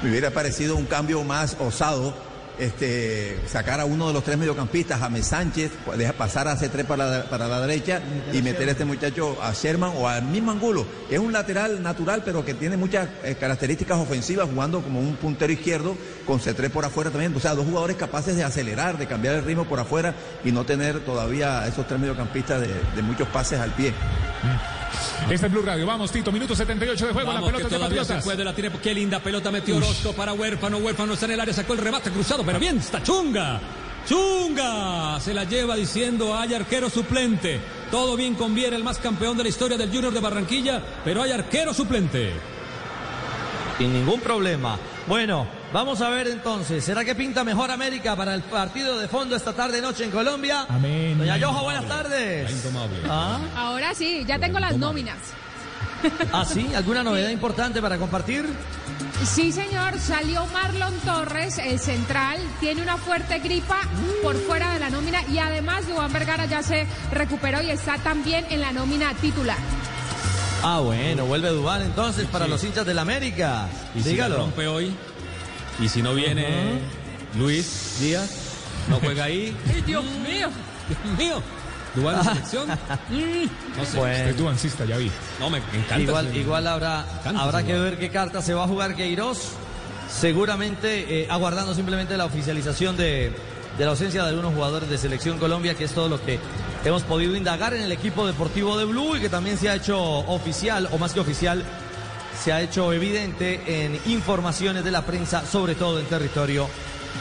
Me hubiera parecido un cambio más osado este, sacar a uno de los tres mediocampistas, James Sánchez, deja pasar a C3 para la, para la derecha y meter a este muchacho a Sherman o al mismo Angulo. Es un lateral natural, pero que tiene muchas eh, características ofensivas, jugando como un puntero izquierdo con C3 por afuera también. O sea, dos jugadores capaces de acelerar, de cambiar el ritmo por afuera y no tener todavía esos tres mediocampistas de muchos pases al pie. Este es Blue Radio. Vamos, Tito, minuto 78 de juego. Vamos, la pelota de se puede, la tiene, qué linda pelota metió Orozco para Huérfano, Huérfano está en el área, sacó el remate cruzado, pero bien, está Chunga, Chunga, se la lleva diciendo hay arquero suplente, todo bien con Viera, el más campeón de la historia del Junior de Barranquilla, pero hay arquero suplente. Sin ningún problema. Bueno, vamos a ver entonces. ¿Será que pinta mejor América para el partido de fondo esta tarde noche en Colombia? Amén. Doña Yoja, buenas tardes. ¿Ah? Ahora sí, ya tengo las nóminas. ¿Ah, sí? ¿Alguna novedad importante para compartir? Sí, señor, salió Marlon Torres, el central, tiene una fuerte gripa por fuera de la nómina y además Duván Vergara ya se recuperó y está también en la nómina titular. Ah, bueno, vuelve Dubán entonces para los hinchas del América. Y si Dígalo. rompe hoy, y si no viene Luis Díaz, no juega ahí. ¡Ay, Dios mío! Dios mío, Dubán en selección. Mm, No sé. Bueno. Estoy duancista, ya vi. No, me encanta. Igual, ese- igual habrá, encanta habrá que ver qué carta se va a jugar Queiroz. Seguramente eh, aguardando simplemente la oficialización de, de la ausencia de algunos jugadores de Selección Colombia, que es todo lo que hemos podido indagar en el equipo deportivo de Blue y que también se ha hecho oficial, o más que oficial, se ha hecho evidente en informaciones de la prensa, sobre todo en territorio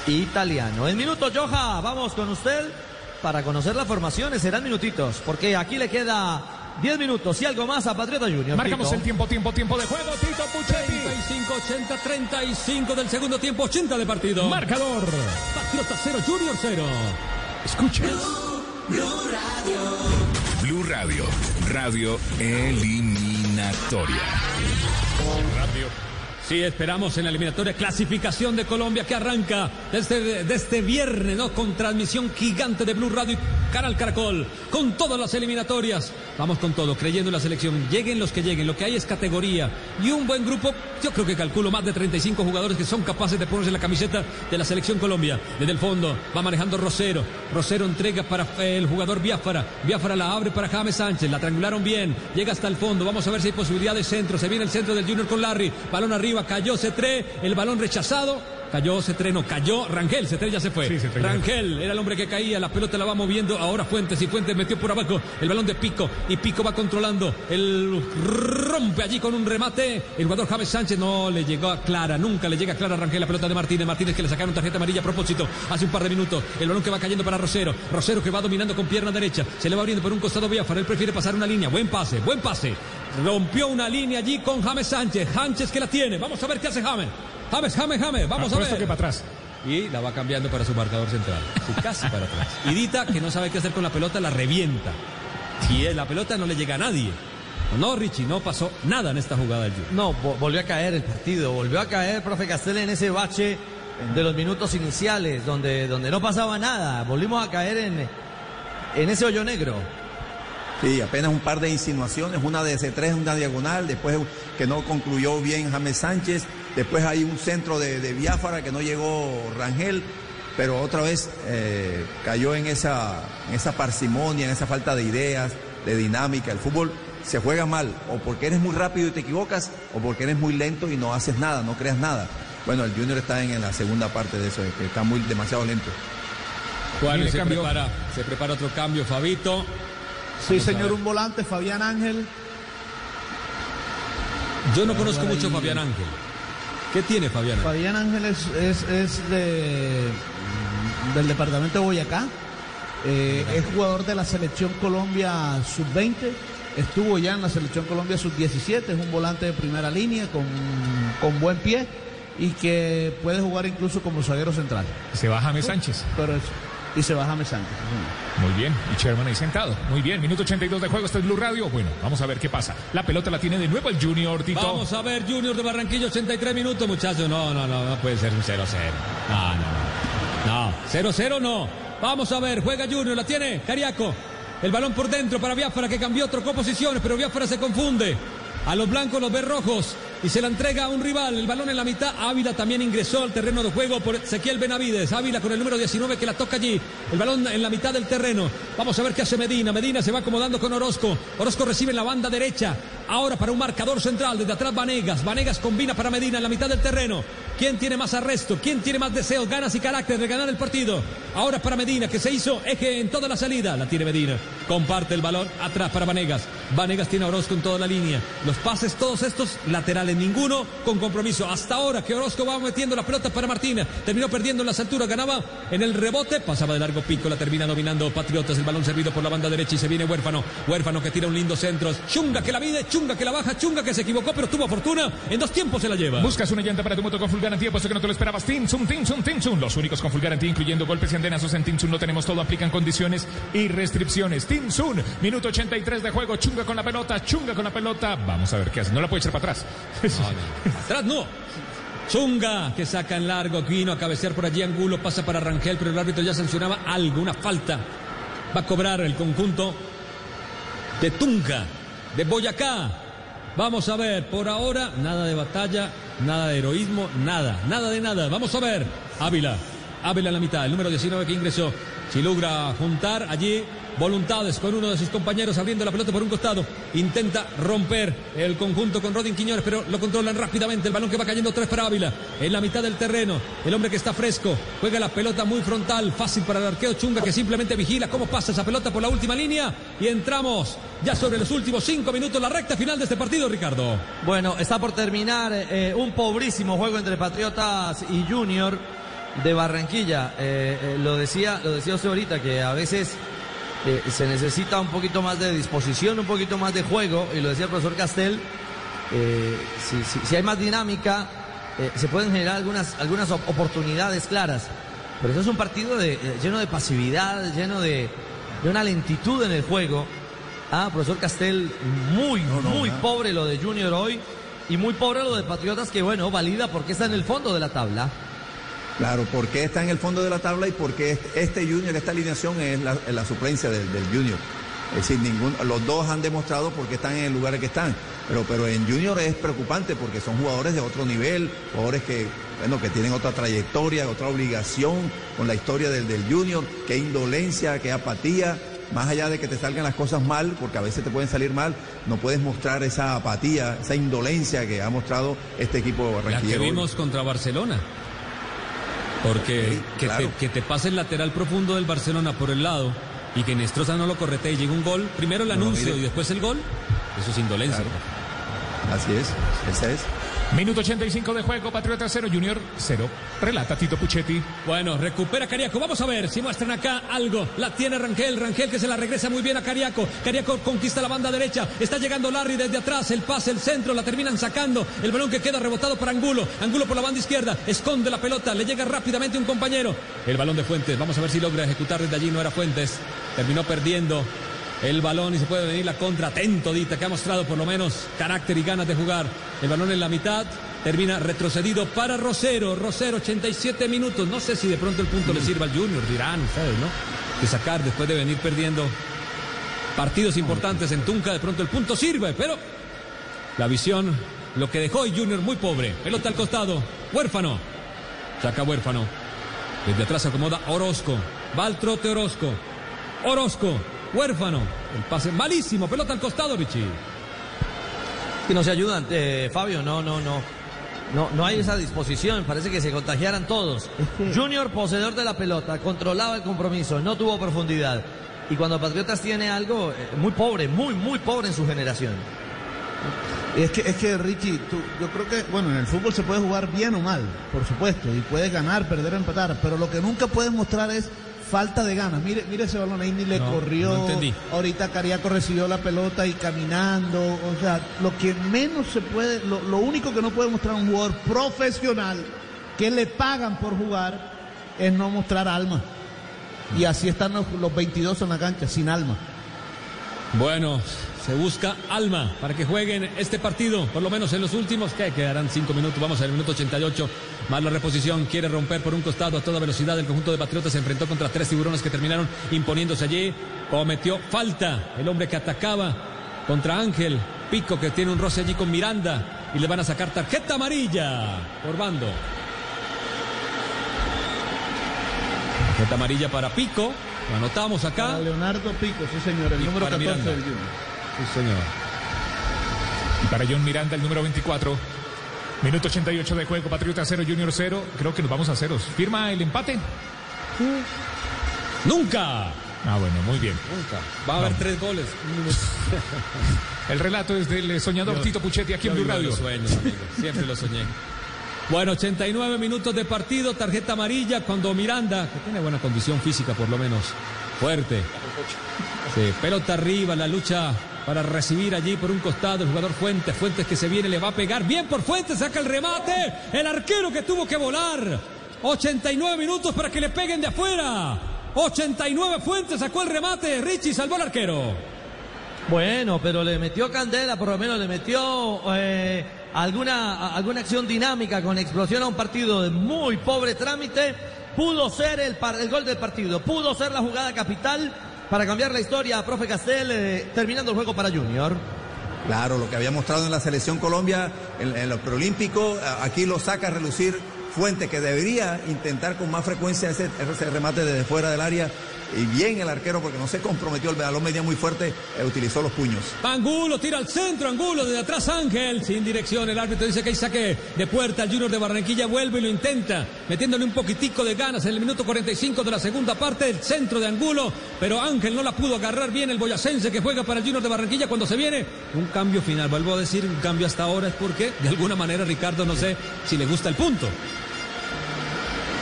italiano. En minutos, Joja, vamos con usted para conocer las formaciones. Serán minutitos, porque aquí le queda 10 minutos y algo más a Patriota Junior. Marcamos Tito. el tiempo, tiempo, tiempo de juego. Tito Puchetti. 35, 80, 35 del segundo tiempo, 80 de partido. Marcador. Patriota 0, Junior 0. Escucha. Blue Radio, radio eliminatoria. Sí, esperamos en la eliminatoria clasificación de Colombia que arranca desde, de este viernes, ¿no? Con transmisión gigante de Blue Radio y Canal Caracol, con todas las eliminatorias. Vamos con todo, creyendo en la selección. Lleguen los que lleguen, lo que hay es categoría y un buen grupo. Yo creo que calculo más de 35 jugadores que son capaces de ponerse la camiseta de la selección Colombia. Desde el fondo va manejando Rosero. Rosero entrega para eh, el jugador Biafara. Biafara la abre para James Sánchez. La triangularon bien. Llega hasta el fondo. Vamos a ver si hay posibilidad de centro. Se viene el centro del Junior con Larry. Balón arriba. Cayó C3. El balón rechazado. Cayó C3, no, cayó Rangel, C3 ya se fue. Sí, C3 ya. Rangel era el hombre que caía, la pelota la va moviendo, ahora Fuentes y Fuentes metió por abajo el balón de Pico y Pico va controlando, el rompe allí con un remate, el jugador James Sánchez no le llegó a Clara, nunca le llega a Clara Rangel la pelota de Martínez, Martínez que le sacaron tarjeta amarilla a propósito hace un par de minutos, el balón que va cayendo para Rosero, Rosero que va dominando con pierna derecha, se le va abriendo por un costado Biafara, él prefiere pasar una línea, buen pase, buen pase, rompió una línea allí con James Sánchez, Sánchez que la tiene, vamos a ver qué hace James, James, James, James, vamos a ver. que para atrás. Y la va cambiando para su marcador central. Sí, casi para atrás. Y Dita, que no sabe qué hacer con la pelota, la revienta. Y la pelota no le llega a nadie. No, Richie, no pasó nada en esta jugada. No, vo- volvió a caer el partido, volvió a caer, profe Castel, en ese bache de los minutos iniciales, donde, donde no pasaba nada. Volvimos a caer en, en ese hoyo negro. Sí, apenas un par de insinuaciones, una de C3, una diagonal, después que no concluyó bien James Sánchez, después hay un centro de, de Biafara que no llegó Rangel, pero otra vez eh, cayó en esa, en esa parsimonia, en esa falta de ideas, de dinámica. El fútbol se juega mal, o porque eres muy rápido y te equivocas, o porque eres muy lento y no haces nada, no creas nada. Bueno, el Junior está en, en la segunda parte de eso, es que está muy demasiado lento. Se cambio. prepara, se prepara otro cambio, Fabito. Sí, señor, un volante, Fabián Ángel. Yo no conozco mucho a Fabián Ángel. ¿Qué tiene Fabián Ángel? Fabián Ángel es, es, es de, del departamento de Boyacá. Eh, es jugador de la selección Colombia sub-20. Estuvo ya en la selección Colombia sub-17. Es un volante de primera línea con, con buen pie y que puede jugar incluso como zaguero central. Se va James Sánchez. Pero eso. Y se va James Sánchez. Muy bien, y Sherman ahí sentado. Muy bien, minuto 82 de juego, este es Blue Radio. Bueno, vamos a ver qué pasa. La pelota la tiene de nuevo el Junior Tito. Vamos a ver, Junior de Barranquilla, 83 minutos, muchachos. No, no, no, no puede ser un 0-0. No, no, no. No, 0-0 no. Vamos a ver, juega Junior, la tiene Cariaco. El balón por dentro para Biafra que cambió, trocó posiciones, pero Biafra se confunde. A los blancos los ve rojos y se la entrega a un rival. El balón en la mitad. Ávila también ingresó al terreno de juego por Ezequiel Benavides. Ávila con el número 19 que la toca allí. El balón en la mitad del terreno. Vamos a ver qué hace Medina. Medina se va acomodando con Orozco. Orozco recibe en la banda derecha. Ahora para un marcador central. Desde atrás Vanegas. Vanegas combina para Medina en la mitad del terreno. ¿Quién tiene más arresto? ¿Quién tiene más deseos, ganas y carácter de ganar el partido? Ahora para Medina, que se hizo eje en toda la salida. La tiene Medina. Comparte el balón atrás para Vanegas. Vanegas tiene a Orozco en toda la línea. Los pases, todos estos laterales, ninguno con compromiso. Hasta ahora que Orozco va metiendo la pelota para Martina. Terminó perdiendo en las alturas, ganaba en el rebote. Pasaba de largo pico, la termina dominando Patriotas. El balón servido por la banda derecha y se viene Huérfano. Huérfano que tira un lindo centro. Chunga que la mide, Chunga que la baja, Chunga que se equivocó, pero tuvo fortuna. En dos tiempos se la lleva. Buscas una llanta para tu moto con full garantía, puesto que no te lo esperabas. Tinsun, Tinsun, Tinsun. Los únicos con full garantía, incluyendo golpes y andenazos en Tinsun. No tenemos todo, aplican condiciones y restricciones. Tinsun, minuto 83 de juego. Chunga con la pelota, Chunga con la pelota. Vamos a ver qué hace. No la puede echar para atrás. Atrás no. Chunga que saca en largo, vino a cabecear por allí Angulo, pasa para Rangel, pero el árbitro ya sancionaba algo, una falta. Va a cobrar el conjunto de Tunga, de Boyacá. Vamos a ver, por ahora nada de batalla, nada de heroísmo, nada, nada de nada. Vamos a ver, Ávila, Ávila en la mitad, el número 19 que ingresó. Si logra juntar allí voluntades con uno de sus compañeros abriendo la pelota por un costado. Intenta romper el conjunto con Rodin Quiñones, pero lo controlan rápidamente. El balón que va cayendo tres para Ávila. En la mitad del terreno. El hombre que está fresco. Juega la pelota muy frontal. Fácil para el arqueo Chunga que simplemente vigila cómo pasa esa pelota por la última línea. Y entramos ya sobre los últimos cinco minutos. La recta final de este partido, Ricardo. Bueno, está por terminar eh, un pobrísimo juego entre Patriotas y Junior de Barranquilla. Eh, eh, lo decía, lo decía usted ahorita que a veces eh, se necesita un poquito más de disposición, un poquito más de juego, y lo decía el profesor Castel, eh, si, si- si hay más dinámica, eh, se pueden generar algunas, algunas op- oportunidades claras. Pero eso es un partido de- lleno de pasividad, lleno de, de una lentitud en el juego. Ah, profesor Castel, muy, muy pobre lo de Junior hoy, y muy pobre lo de Patriotas, que bueno, valida porque está en el fondo de la tabla. Claro, porque está en el fondo de la tabla y porque este, este Junior, esta alineación es la, es la suplencia del, del Junior. Es decir, ningún, los dos han demostrado por qué están en el lugar que están. Pero, pero en Junior es preocupante porque son jugadores de otro nivel, jugadores que, bueno, que tienen otra trayectoria, otra obligación con la historia del, del Junior, qué indolencia, qué apatía. Más allá de que te salgan las cosas mal, porque a veces te pueden salir mal, no puedes mostrar esa apatía, esa indolencia que ha mostrado este equipo La que hoy. vimos contra Barcelona. Porque Sí, que, claro. te, que te pase el lateral profundo del Barcelona por el lado y que Nestroza no lo correte y llega un gol, primero el No, anuncio mire. y después el gol, eso es indolencia. Así es, esa es. Minuto 85 de juego, Patriota 0, Junior 0. Relata Tito Puchetti. Bueno, recupera Cariaco. Vamos a ver si muestran acá algo. La tiene Rangel. Rangel que se la regresa muy bien a Cariaco. Cariaco conquista la banda derecha. Está llegando Larry desde atrás. El pase, el centro. La terminan sacando. El balón que queda rebotado por Angulo. Angulo por la banda izquierda. Esconde la pelota. Le llega rápidamente un compañero. El balón de Fuentes. Vamos a ver si logra ejecutar desde allí. No era Fuentes. Terminó perdiendo. El balón y se puede venir la contra. Atento Dita, que ha mostrado por lo menos carácter y ganas de jugar. El balón en la mitad. Termina retrocedido para Rosero. Rosero, 87 minutos. No sé si de pronto el punto le sirva al Junior, dirán ustedes, ¿no? Que sacar después de venir perdiendo partidos importantes en Tunca. De pronto el punto sirve, pero la visión, lo que dejó Junior muy pobre. Pelota al costado. Huérfano. Saca huérfano. Desde atrás acomoda Orozco. Va al trote Orozco. Orozco. Huérfano. El pase malísimo. Pelota al costado, Richie. Que no se ayudan, eh, Fabio, no, no, no. No, no hay esa disposición, parece que se contagiaran todos. Junior, poseedor de la pelota, controlaba el compromiso, no tuvo profundidad. Y cuando Patriotas tiene algo eh, muy pobre, muy, muy pobre en su generación. Es que, es que Richie, tú- yo creo que, bueno, en el fútbol se puede jugar bien o mal, por supuesto, y puedes ganar, perder, empatar, pero lo que nunca puedes mostrar es falta de ganas. Mire, mire ese balón ahí ni le No, corrió. no entendí. Ahorita Cariaco recibió la pelota y caminando. O sea, lo que menos se puede, lo, lo único que no puede mostrar un jugador profesional que le pagan por jugar es no mostrar alma. Y así están los, los 22 en la cancha, sin alma. Bueno, se busca alma para que jueguen este partido, por lo menos en los últimos, que quedarán cinco minutos, vamos al minuto 88, más la reposición, quiere romper por un costado a toda velocidad, el conjunto de Patriotas se enfrentó contra tres tiburones que terminaron imponiéndose allí, cometió falta el hombre que atacaba contra Ángel, Pico que tiene un roce allí con Miranda y le van a sacar tarjeta amarilla por bando. Tarjeta amarilla para Pico, lo anotamos acá. Para Leonardo Pico, sí señor, el Y número para 14 Miranda. del Junior. Sí, señor. Y para John Miranda, el número 24. Minuto 88 de juego, Patriota 0, Junior 0. Creo que nos vamos a ceros. ¿Firma el empate? ¡Nunca! Ah, bueno, muy bien. Nunca. Va a haber tres goles. El relato es del eh, soñador Yo- Tito Puchetti aquí en Blue Radio. los sueños, amigo. Siempre lo soñé. Bueno, 89 minutos de partido, tarjeta amarilla cuando Miranda, que tiene buena condición física por lo menos, fuerte. Sí, pelota arriba, la lucha para recibir allí por un costado el jugador Fuentes. Fuentes que se viene, le va a pegar. Bien por Fuentes, saca el remate. El arquero que tuvo que volar. 89 minutos para que le peguen de afuera. 89 Fuentes sacó el remate. Richie salvó al arquero. Bueno, pero le metió candela, por lo menos le metió eh, alguna, alguna acción dinámica con explosión a un partido de muy pobre trámite. Pudo ser el, el gol del partido, pudo ser la jugada capital para cambiar la historia, profe Castel, eh, terminando el juego para Junior. Claro, lo que había mostrado en la selección Colombia, en, en los aquí lo saca a relucir Fuente, que debería intentar con más frecuencia ese, ese remate desde fuera del área. Y bien el arquero, porque no se comprometió, el balón venía muy fuerte, eh, utilizó los puños. Angulo tira al centro, Angulo desde atrás Ángel, sin dirección, el árbitro dice que hay saque de puerta, el Junior de Barranquilla vuelve y lo intenta, metiéndole un poquitico de ganas en el minuto 45 de la segunda parte, el centro de Angulo, pero Ángel no la pudo agarrar bien el boyacense que juega para el Junior de Barranquilla cuando se viene un cambio final, vuelvo a decir un cambio hasta ahora es porque de alguna manera Ricardo no sé si le gusta el punto.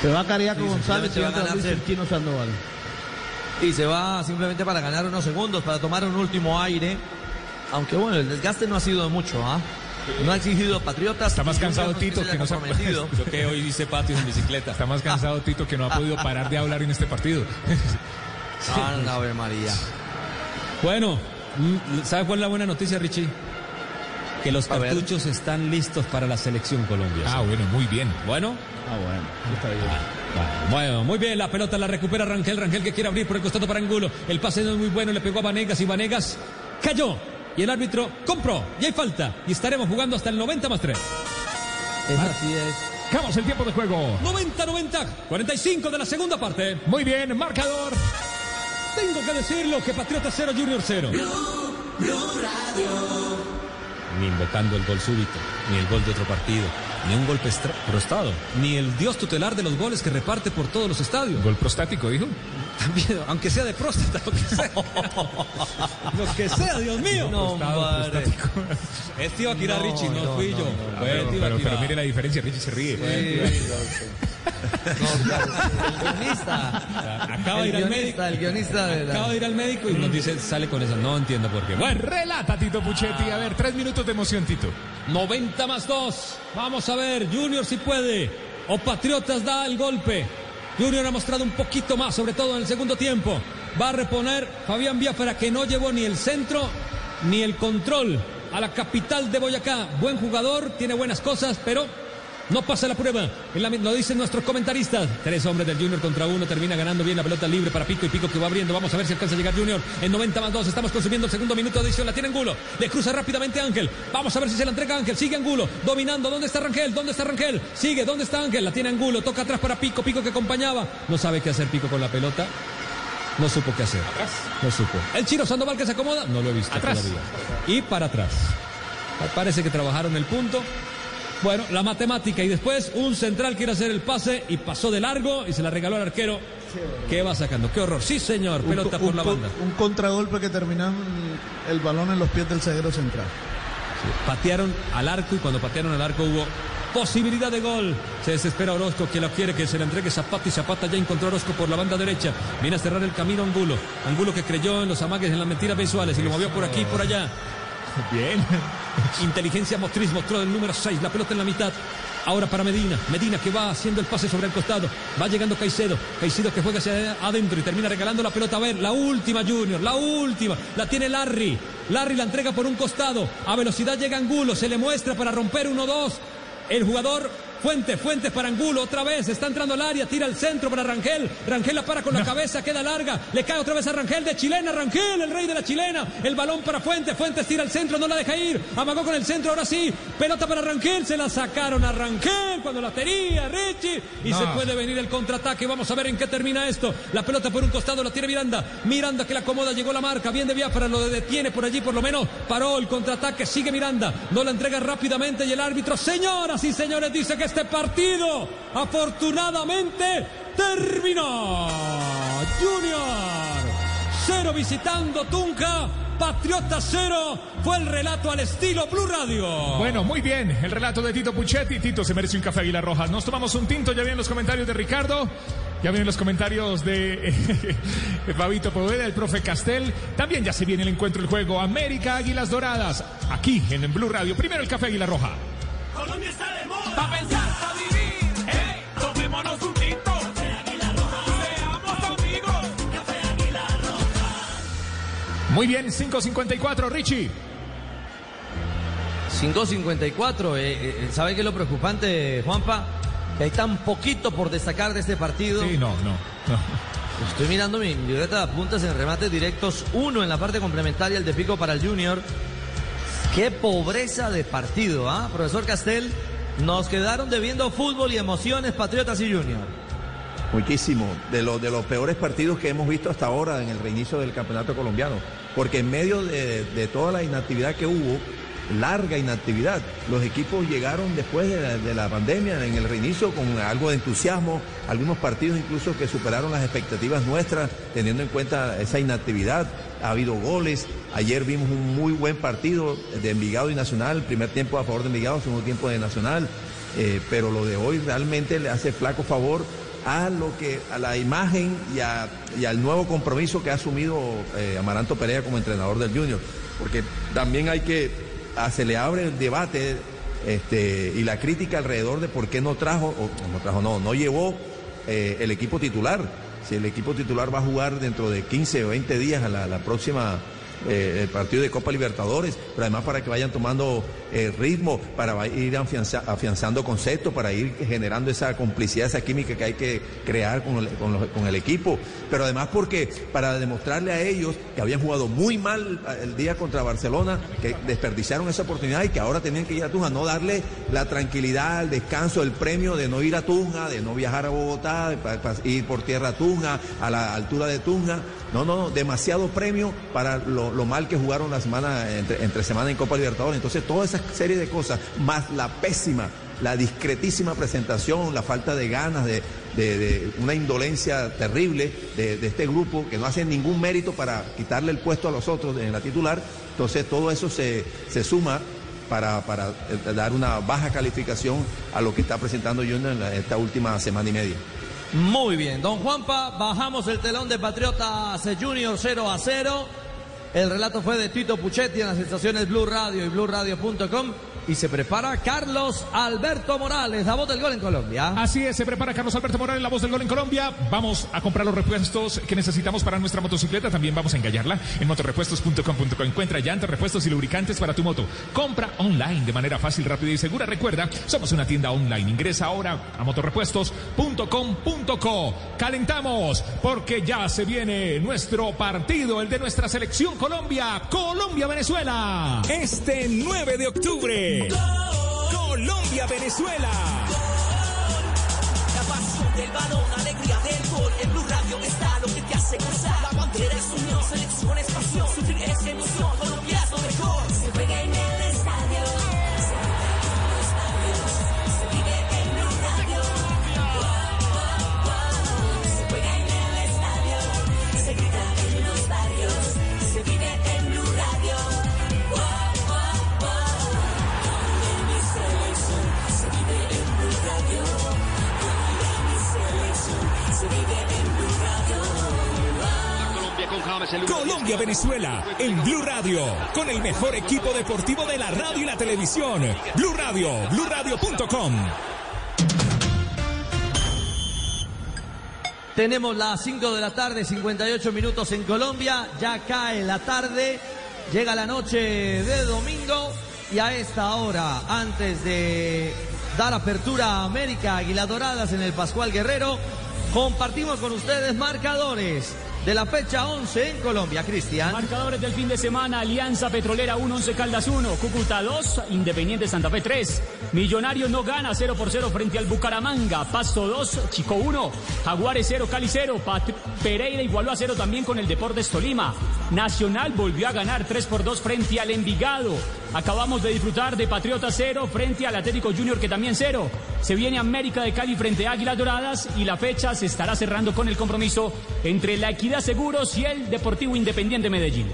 Se va Cariaco Sí, González y simplemente va a ganar Luis Elquino Sandoval. Y se va simplemente para ganar unos segundos, para tomar un último aire. Aunque bueno, el desgaste no ha sido de mucho, ¿ah? No ha exigido Patriotas. Está más cansado Tito se que no se ha comprometido. Yo que hoy dice patios en bicicleta. Está más cansado Tito que no ha podido parar de hablar en este partido. Ave María. Bueno, mm, ¿sabe cuál es la buena noticia, Richie? Que los A ver. cartuchos están listos para la selección Colombia. Ah, bueno, muy bien. Bueno. Ah, bueno. Está bien. Bueno, muy bien, la pelota la recupera Rangel, Rangel que quiere abrir por el costado para Angulo. El pase no es muy bueno, le pegó a Vanegas y Vanegas cayó. Y el árbitro compró. Y hay falta. Y estaremos jugando hasta el 90 más 3. así es. Vamos el tiempo de juego. 90-90, 45 de la segunda parte. Muy bien, marcador. Tengo que decirlo que Patriota 0, Junior 0. Ni invocando el gol súbito, ni el gol de otro partido, ni un golpe prostado, ni el dios tutelar de los goles que reparte por todos los estadios. Gol prostático, dijo. También, aunque sea de próstata, lo que sea. lo que sea, Dios mío. No, madre. Es Tibaquirá No, Richie, no, no, fui no, yo. no, Fue Pero, pero, pero mire la diferencia, Richie se ríe. No, claro, el guionista. Acaba de ir el al guionista, médico. El guionista de la- Acaba de ir al médico y nos dice, sale con eso. No entiendo por qué. Bueno, Relata Tito Puchetti. A ver, tres minutos de emoción, Tito. 90 más 2. Vamos a ver, Junior si puede. O Patriotas da el golpe. Junior ha mostrado un poquito más, sobre todo en el segundo tiempo. Va a reponer Fabián Biafara que no llevó ni el centro ni el control a la capital de Boyacá. Buen jugador, tiene buenas cosas, pero no pasa la prueba. Lo dicen nuestros comentaristas. Tres hombres del Junior contra uno. Termina ganando bien la pelota libre para Pico y Pico que va abriendo. Vamos a ver si alcanza a llegar Junior. En 90 más 2. Estamos consumiendo el segundo minuto de edición. La tiene Angulo. Le cruza rápidamente Ángel. Vamos a ver si se la entrega Ángel. Sigue Angulo. Dominando. ¿Dónde está Rangel? ¿Dónde está Rangel? Sigue. ¿Dónde está Ángel? La tiene Angulo. Toca atrás para Pico. Pico que acompañaba. No sabe qué hacer Pico con la pelota. No supo qué hacer. No supo. El Chino Sandoval que se acomoda. No lo he visto Atrás. todavía. Y para atrás. Parece que trabajaron el punto. Bueno, la matemática y después un central quiere hacer el pase y pasó de largo y se la regaló al arquero. ¿Qué va sacando? ¡Qué horror! Sí, señor. Pelota un, por la banda. un contragolpe que terminó el balón en los pies del zaguero central. Patearon al arco y cuando patearon al arco hubo Posibilidad de gol. Se desespera Orozco que la quiere que se le entregue Zapata y Zapata ya encontró a Orozco por la banda derecha. Viene a cerrar el camino Angulo. Angulo que creyó en los amagues, en las mentiras visuales y lo movió por aquí y por allá. Bien. Inteligencia motriz mostró del número 6, la pelota en la mitad. Ahora para Medina, Medina que va haciendo el pase sobre el costado, va llegando Caicedo, Caicedo que juega hacia adentro y termina regalando la pelota. A ver, la última Junior, la última, la tiene Larry, Larry la entrega por un costado, a velocidad llega Angulo, se le muestra para romper 1-2, el jugador Fuentes, Fuentes para Angulo, otra vez, está entrando al área, tira el centro para Rangel, Rangel la para con la cabeza, queda larga, le cae otra vez a Rangel de chilena, Rangel, el rey de la chilena, el balón para Fuentes, Fuentes tira el centro, no la deja ir, amagó con el centro, ahora sí, pelota para Rangel, se la sacaron a Rangel cuando la tenía Richie, y No. se puede venir el contraataque, vamos a ver en qué termina esto, la pelota por un costado la tiene Miranda, Miranda que la acomoda, llegó la marca, bien de Biafra, lo detiene por allí por lo menos, paró el contraataque, sigue Miranda, no la entrega rápidamente y el árbitro, señoras y señores, dice que este partido afortunadamente terminó. Junior, cero visitando Tunja, Patriota cero, fue el relato al estilo Blue Radio. Bueno, muy bien. El relato de Tito Puchetti. Tito se merece un café Águila Rojas. Nos tomamos un tinto. Ya vienen los comentarios de Ricardo. Ya vienen los comentarios de Fabito Poveda, el profe Castel. También ya se viene el encuentro, el juego América Águilas Doradas. Aquí en Blue Radio. Primero el café Águila Roja. Colombia está de moda. Pa' pensar, pa' vivir. Hey, tomémonos un tinto. Seamos amigos. Muy bien, 5.54, Richie. 5.54. eh, eh, ¿Sabe qué es lo preocupante, Juanpa? Que hay tan poquito por destacar de este partido. Sí, no, no. Estoy mirando mi libreta de apuntes en remates directos. Uno en la parte complementaria, el de pico para el Junior. Qué pobreza de partido, ¿ah? Profesor Castel, nos quedaron debiendo fútbol y emociones, Patriotas y Junior. Muchísimo, de, de los peores partidos que hemos visto hasta ahora en el reinicio del campeonato colombiano. Porque en medio de, de toda la inactividad que hubo, larga inactividad, los equipos llegaron después de la, de la pandemia en el reinicio con algo de entusiasmo, algunos partidos incluso que superaron las expectativas nuestras, teniendo en cuenta esa inactividad. Ha habido goles, ayer vimos un muy buen partido de Envigado y Nacional, primer tiempo a favor de Envigado, segundo tiempo de Nacional. Eh, pero lo de hoy realmente le hace flaco favor a lo que a la imagen y, al nuevo compromiso que ha asumido eh, Amaranto Perea como entrenador del Junior, porque también hay que ah, se le abre el debate este, y la crítica alrededor de por qué no trajo o no trajo no no llevó eh, el equipo titular. Si el equipo titular va a jugar dentro de 15 o 20 días a la, la próxima eh, el partido de Copa Libertadores, pero además para que vayan tomando eh, ritmo, para ir afianza- afianzando conceptos, para ir generando esa complicidad, esa química que hay que crear con el, con el equipo, pero además porque para demostrarle a ellos que habían jugado muy mal eh, el día contra Barcelona, que desperdiciaron esa oportunidad y que ahora tenían que ir a Tunja, no darle la tranquilidad, el descanso, el premio de no ir a Tunja, de no viajar a Bogotá, de ir por tierra a Tunja, a la altura de Tunja. No, no, no, demasiado premio para lo, mal que jugaron la semana, entre, semana en Copa Libertadores. Entonces, toda esa serie de cosas, más la pésima, la discretísima presentación, la falta de ganas, de, una indolencia terrible de, este grupo que no hace ningún mérito para quitarle el puesto a los otros en la titular. Entonces, todo eso se, suma para, eh, dar una baja calificación a lo que está presentando Junior en esta última semana y media. Muy bien, don Juanpa, bajamos el telón de Patriotas Junior 0 a 0. El relato fue de Tito Puchetti en las estaciones Blue Radio y BlueRadio.com. Y se prepara Carlos Alberto Morales, la voz del gol en Colombia. Así es, se prepara Carlos Alberto Morales, la voz del gol en Colombia. Vamos a comprar los repuestos que necesitamos para nuestra motocicleta. También vamos a engallarla en motorrepuestos.com.co. Encuentra llantas, repuestos y lubricantes para tu moto. Compra online de manera fácil, rápida y segura. Recuerda, somos una tienda online. Ingresa ahora a motorrepuestos.com.co. Calentamos porque ya se viene nuestro partido, el de nuestra selección Colombia. Colombia-Venezuela. Este 9 de octubre, Colombia-Venezuela. La pasión del balón, alegría del gol. En Blue Radio está lo que te hace gozar. La bandera es unión, selección es Colombia-Venezuela en Blue Radio con el mejor equipo deportivo de la radio y la televisión. Blue Radio, BlueRadio.com. Tenemos las 5 de la tarde, 58 minutos en Colombia. Ya cae la tarde, llega la noche de domingo. Y a esta hora, antes de dar apertura a América Águilas Doradas en el Pascual Guerrero, compartimos con ustedes marcadores de la fecha 11 en Colombia, Cristian. Marcadores del fin de semana, Alianza Petrolera 1, 11 Caldas 1, Cúcuta 2, Independiente Santa Fe 3, Millonario no gana 0 por 0 frente al Bucaramanga, Pasto 2, Chico 1, Jaguares 0, Cali 0, Pat- Pereira igualó a 0 también con el Deportes Tolima, Nacional volvió a ganar 3 por 2 frente al Envigado, acabamos de disfrutar de Patriota 0 frente al Atlético Junior que también 0, se viene América de Cali frente a Águilas Doradas y la fecha se estará cerrando con el compromiso entre la Equidad Seguros y el Deportivo Independiente Medellín.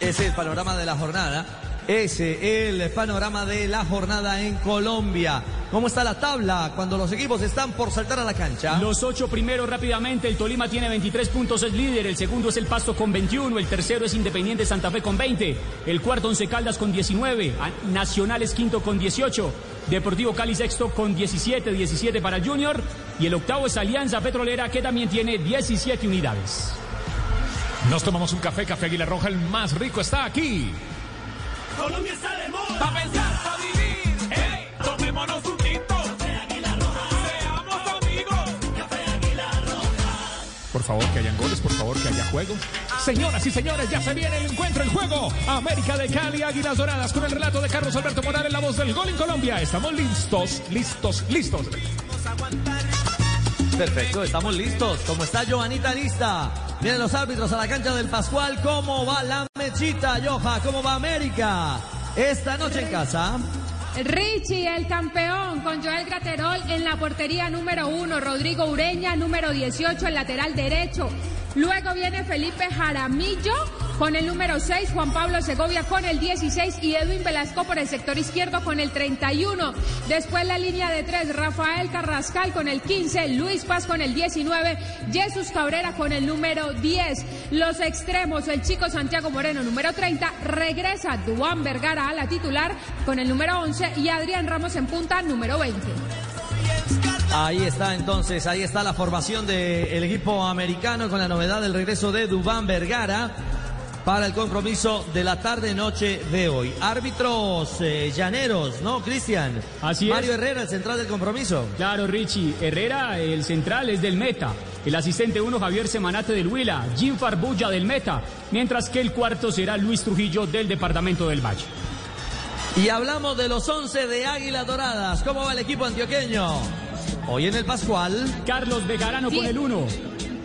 Ese es el panorama de la jornada. Ese el panorama de la jornada en Colombia. ¿Cómo está la tabla cuando los equipos están por saltar a la cancha? Los ocho primeros rápidamente, el Tolima tiene 23 puntos, es líder, el segundo es el Pasto con 21, el tercero es Independiente Santa Fe con 20, el cuarto Once Caldas con 19, a- Nacional es quinto con 18, Deportivo Cali sexto con 17, 17 para Junior y el octavo es Alianza Petrolera que también tiene 17 unidades. Nos tomamos un café, café Águila Roja, el más rico está aquí. Colombia está de moda. Pa' pensar, pa' vivir. Hey, tomémonos un tinto. Seamos amigos. Por favor, que hayan goles, por favor, que haya juego. Señoras y señores, ya se viene el encuentro, el juego. América de Cali, Águilas Doradas, con el relato de Carlos Alberto Morales, la voz del gol en Colombia. Estamos listos, listos, listos. Perfecto, estamos listos. Como está Joanita lista. Vienen los árbitros a la cancha del Pascual. ¿Cómo va la mechita, Joja? ¿Cómo va América? Esta noche en casa. Richie, el campeón, con Joel Graterol en la portería número uno, Rodrigo Ureña, número 18, el lateral derecho. Luego viene Felipe Jaramillo con el número 6, Juan Pablo Segovia con el 16 y Edwin Velasco por el sector izquierdo con el 31. Después la línea de tres, Rafael Carrascal con el 15, Luis Paz con el 19, Jesús Cabrera con el número 10. Los extremos, el chico Santiago Moreno número 30, regresa Duan Vergara a la titular con el número 11 y Adrián Ramos en punta número 20. Ahí está entonces, ahí está la formación del equipo americano con la novedad del regreso de Dubán Vergara para el compromiso de la tarde-noche de hoy. Árbitros eh, llaneros, ¿no, Cristian? Así es. Mario Herrera, el central del compromiso. Claro, Richie. Herrera, el central, es del Meta. El asistente uno, Javier Semanate del Huila. Jim Farbulla del Meta. Mientras que el cuarto será Luis Trujillo del Departamento del Valle. Y hablamos de los 11 de Águilas Doradas. ¿Cómo va el equipo antioqueño? Hoy en el Pascual. Carlos Vegarano con el 1.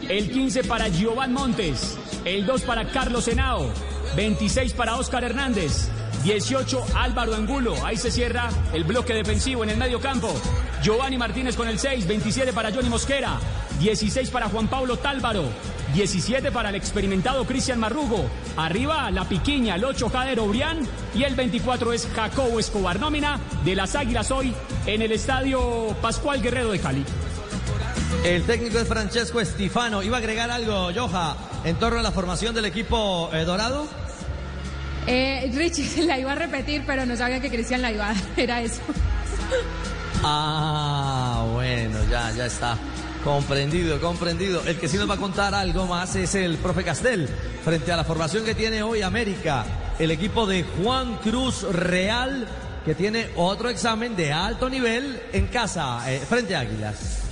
El 15 para Giovanni Montes. El 2 para Carlos Henao. 26 para Oscar Hernández. 18 Álvaro Angulo. Ahí se cierra el bloque defensivo en el medio campo. Giovanni Martínez con el 6. 27 para Johnny Mosquera. 16 para Juan Pablo Tálvaro. 17 para el experimentado Cristian Marrugo. Arriba la piquiña, el 8 Jader Obrián. Y el 24 es Jacobo Escobar. Nómina de las Águilas hoy en el estadio Pascual Guerrero de Cali. El técnico es Francesco Estifano. ¿Iba a agregar algo, Joja, en torno a la formación del equipo eh, dorado? Eh, Richie la iba a repetir, pero no sabía que Cristian la iba a dar. Era eso. Ah, bueno, ya, ya está. Comprendido, comprendido. El que sí nos va a contar algo más es el profe Castel, frente a la formación que tiene hoy América, el equipo de Juan Cruz Real, que tiene otro examen de alto nivel en casa, eh, frente a Águilas.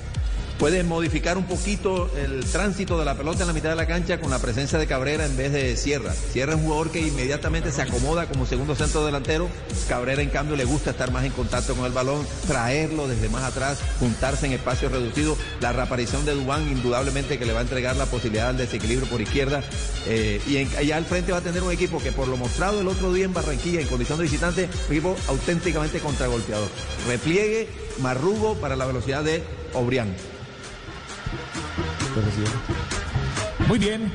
Puede modificar un poquito el tránsito de la pelota en la mitad de la cancha con la presencia de Cabrera en vez de Sierra. Sierra es un jugador que inmediatamente se acomoda como segundo centro delantero. Cabrera, en cambio, le gusta estar más en contacto con el balón, traerlo desde más atrás, juntarse en espacios reducidos. La reaparición de Dubán, indudablemente, que le va a entregar la posibilidad del desequilibrio por izquierda. Eh, y allá al frente va a tener un equipo que, por lo mostrado el otro día en Barranquilla, en condición de visitante, un equipo auténticamente contragolpeador. Repliegue, marrugo para la velocidad de Obrián. Muy bien.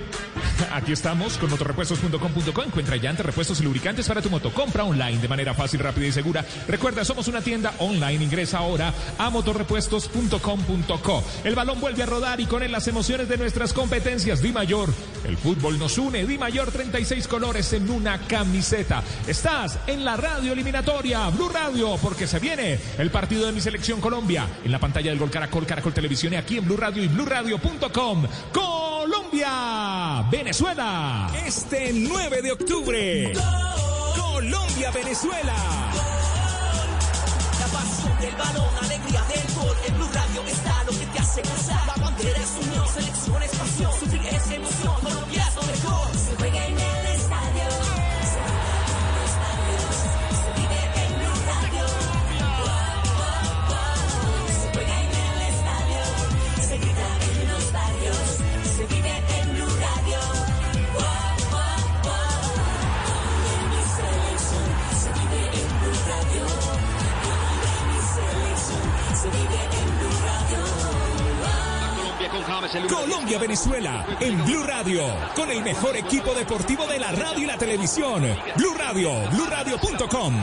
Aquí estamos con motorrepuestos.com.co. Encuentra llantas, repuestos y lubricantes para tu moto. Compra online de manera fácil, rápida y segura. Recuerda, somos una tienda online. Ingresa ahora a motorrepuestos.com.co. El balón vuelve a rodar y con él las emociones de nuestras competencias. Di Mayor. El fútbol nos une. Di Mayor 36 colores en una camiseta. Estás en la radio eliminatoria Blue Radio porque se viene el partido de mi selección Colombia. En la pantalla del Gol Caracol, Caracol Televisión y aquí en Blue Radio y BlueRadio.com. Colombia, Venezuela. Este 9 de octubre. Colombia, Venezuela. La pasión del balón, alegría del gol. En Blue Radio está lo que te hace gozar. La bandera es unión, selección es pasión. Sufrir es emoción, Colombia, Venezuela, en Blue Radio, con el mejor equipo deportivo de la radio y la televisión. Blue Radio, BlueRadio.com.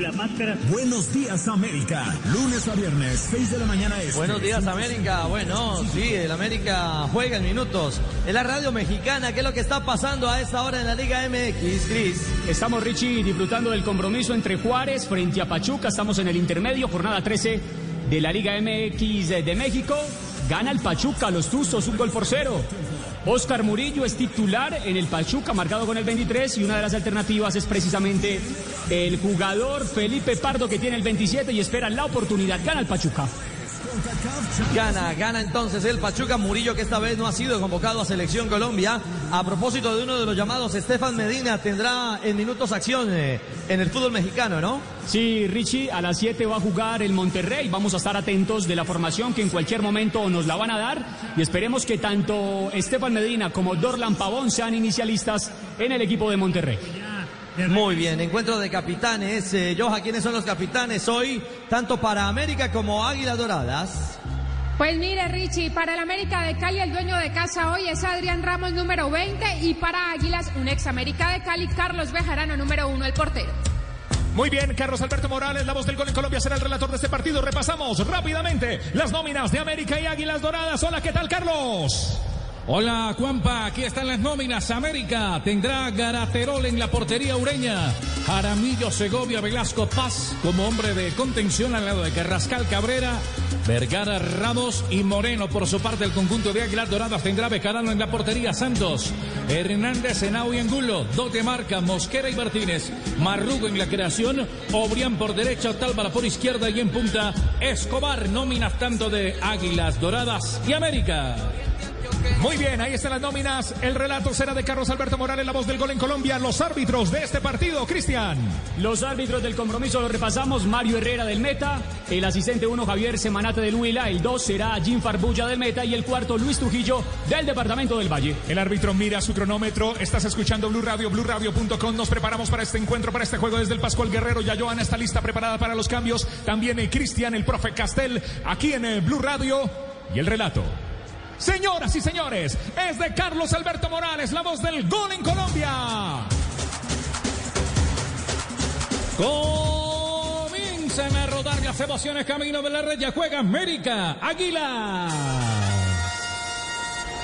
la máscara. Buenos días, América. Lunes a viernes, 6 de la mañana. Este. Buenos días, América. Bueno, sí, el América juega en minutos. En la radio mexicana, ¿qué es lo que está pasando a esta hora en la Liga MX, Cris? Estamos, Richie, disfrutando del compromiso entre Juárez frente a Pachuca. Estamos en el intermedio, jornada 13 de la Liga MX de México. Gana el Pachuca, los Tuzos, un gol por cero. Oscar Murillo es titular en el Pachuca, marcado con el 23, y una de las alternativas es precisamente el jugador Felipe Pardo, que tiene el 27 y espera la oportunidad. Gana el Pachuca. Gana, gana entonces el Pachuca Murillo que esta vez no ha sido convocado a Selección Colombia. A propósito de uno de los llamados, Estefan Medina tendrá en minutos acción eh, en el fútbol mexicano, ¿no? Sí, Richie, a las 7 va a jugar el Monterrey. Vamos a estar atentos de la formación que en cualquier momento nos la van a dar y esperemos que tanto Estefan Medina como Dorlan Pavón sean inicialistas en el equipo de Monterrey. Muy bien, encuentro de capitanes. Eh, Joja, ¿quiénes son los capitanes hoy? Tanto para América como Águilas Doradas. Pues mire, Richie, para el América de Cali, el dueño de casa hoy es Adrián Ramos, número 20, y para Águilas, un ex América de Cali, Carlos Bejarano, número 1, el portero. Muy bien, Carlos Alberto Morales, la voz del gol en Colombia, será el relator de este partido. Repasamos rápidamente las nóminas de América y Águilas Doradas. Hola, ¿qué tal, Carlos? Hola Juanpa, aquí están las nóminas. América tendrá Garaterol en la portería ureña. Jaramillo Segovia Velasco Paz como hombre de contención al lado de Carrascal Cabrera. Vergara Ramos y Moreno por su parte el conjunto de Águilas Doradas tendrá Bejarano en la portería Santos. Hernández Henao y Angulo. Dote marca Mosquera y Martínez. Marrugo en la creación. Obrián por derecha, Tálvara por izquierda y en punta Escobar. Nóminas tanto de Águilas Doradas y América. Muy bien, ahí están las nóminas. El relato será de Carlos Alberto Morales, la voz del gol en Colombia. Los árbitros de este partido, Cristian. Los árbitros del compromiso los repasamos. Mario Herrera del Meta, el asistente 1 Javier Semanate del Huila, el 2 será Jim Farbulla del Meta y el cuarto Luis Trujillo del Departamento del Valle. El árbitro mira su cronómetro. Estás escuchando Blue Radio, BlueRadio.com. Nos preparamos para este encuentro, para este juego desde el Pascual Guerrero. Ya Joana está lista, preparada para los cambios. También eh, Cristian, el profe Castel, aquí en eh, Blue Radio. Y el relato. Señoras y señores, es de Carlos Alberto Morales, la voz del gol en Colombia. Comienzan a rodar las emociones camino de la red. Ya juega América. Águila.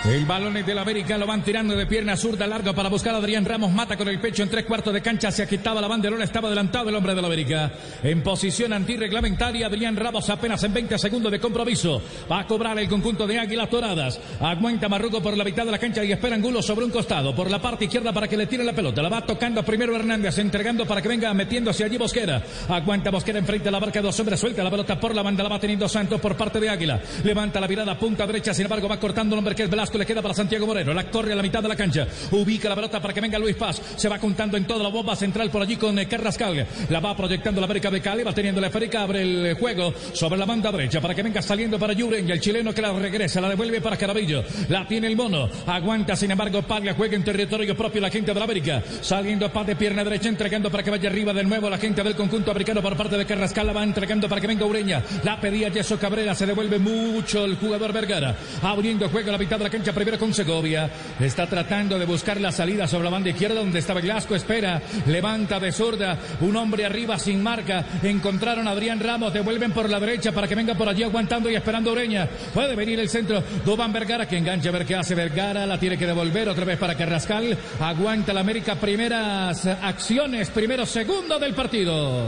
El balón es del América, lo van tirando de pierna zurda larga para buscar a Adrián Ramos. Mata con el pecho en tres cuartos de cancha. Se agitaba la banderola, estaba adelantado el hombre del América. En posición antirreglamentaria, Adrián Ramos apenas en 20 segundos de compromiso. Va a cobrar el conjunto de Águilas Doradas. Aguanta Marrugo por la mitad de la cancha y espera Angulo sobre un costado. Por la parte izquierda para que le tire la pelota. La va tocando primero Hernández, entregando para que venga metiendo hacia allí Bosquera. Aguanta Bosquera enfrente de la barca dos hombres. Suelta la pelota por la banda, la va teniendo Santos por parte de Águila. Levanta la mirada, punta derecha, sin embargo va cortando el hombre que es Velasco. Le queda para Santiago Moreno. La corre a la mitad de la cancha. Ubica la pelota para que venga Luis Paz. Se va contando en toda la bomba central por allí con eh, Carrascal. La va proyectando la América de Cali. Va teniendo la Férica. Abre el juego sobre la banda derecha para que venga saliendo para Yuren. Y el chileno que la regresa. La devuelve para Carabillo. La tiene el mono. Aguanta, sin embargo, Paglia juega en territorio propio la gente de la América. Saliendo Paz de pierna derecha, entregando para que vaya arriba de nuevo la gente del conjunto americano por parte de Carrascal. La va entregando para que venga Ureña. La pedía Yeso Cabrera. Se devuelve mucho el jugador Vergara. Abriendo juego a la mitad de la cancha primero con Segovia. Está tratando de buscar la salida sobre la banda izquierda donde estaba Glasco. Espera. Levanta de zurda. Un hombre arriba sin marca. Encontraron a Adrián Ramos. Devuelven por la derecha para que venga por allí aguantando y esperando Ureña. Puede venir el centro. Dubán Vergara que engancha a ver qué hace Vergara. La tiene que devolver otra vez para Carrascal. Aguanta la América. Primeras acciones. Primero segundo del partido.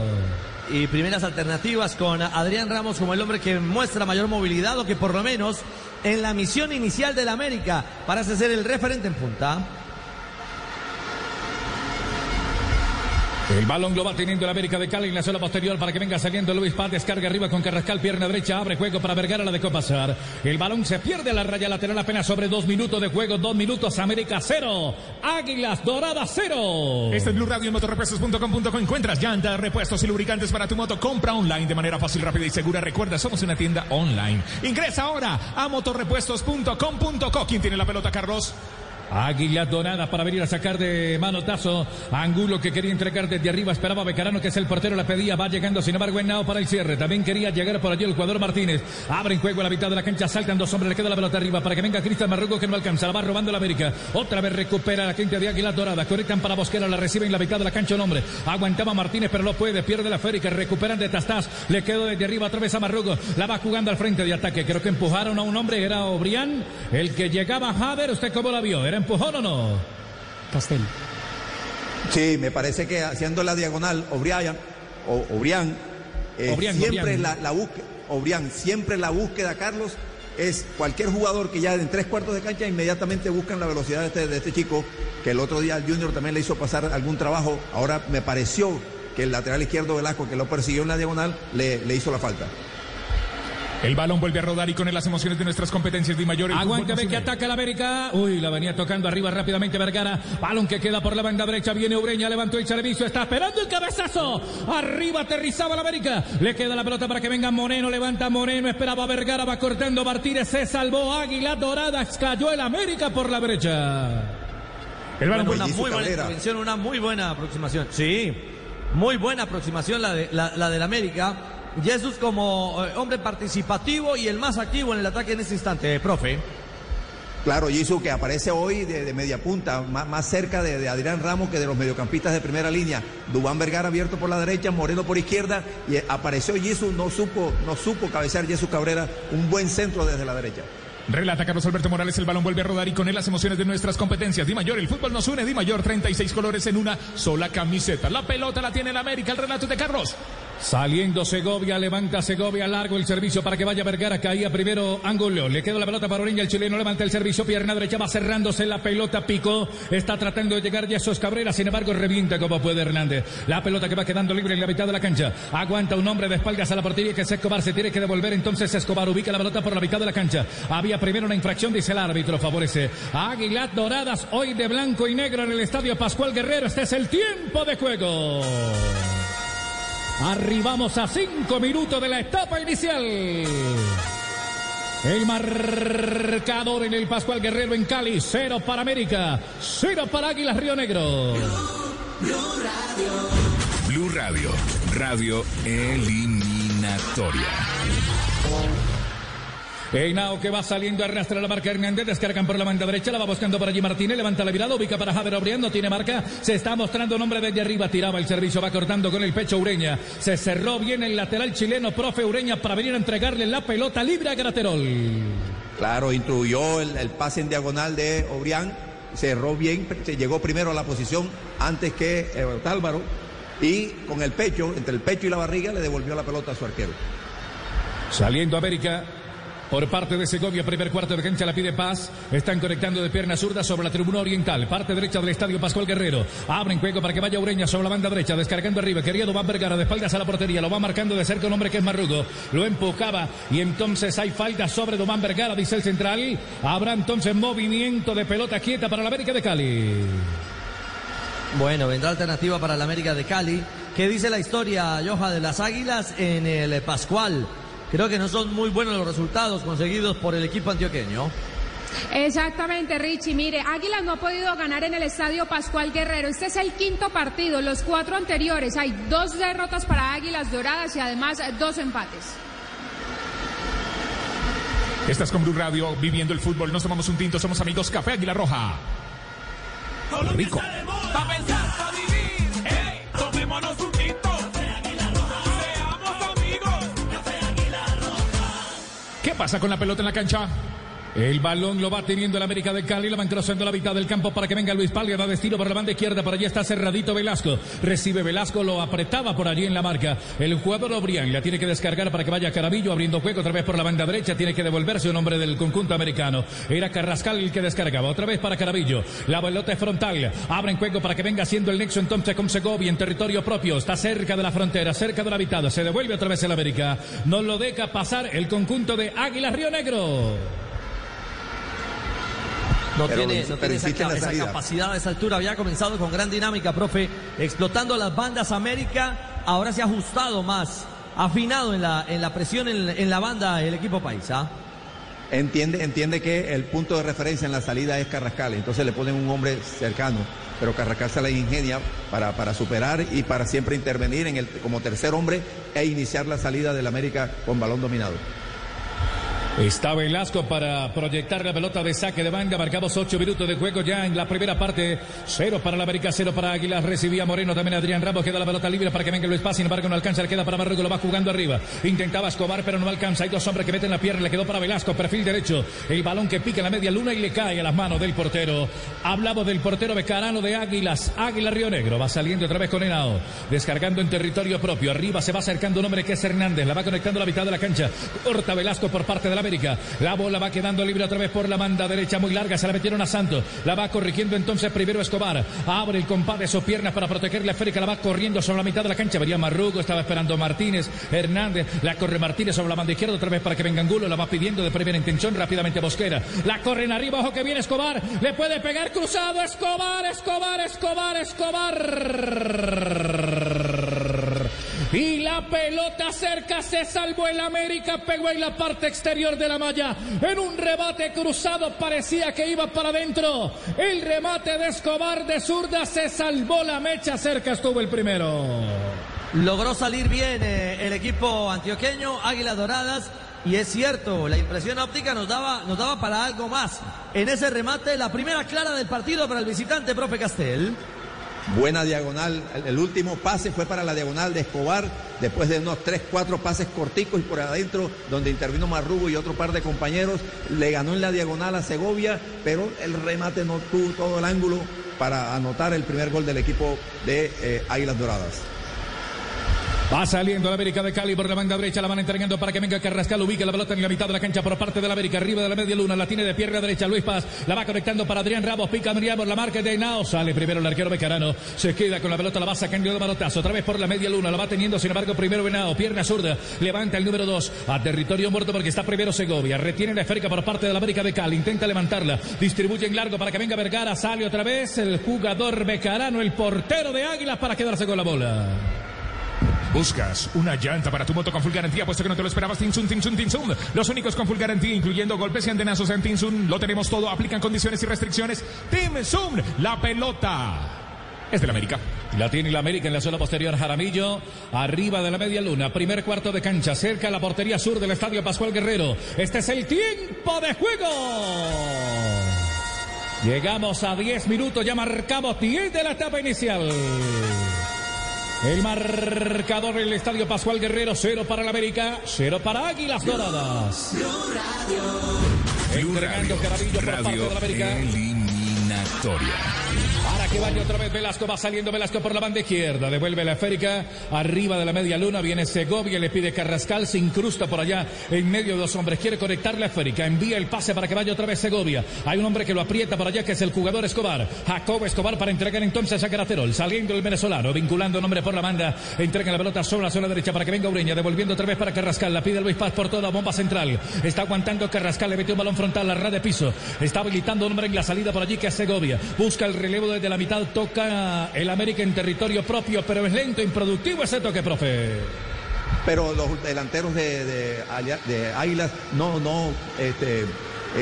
Y primeras alternativas con Adrián Ramos como el hombre que muestra mayor movilidad o que por lo menos en la misión inicial del América parece ser el referente en punta. El balón lo va teniendo el América de Cali en la zona posterior para que venga saliendo Luis Paz. Descarga arriba con Carrascal, pierna derecha, abre juego para Vergara, la dejó pasar. El balón se pierde a la raya lateral apenas sobre dos minutos de juego. Dos minutos, América cero. Águilas Doradas cero. Este es Blue Radio en motorrepuestos.com.co. Encuentras llantas, repuestos y lubricantes para tu moto. Compra online de manera fácil, rápida y segura. Recuerda, somos una tienda online. Ingresa ahora a motorrepuestos.com.co. ¿Quién tiene la pelota, Carlos? Águila Dorada para venir a sacar de manotazo. Angulo que quería entregar desde arriba. Esperaba Becarano, que es el portero, la pedía. Va llegando, sin embargo, Nao para el cierre. También quería llegar por allí el jugador Martínez. Abre en juego a la mitad de la cancha. Saltan dos hombres. Le queda la pelota arriba para que venga Cristian Marrugo, que no alcanza. La va robando la América. Otra vez recupera la gente de Águila Dorada. Conectan para Bosquera. La recibe en la mitad de la cancha un hombre. Aguantaba Martínez, pero no puede. Pierde la Férica. Recuperan de Tastás. Le quedó desde arriba otra vez a Marrugo. La va jugando al frente de ataque. Creo que empujaron a un hombre. Era Obrián. El que llegaba a Haber. ¿Usted cómo la vio? ¿Era empujón o no? Castel. Sí, me parece que haciendo la diagonal, Obrian, o Obrián, eh, Obrián, siempre Obrián. la, la búsqueda, Obrián, siempre la búsqueda, Carlos, es cualquier jugador que ya en tres cuartos de cancha inmediatamente buscan la velocidad de este, de este chico, que el otro día el Junior también le hizo pasar algún trabajo. Ahora me pareció que el lateral izquierdo Velasco, que lo persiguió en la diagonal, le, le hizo la falta. El balón vuelve a rodar y con él las emociones de nuestras competencias de mayor. el ve que ataca la América. Uy, la venía tocando arriba rápidamente Vergara. Balón que queda por la banda derecha. Viene Ureña, levantó el servicio. Está esperando el cabezazo. Arriba aterrizaba la América. Le queda la pelota para que venga Moreno. Levanta Moreno. Esperaba a Vergara. Va cortando Martínez. Se salvó Águila Dorada. Cayó el América por la brecha. El balón Bueno, una muy buena intervención, una muy buena aproximación. Sí, muy buena aproximación la, de, la, la del América. Jesús como eh, hombre participativo y el más activo en el ataque en este instante, eh, profe. Claro, Jisoo que aparece hoy de, de media punta, más, más cerca de, de Adrián Ramos que de los mediocampistas de primera línea. Dubán Vergara abierto por la derecha, Moreno por izquierda y eh, apareció Jisoo, no supo, no supo cabecear Jesús Cabrera, un buen centro desde la derecha. Relata Carlos Alberto Morales, el balón vuelve a rodar y con él las emociones de nuestras competencias. Di Mayor, el fútbol nos une. Di Mayor, 36 colores en una sola camiseta. La pelota la tiene el América, el relato es de Carlos. Saliendo Segovia, levanta Segovia, largo el servicio para que vaya Vergara, caía primero Angulo, le queda la pelota para Oreña, el chileno levanta el servicio, pierna derecha, va cerrándose la pelota, picó, está tratando de llegar Jesús Cabrera, sin embargo revienta como puede Hernández, la pelota que va quedando libre en la mitad de la cancha, aguanta un hombre de espaldas a la portería que es Escobar, se tiene que devolver entonces Escobar, ubica la pelota por la mitad de la cancha, había primero una infracción, dice el árbitro, favorece Águilas Doradas, hoy de blanco y negro en el estadio Pascual Guerrero, este es el tiempo de juego. Arribamos a cinco minutos de la etapa inicial. El marcador en el Pascual Guerrero en Cali, cero para América, cero para Águilas Río Negro. Blue Radio, radio eliminatoria. Einao que va saliendo, arrastra la marca Hernández, descargan por la banda derecha, la va buscando por allí Martínez, levanta la mirada, ubica para Javier Obrián, no tiene marca, se está mostrando un hombre desde arriba, tiraba el servicio, va cortando con el pecho Ureña, se cerró bien el lateral chileno, profe Ureña, para venir a entregarle la pelota libre a Graterol. Claro, instruyó el, el pase en diagonal de Obrián, cerró bien, se llegó primero a la posición antes que eh, Álvaro y con el pecho, entre el pecho y la barriga, le devolvió la pelota a su arquero. Saliendo América. Por parte de Segovia. Primer cuarto de cancha la pide Paz. Están conectando de pierna zurda sobre la tribuna oriental. Parte derecha del estadio Pascual Guerrero. Abren juego para que vaya Ureña sobre la banda derecha. Descargando arriba. Querido Van Vergara de espaldas a la portería. Lo va marcando de cerca un hombre que es Marrugo. Lo empujaba y entonces hay falta sobre Domán Vergara, dice el central. Habrá entonces movimiento de pelota quieta para la América de Cali. Bueno, vendrá alternativa para la América de Cali. ¿Qué dice la historia, Joja, de las Águilas en el Pascual? Creo que no son muy buenos los resultados conseguidos por el equipo antioqueño. Exactamente, Richie. Mire, Águilas no ha podido ganar en el Estadio Pascual Guerrero. Este es el quinto partido. Los cuatro anteriores hay dos derrotas para Águilas Doradas y además dos empates. Estás con Blue Radio, viviendo el fútbol. Nos tomamos un tinto, somos amigos Café Águila Roja. Rico. Pa' pensar, pa' vivir. Hey, tomémonos un pasa con la pelota en la cancha? El balón lo va teniendo el América de Cali, lo van cruzando la mitad del campo para que venga Luis Palga, da destino por la banda izquierda, por allí está cerradito Velasco, recibe Velasco, lo apretaba por allí en la marca, el jugador Obrián la tiene que descargar para que vaya Carabillo abriendo juego otra vez por la banda derecha, tiene que devolverse un hombre del conjunto americano, era Carrascal el que descargaba, otra vez para Carabillo, la pelota es frontal, abren juego para que venga haciendo el nexo entonces con Segovia en territorio propio, está cerca de la frontera, cerca de la mitad, se devuelve otra vez el América, no lo deja pasar el conjunto de Águilas Río Negro. No Pero- tiene, no pero tiene esa, capacidad a esa altura. Había comenzado con gran dinámica, profe, explotando las bandas América. Ahora se ha ajustado más, afinado en la, en la presión en, en la banda el equipo paisa. Entiende, entiende que el punto de referencia en la salida es Carrascal, entonces le ponen un hombre cercano, pero Carrascal se la ingenia para, para superar y para siempre intervenir en el, como tercer hombre e iniciar la salida del América con balón dominado. Está Velasco para proyectar la pelota de saque de banda. Marcamos ocho minutos de juego ya en la primera parte. Cero para la América, cero para Águilas. Recibía Moreno también Adrián Ramos. Queda la pelota libre para que venga Luis Paz. Sin embargo, no alcanza. Le queda para Marrugo. Lo va jugando arriba. Intentaba Escobar, pero no alcanza. Hay dos hombres que meten la pierna. Le quedó para Velasco. Perfil derecho. El balón que pica en la media luna y le cae a las manos del portero. Hablamos del portero Becarano de Águilas. Águila Río Negro. Va saliendo otra vez con Henao. Descargando en territorio propio. Arriba se va acercando un hombre que es Hernández. La va conectando la mitad de la cancha. Corta Velasco por parte de la La bola va quedando libre otra vez por la banda derecha muy larga. Se la metieron a Santos. La va corrigiendo entonces primero Escobar. Abre el compás de sus piernas para proteger la esférica. La va corriendo sobre la mitad de la cancha. Vería Marrugo. Estaba esperando Martínez. Hernández. La corre Martínez sobre la banda izquierda otra vez para que venga Angulo. La va pidiendo de primera intención rápidamente Bosquera. La corren arriba. Ojo que viene Escobar. Le puede pegar cruzado. Escobar, Escobar, Escobar, Escobar. Y la pelota cerca se salvó el América, pegó en la parte exterior de la malla. En un rebate cruzado parecía que iba para adentro. El remate de Escobar de zurda se salvó la mecha, cerca estuvo el primero. Logró salir bien eh, el equipo antioqueño, Águilas Doradas. Y es cierto, la impresión óptica nos daba, nos daba para algo más. En ese remate, la primera clara del partido para el visitante, profe Castel. Buena diagonal, el, último pase fue para la diagonal de Escobar, después de unos 3, 4 pases corticos y por adentro, donde intervino Marrugo y otro par de compañeros, le ganó en la diagonal a Segovia, pero el remate no tuvo todo el ángulo para anotar el primer gol del equipo de eh, Águilas Doradas. Va saliendo la América de Cali por la banda derecha, la van entregando para que venga Carrascal, ubica la pelota en la mitad de la cancha por parte de la América, arriba de la media luna, la tiene de pierna derecha Luis Paz, la va conectando para Adrián Ramos, pica Adrián por la marca de Nao, sale primero el arquero Becarano, se queda con la pelota, la va sacando de manotazo, otra vez por la media luna, la va teniendo, sin embargo, primero Venao, pierna zurda, levanta el número 2 a territorio muerto porque está primero Segovia, retiene la esférica por parte de la América de Cali, intenta levantarla, distribuye en largo para que venga Vergara, sale otra vez el jugador Becarano, el portero de Águilas para quedarse con la bola. Buscas una llanta para tu moto con full garantía, puesto que no te lo esperabas. Tinsun, Tinsun, Tinsun. Los únicos con full garantía, incluyendo golpes y antenazos en Tinsun. Lo tenemos todo, aplican condiciones y restricciones. Tinsun, la pelota. Es del América. La tiene la América en la zona posterior. Jaramillo, arriba de la media luna. Primer cuarto de cancha, cerca a la portería sur del estadio Pascual Guerrero. Este es el tiempo de juego. Llegamos a 10 minutos, ya marcamos 10 de la etapa inicial. El marcador del estadio Pascual Guerrero, cero para la América, cero para Águilas Doradas. Entregando Carabillo por parte de la América. Eliminatoria. Para que vaya otra vez Velasco, va saliendo Velasco por la banda izquierda, devuelve la esférica arriba de la media luna, viene Segovia, le pide Carrascal, se incrusta por allá en medio de dos hombres, quiere conectar la esférica, envía el pase para que vaya otra vez Segovia. Hay un hombre que lo aprieta por allá que es el jugador Escobar, Jacob Escobar para entregar entonces a Caraterol, saliendo el venezolano, vinculando nombre por la banda, entrega la pelota sobre la zona derecha para que venga Ureña, devolviendo otra vez para Carrascal, la pide Luis Paz por toda bomba central, está aguantando Carrascal, le metió un balón frontal, la red de piso, está habilitando un hombre en la salida por allí que es Segovia, busca el relevo desde la mitad, toca el América en territorio propio, pero es lento, improductivo ese toque, profe. Pero los delanteros de, de, Águila- de Águilas no, no este, eh,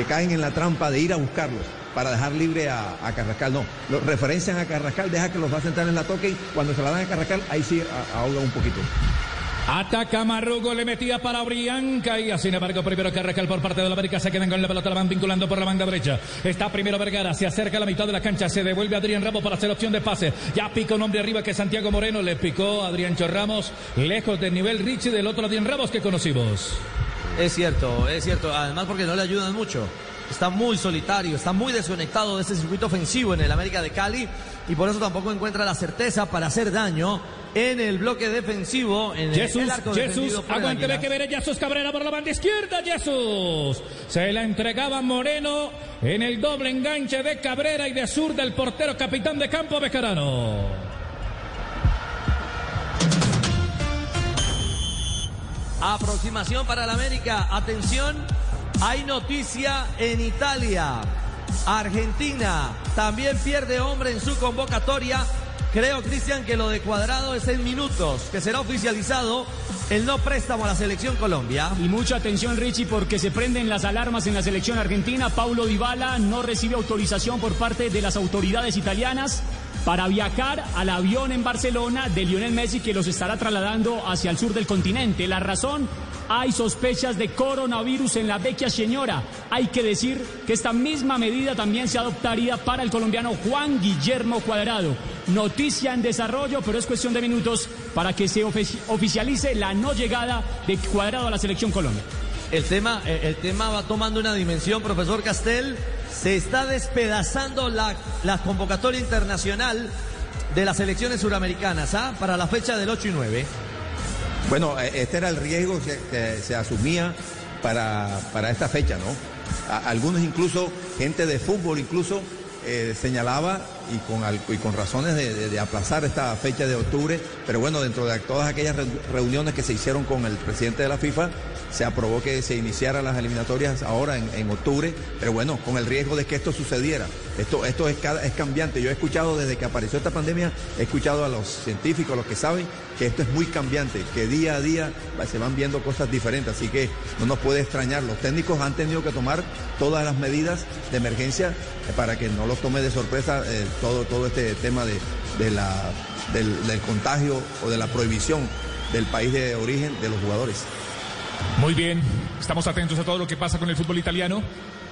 caen en la trampa de ir a buscarlos para dejar libre a, Carrascal. No, los referencian a Carrascal, deja que los va a sentar en la toque y cuando se la dan a Carrascal, ahí sí ahoga un poquito. Ataca Marrugo, le metía para Brianca y sin embargo primero Carrascal por parte de la América se quedan con la pelota, la van vinculando por la banda derecha. Está primero Vergara, se acerca a la mitad de la cancha, se devuelve Adrián Ramos para hacer opción de pase. Ya pica un hombre arriba que Santiago Moreno, le picó a Adrián Ramos, lejos del nivel Richie del otro Adrián Ramos que conocimos. Es cierto, es cierto. Además porque no le ayudan mucho. Está muy solitario, está muy desconectado de ese circuito ofensivo en el América de Cali y por eso tampoco encuentra la certeza para hacer daño en el bloque defensivo, en el- Jesús, el arco Jesús, aguánteme que veré Jesús Cabrera por la banda izquierda, Jesús. Se la entregaba Moreno en el doble enganche de Cabrera y de sur del portero capitán de campo Becarano. Aproximación para el América. Atención, hay noticia en Italia. Argentina también pierde hombre en su convocatoria. Creo, Cristian, que lo de Cuadrado es en minutos, que será oficializado el no préstamo a la selección Colombia. Y mucha atención, Richie, porque se prenden las alarmas en la selección argentina. Paulo Dybala no recibe autorización por parte de las autoridades italianas para viajar al avión en Barcelona de Lionel Messi que los estará trasladando hacia el sur del continente. La razón, hay sospechas de coronavirus en la vecchia señora. Hay que decir que esta misma medida también se adoptaría para el colombiano Juan Guillermo Cuadrado. Noticia en desarrollo, pero es cuestión de minutos para que se ofici- oficialice la no llegada de Cuadrado a la selección Colombia. El tema, eh, el tema va tomando una dimensión, profesor Castel. Se está despedazando la, convocatoria internacional de las selecciones suramericanas ¿ah? para la fecha del 8 y 9. Bueno, eh, este era el riesgo que, se asumía para, para esta fecha, ¿no? Algunos incluso, gente de fútbol incluso, eh, señalaba y con, y con razones de, de- aplazar esta fecha de octubre, pero bueno, dentro de todas aquellas re- reuniones que se hicieron con el presidente de la FIFA, se aprobó que se iniciaran las eliminatorias ahora en, en octubre, pero bueno, con el riesgo de que esto sucediera. Esto, esto es, es cambiante. Yo he escuchado desde que apareció esta pandemia, he escuchado a los científicos, los que saben, que esto es muy cambiante, que día a día se van viendo cosas diferentes, así que no nos puede extrañar. Los técnicos han tenido que tomar todas las medidas de emergencia eh, para que no los tome de sorpresa eh, todo, todo este tema de, de la, del contagio o de la prohibición del país de origen de los jugadores. Muy bien, estamos atentos a todo lo que pasa con el fútbol italiano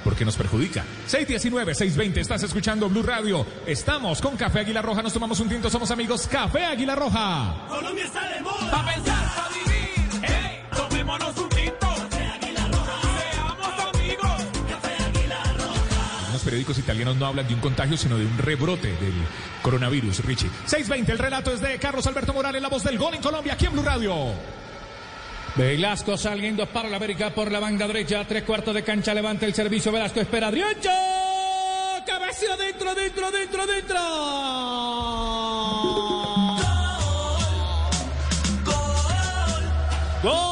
porque nos perjudica. 619, 620, estás escuchando Blue Radio. Estamos con Café Águila Roja, nos tomamos un tinto, somos amigos. Café Águila Roja. Colombia está de moda. Pa' pensar, pa' vivir. Hey, tomémonos un tinto. Café Águila Roja. Seamos amigos. Café Águila Roja. Los periódicos italianos no hablan de un contagio, sino de un rebrote del coronavirus, Richie. 620, el relato es de Carlos Alberto Morales, la voz del gol en Colombia, aquí en Blue Radio. Velasco saliendo para la América por la banda derecha, tres cuartos de cancha, levanta el servicio, Velasco espera, Adriancho, cabeza dentro, dentro, dentro, dentro. Gol. de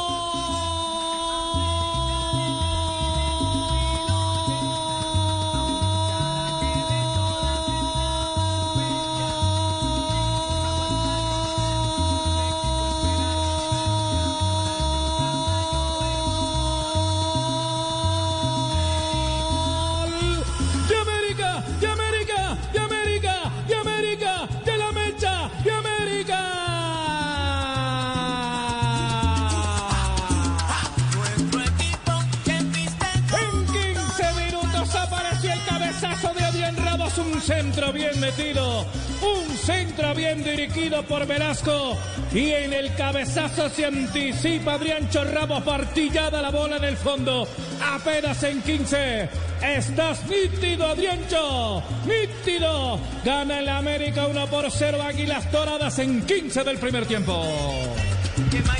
un centro bien dirigido por Velasco y en el cabezazo se anticipa Adrián Ramos, partillada la bola en el fondo, apenas en 15. Estás nítido, Adriancho, nítido. Gana el América 1 por 0 Águilas Doradas en 15 del primer tiempo.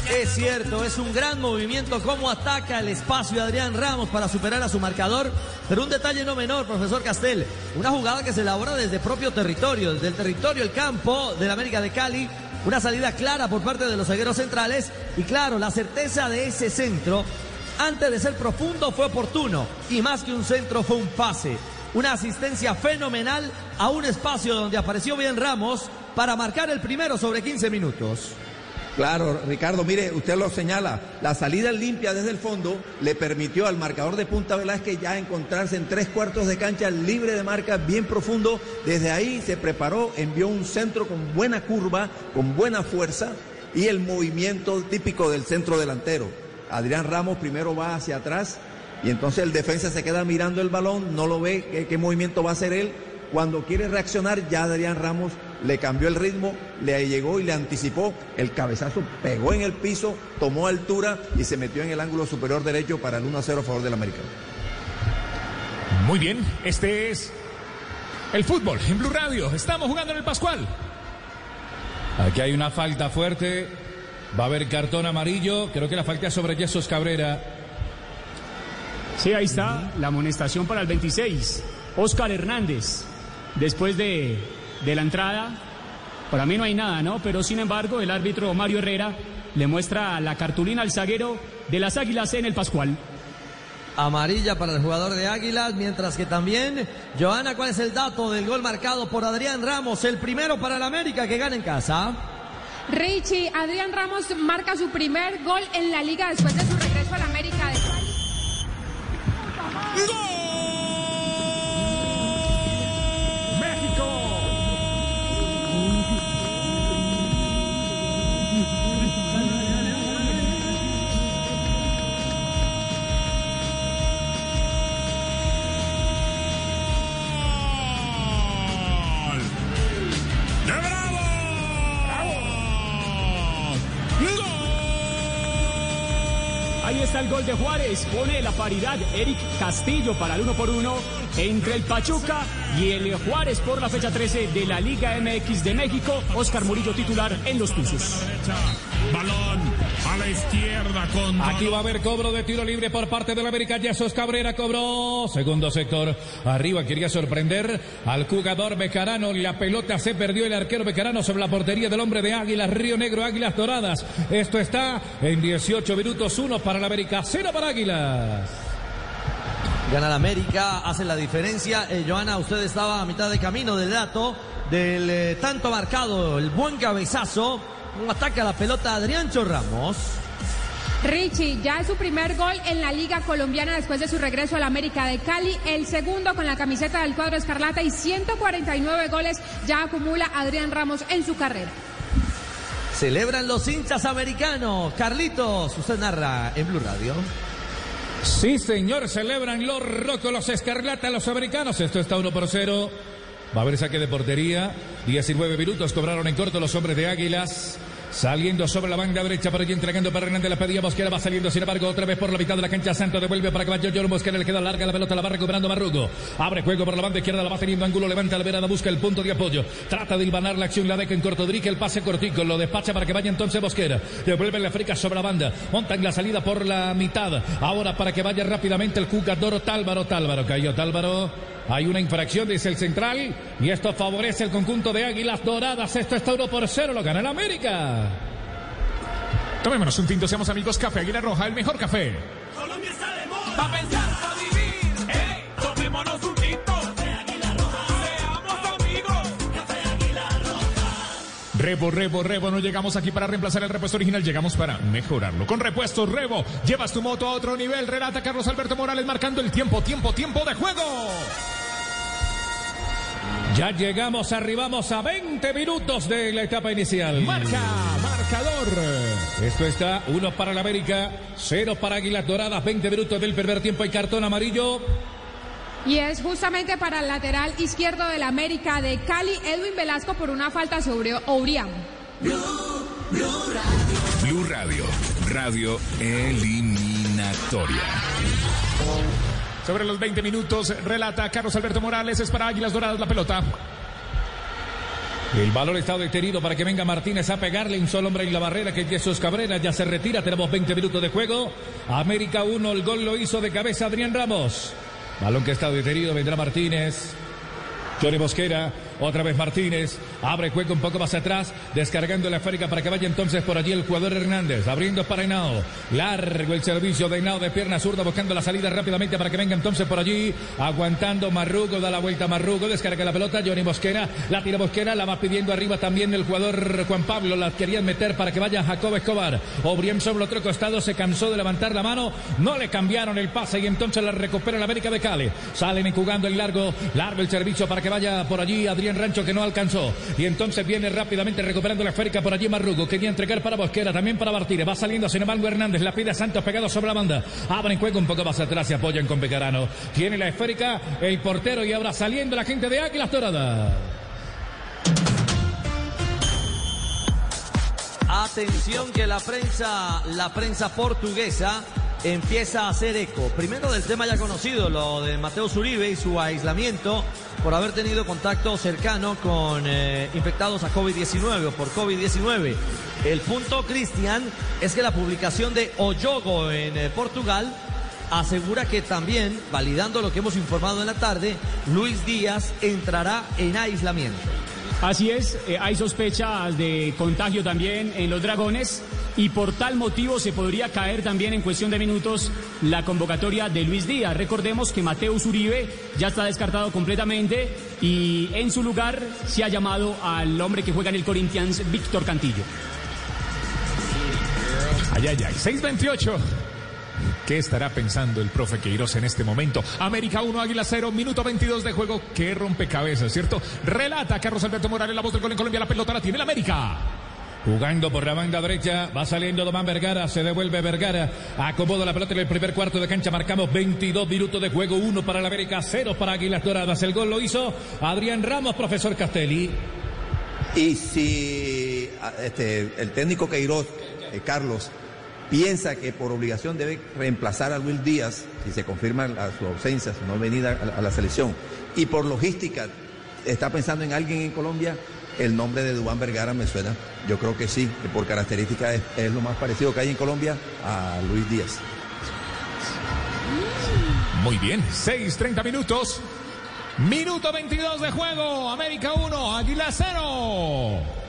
Es cierto, es un gran movimiento cómo ataca el espacio Adrián Ramos para superar a su marcador. Pero un detalle no menor, profesor Castel, una jugada que se elabora desde propio territorio, desde el territorio, el campo del América de Cali. Una salida clara por parte de los zagueros centrales y claro, la certeza de ese centro, antes de ser profundo, fue oportuno y más que un centro fue un pase. Una asistencia fenomenal a un espacio donde apareció bien Ramos para marcar el primero sobre 15 minutos. Claro, Ricardo, mire, usted lo señala, la salida limpia desde el fondo le permitió al marcador de Punta Velázquez ya encontrarse en tres cuartos de cancha libre de marca, bien profundo. Desde ahí se preparó, envió un centro con buena curva, con buena fuerza y el movimiento típico del centro delantero. Adrián Ramos primero va hacia atrás y entonces el defensa se queda mirando el balón, no lo ve, qué, movimiento va a hacer él. Cuando quiere reaccionar, ya Adrián Ramos le cambió el ritmo, le llegó y le anticipó. El cabezazo pegó en el piso, tomó altura y se metió en el ángulo superior derecho para el 1 a 0 a favor del América. Muy bien, este es el fútbol en Blue Radio. Estamos jugando en el Pascual. Aquí hay una falta fuerte. Va a haber cartón amarillo. Creo que la falta es sobre Jesús Cabrera. Sí, ahí está la amonestación para el 26. Oscar Hernández. Después de, de la entrada, para mí no hay nada, ¿no? Pero sin embargo, el árbitro Mario Herrera le muestra la cartulina al zaguero de las Águilas en el Pascual. Amarilla para el jugador de Águilas, mientras que también, Joana, ¿cuál es el dato del gol marcado por Adrián Ramos? El primero para el América que gana en casa. Richie, Adrián Ramos marca su primer gol en la liga después de su regreso a la América de Cali. Gol de Juárez. Pone la paridad Eric Castillo para el uno por uno entre el Pachuca y el Juárez por la fecha 13 de la Liga MX de México. Oscar Murillo titular en los Tuzos. Balón a la izquierda con Aquí va a haber cobro de tiro libre por parte del América. Jesús Cabrera cobró. Segundo sector. Arriba quería sorprender al jugador Becarano. La pelota se perdió el arquero Becarano sobre la portería del hombre de Águilas. Río Negro, Águilas Doradas. Esto está en 18 minutos. Uno para el América, cero para Águilas. Gana la América, hace la diferencia. Eh, Joana, usted estaba a mitad de camino del dato del eh, tanto marcado, el buen cabezazo. Un ataque a la pelota Adriancho Ramos. Richie, ya es su primer gol en la Liga Colombiana después de su regreso a la América de Cali. El segundo con la camiseta del cuadro escarlata y 149 goles ya acumula Adrián Ramos en su carrera. Celebran los hinchas americanos. Carlitos, usted narra en Blue Radio. Sí, señor, celebran los rocos, los escarlatas, los americanos. Esto está 1 por 0. Va a haber saque de portería. 19 minutos cobraron en corto los hombres de Águilas. Saliendo sobre la banda derecha, por allí entregando para Hernández, la pedía Mosquera, va saliendo, sin embargo, otra vez por la mitad de la cancha, Santo devuelve para Caballo, John Mosquera, le queda larga la pelota, la va recuperando Marrugo, abre juego por la banda izquierda, la va teniendo ángulo, levanta la verada, busca el punto de apoyo, trata de hilvanar la acción, la deja en corto, dirige el pase cortico, lo despacha para que vaya entonces Mosquera, devuelve la frica sobre la banda, montan la salida por la mitad, ahora para que vaya rápidamente el jugador Tálvaro, Tálvaro, cayó Tálvaro, hay una infracción, dice el central, y esto favorece el conjunto de Águilas Doradas, esto está 1 por 0, lo gana el América. Tomémonos un tinto, seamos amigos. Café Águila Roja, el mejor café. Colombia está de moda. Rebo, Rebo, Rebo, no llegamos aquí para reemplazar el repuesto original, llegamos para mejorarlo. Con repuestos Rebo, llevas tu moto a otro nivel. Relata Carlos Alberto Morales marcando el tiempo, tiempo, tiempo de juego. Ya llegamos, arribamos a 20 minutos de la etapa inicial. Marca, marcador. Esto está uno para la América, cero para Águilas Doradas, 20 minutos del primer tiempo y cartón amarillo. Y es justamente para el lateral izquierdo del América de Cali, Edwin Velasco, por una falta sobre Ourián. Blue Radio, radio eliminatoria. Sobre los 20 minutos, relata Carlos Alberto Morales. Es para Águilas Doradas la pelota. El balón está detenido para que venga Martínez a pegarle un solo hombre en la barrera que es Jesús Cabrera ya se retira. Tenemos 20 minutos de juego. América 1, el gol lo hizo de cabeza Adrián Ramos. Balón que está detenido, vendrá Martínez. Johnny Mosquera, otra vez Martínez, abre juego un poco más atrás, descargando la esférica para que vaya entonces por allí el jugador Hernández, abriendo para Henao, largo el servicio de Henao de pierna zurda, buscando la salida rápidamente para que venga entonces por allí, aguantando Marrugo, da la vuelta Marrugo, descarga la pelota, Johnny Mosquera, la tira Mosquera, la va pidiendo arriba también el jugador Juan Pablo, la querían meter para que vaya Jacob Escobar, Obriem sobre el otro costado, se cansó de levantar la mano, no le cambiaron el pase y entonces la recupera el América de Cali, salen jugando el largo, largo el servicio para que vaya por allí Adrián Rancho que no alcanzó. Y entonces viene rápidamente recuperando la esférica por allí Marrugo. Quería entregar para Bosquera, también para Martínez. Va saliendo sin embargo Hernández. La pide a Santos pegado sobre la banda. Abren juego un poco más atrás y apoyan con Pecarano. Tiene la esférica el portero y ahora saliendo la gente de Águilas Doradas. Atención que la prensa, la prensa portuguesa empieza a hacer eco. Primero del tema ya conocido, lo de Mateo Zuribe y su aislamiento por haber tenido contacto cercano con eh, infectados a COVID-19 o por COVID-19. El punto, Cristian, es que la publicación de Oyogo en eh, Portugal asegura que también, validando lo que hemos informado en la tarde, Luis Díaz entrará en aislamiento. Así es, eh, hay sospechas de contagio también en los dragones y por tal motivo se podría caer también en cuestión de minutos la convocatoria de Luis Díaz. Recordemos que Mateus Uribe ya está descartado completamente y en su lugar se ha llamado al hombre que juega en el Corinthians, Víctor Cantillo. Ay, ay, ay. 628. ¿Qué estará pensando el profe Queiroz en este momento? América 1, Águila 0, minuto 22 de juego. Qué rompecabezas, ¿cierto? Relata Carlos Alberto Morales, la voz del gol en Colombia. La pelota la tiene el América. Jugando por la banda derecha, va saliendo Domán Vergara, se devuelve Vergara, acomoda la pelota en el primer cuarto de cancha, marcamos 22 minutos de juego, 1 para la América, 0 para Águilas Doradas. El gol lo hizo Adrián Ramos, profesor Castelli. Y si a- este, el técnico Queiroz, eh, Carlos, piensa que por obligación debe reemplazar a Luis Díaz, si se confirma su ausencia, su no venida a la, selección, y por logística está pensando en alguien en Colombia, el nombre de Dubán Vergara me suena. Yo creo que sí, que por características es, es lo más parecido que hay en Colombia a Luis Díaz. Muy bien, 6.30 minutos. Minuto 22 de juego. América 1, Águila 0.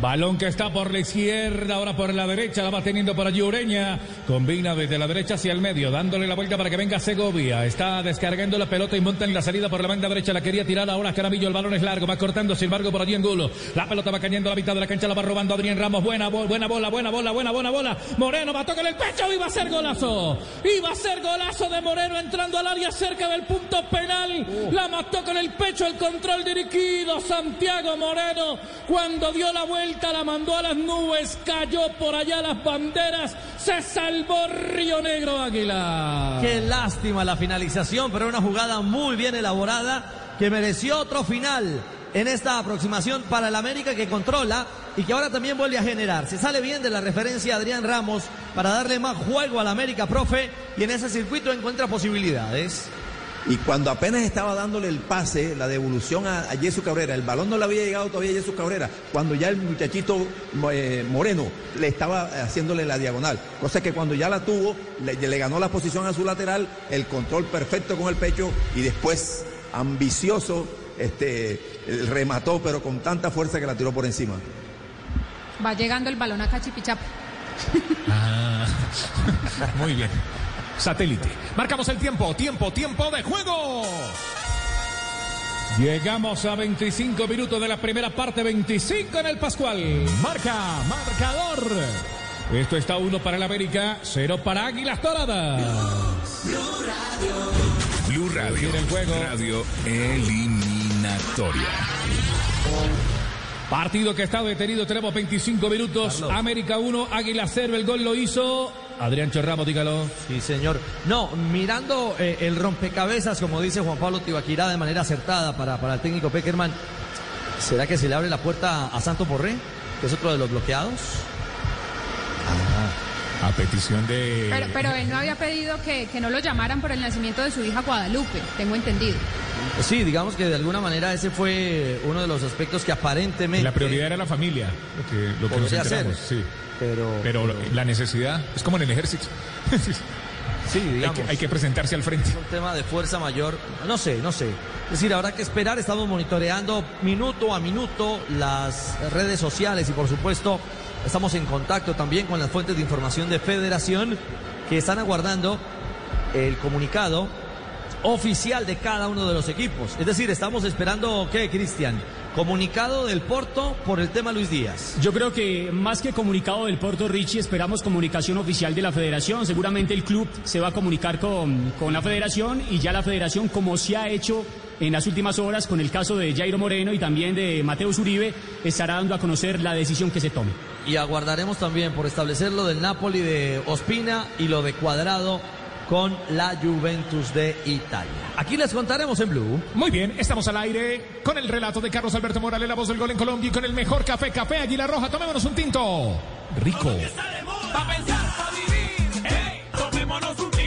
Balón que está por la izquierda, ahora por la derecha, la va teniendo por allí Ureña. Combina desde la derecha hacia el medio, dándole la vuelta para que venga Segovia. Está descargando la pelota y monta en la salida por la banda derecha. La quería tirar ahora Caramillo. El balón es largo, va cortando, sin embargo, por allí Angulo. La pelota va cayendo a la mitad de la cancha, la va robando Adrián Ramos. Buena, buena bola, buena bola, buena, buena bola. Moreno va a tocar el pecho y va a ser golazo. Iba a ser golazo de Moreno entrando al área cerca del punto penal. La mató con el pecho el control dirigido. Santiago Moreno cuando dio la vuelta la mandó a las nubes, cayó por allá las banderas, se salvó Río Negro Águila. Qué lástima la finalización, pero una jugada muy bien elaborada que mereció otro final en esta aproximación para el América que controla y que ahora también vuelve a generar. Se sale bien de la referencia Adrián Ramos para darle más juego al América, profe, y en ese circuito encuentra posibilidades. Y cuando apenas estaba dándole el pase, la devolución a, a Jesús Cabrera, el balón no le había llegado todavía a Jesús Cabrera, cuando ya el muchachito eh, Moreno le estaba haciéndole la diagonal. Cosa que cuando ya la tuvo, le, le ganó la posición a su lateral, el control perfecto con el pecho y después ambicioso, este, remató, pero con tanta fuerza que la tiró por encima. Va llegando el balón a Cachipichapa. Ah, muy bien. Satélite. Marcamos el tiempo, tiempo, tiempo de juego. Llegamos a 25 minutos de la primera parte, 25 en el Pascual. Marca, marcador. Esto está uno para el América, cero para Águilas Doradas. Blue Radio. Tiene el juego. Radio eliminatoria. Partido que está detenido, tenemos 25 minutos. América 1, Águila 0. El gol lo hizo Adrián Chorramo, dígalo. Sí, señor. No, mirando eh, el rompecabezas, como dice Juan Pablo Tibaquirá de manera acertada para, para el técnico Peckerman, ¿será que se le abre la puerta a Santos Borré, que es otro de los bloqueados? A petición de... Pero, pero él no había pedido que, que no lo llamaran por el nacimiento de su hija Guadalupe, tengo entendido. Sí, digamos que de alguna manera ese fue uno de los aspectos que aparentemente... La prioridad era la familia, lo que, lo que nos enteramos, sí. Pero, Pero la necesidad es como en el ejército. Sí, hay, digamos. que, hay que presentarse al frente. Es un tema de fuerza mayor, no sé, no sé. Es decir, habrá que esperar, estamos monitoreando minuto a minuto las redes sociales y por supuesto estamos en contacto también con las fuentes de información de Federación que están aguardando el comunicado oficial de cada uno de los equipos. Es decir, estamos esperando, ¿qué, Cristian? Comunicado del Porto por el tema Luis Díaz. Yo creo que más que comunicado del Porto Richie, esperamos comunicación oficial de la federación. Seguramente el club se va a comunicar con, con la federación y ya la federación, como se ha hecho en las últimas horas con el caso de Jairo Moreno y también de Mateo Uribe, estará dando a conocer la decisión que se tome. Y aguardaremos también por establecer lo del Napoli de Ospina y lo de Cuadrado con la Juventus de Italia. Aquí les contaremos en Blue. Muy bien, estamos al aire con el relato de Carlos Alberto Morales, la voz del gol en Colombia y con el mejor café, Café Águila Roja. Tomémonos un tinto. Rico. Pa' pensar, pa' vivir, ey, tomémonos un tinto.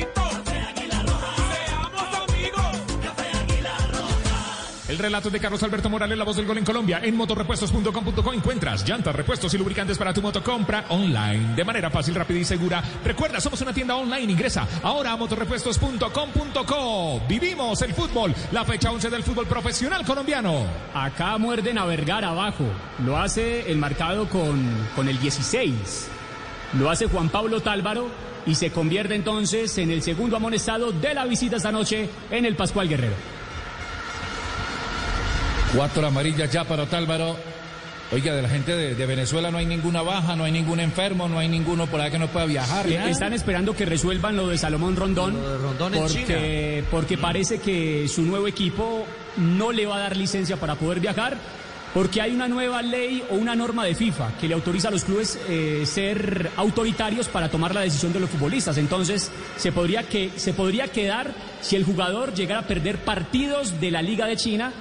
El relato de Carlos Alberto Morales, la voz del gol en Colombia. En motorrepuestos.com.co encuentras llantas, repuestos y lubricantes para tu moto. Compra online de manera fácil, rápida y segura. Recuerda, somos una tienda online. Ingresa ahora a motorrepuestos.com.co. Vivimos el fútbol, la fecha 11 del fútbol profesional colombiano. Acá muerden a Vergara abajo. Lo hace el marcado con, con el 16. Lo hace Juan Pablo Tálvaro y se convierte entonces en el segundo amonestado de la visita esta noche en el Pascual Guerrero. Cuatro amarillas ya para Tálvaro. Oiga, de la gente de, de Venezuela no hay ninguna baja, no hay ningún enfermo, no hay ninguno por ahí que no pueda viajar. Eh. Están esperando que resuelvan lo de Salomón Rondón, Lo de Rondón en porque, porque parece que su nuevo equipo no le va a dar licencia para poder viajar, porque hay una nueva ley o una norma de FIFA que le autoriza a los clubes eh, ser autoritarios para tomar la decisión de los futbolistas. Entonces, se podría, que, se podría quedar si el jugador llegara a perder partidos de la Liga de China.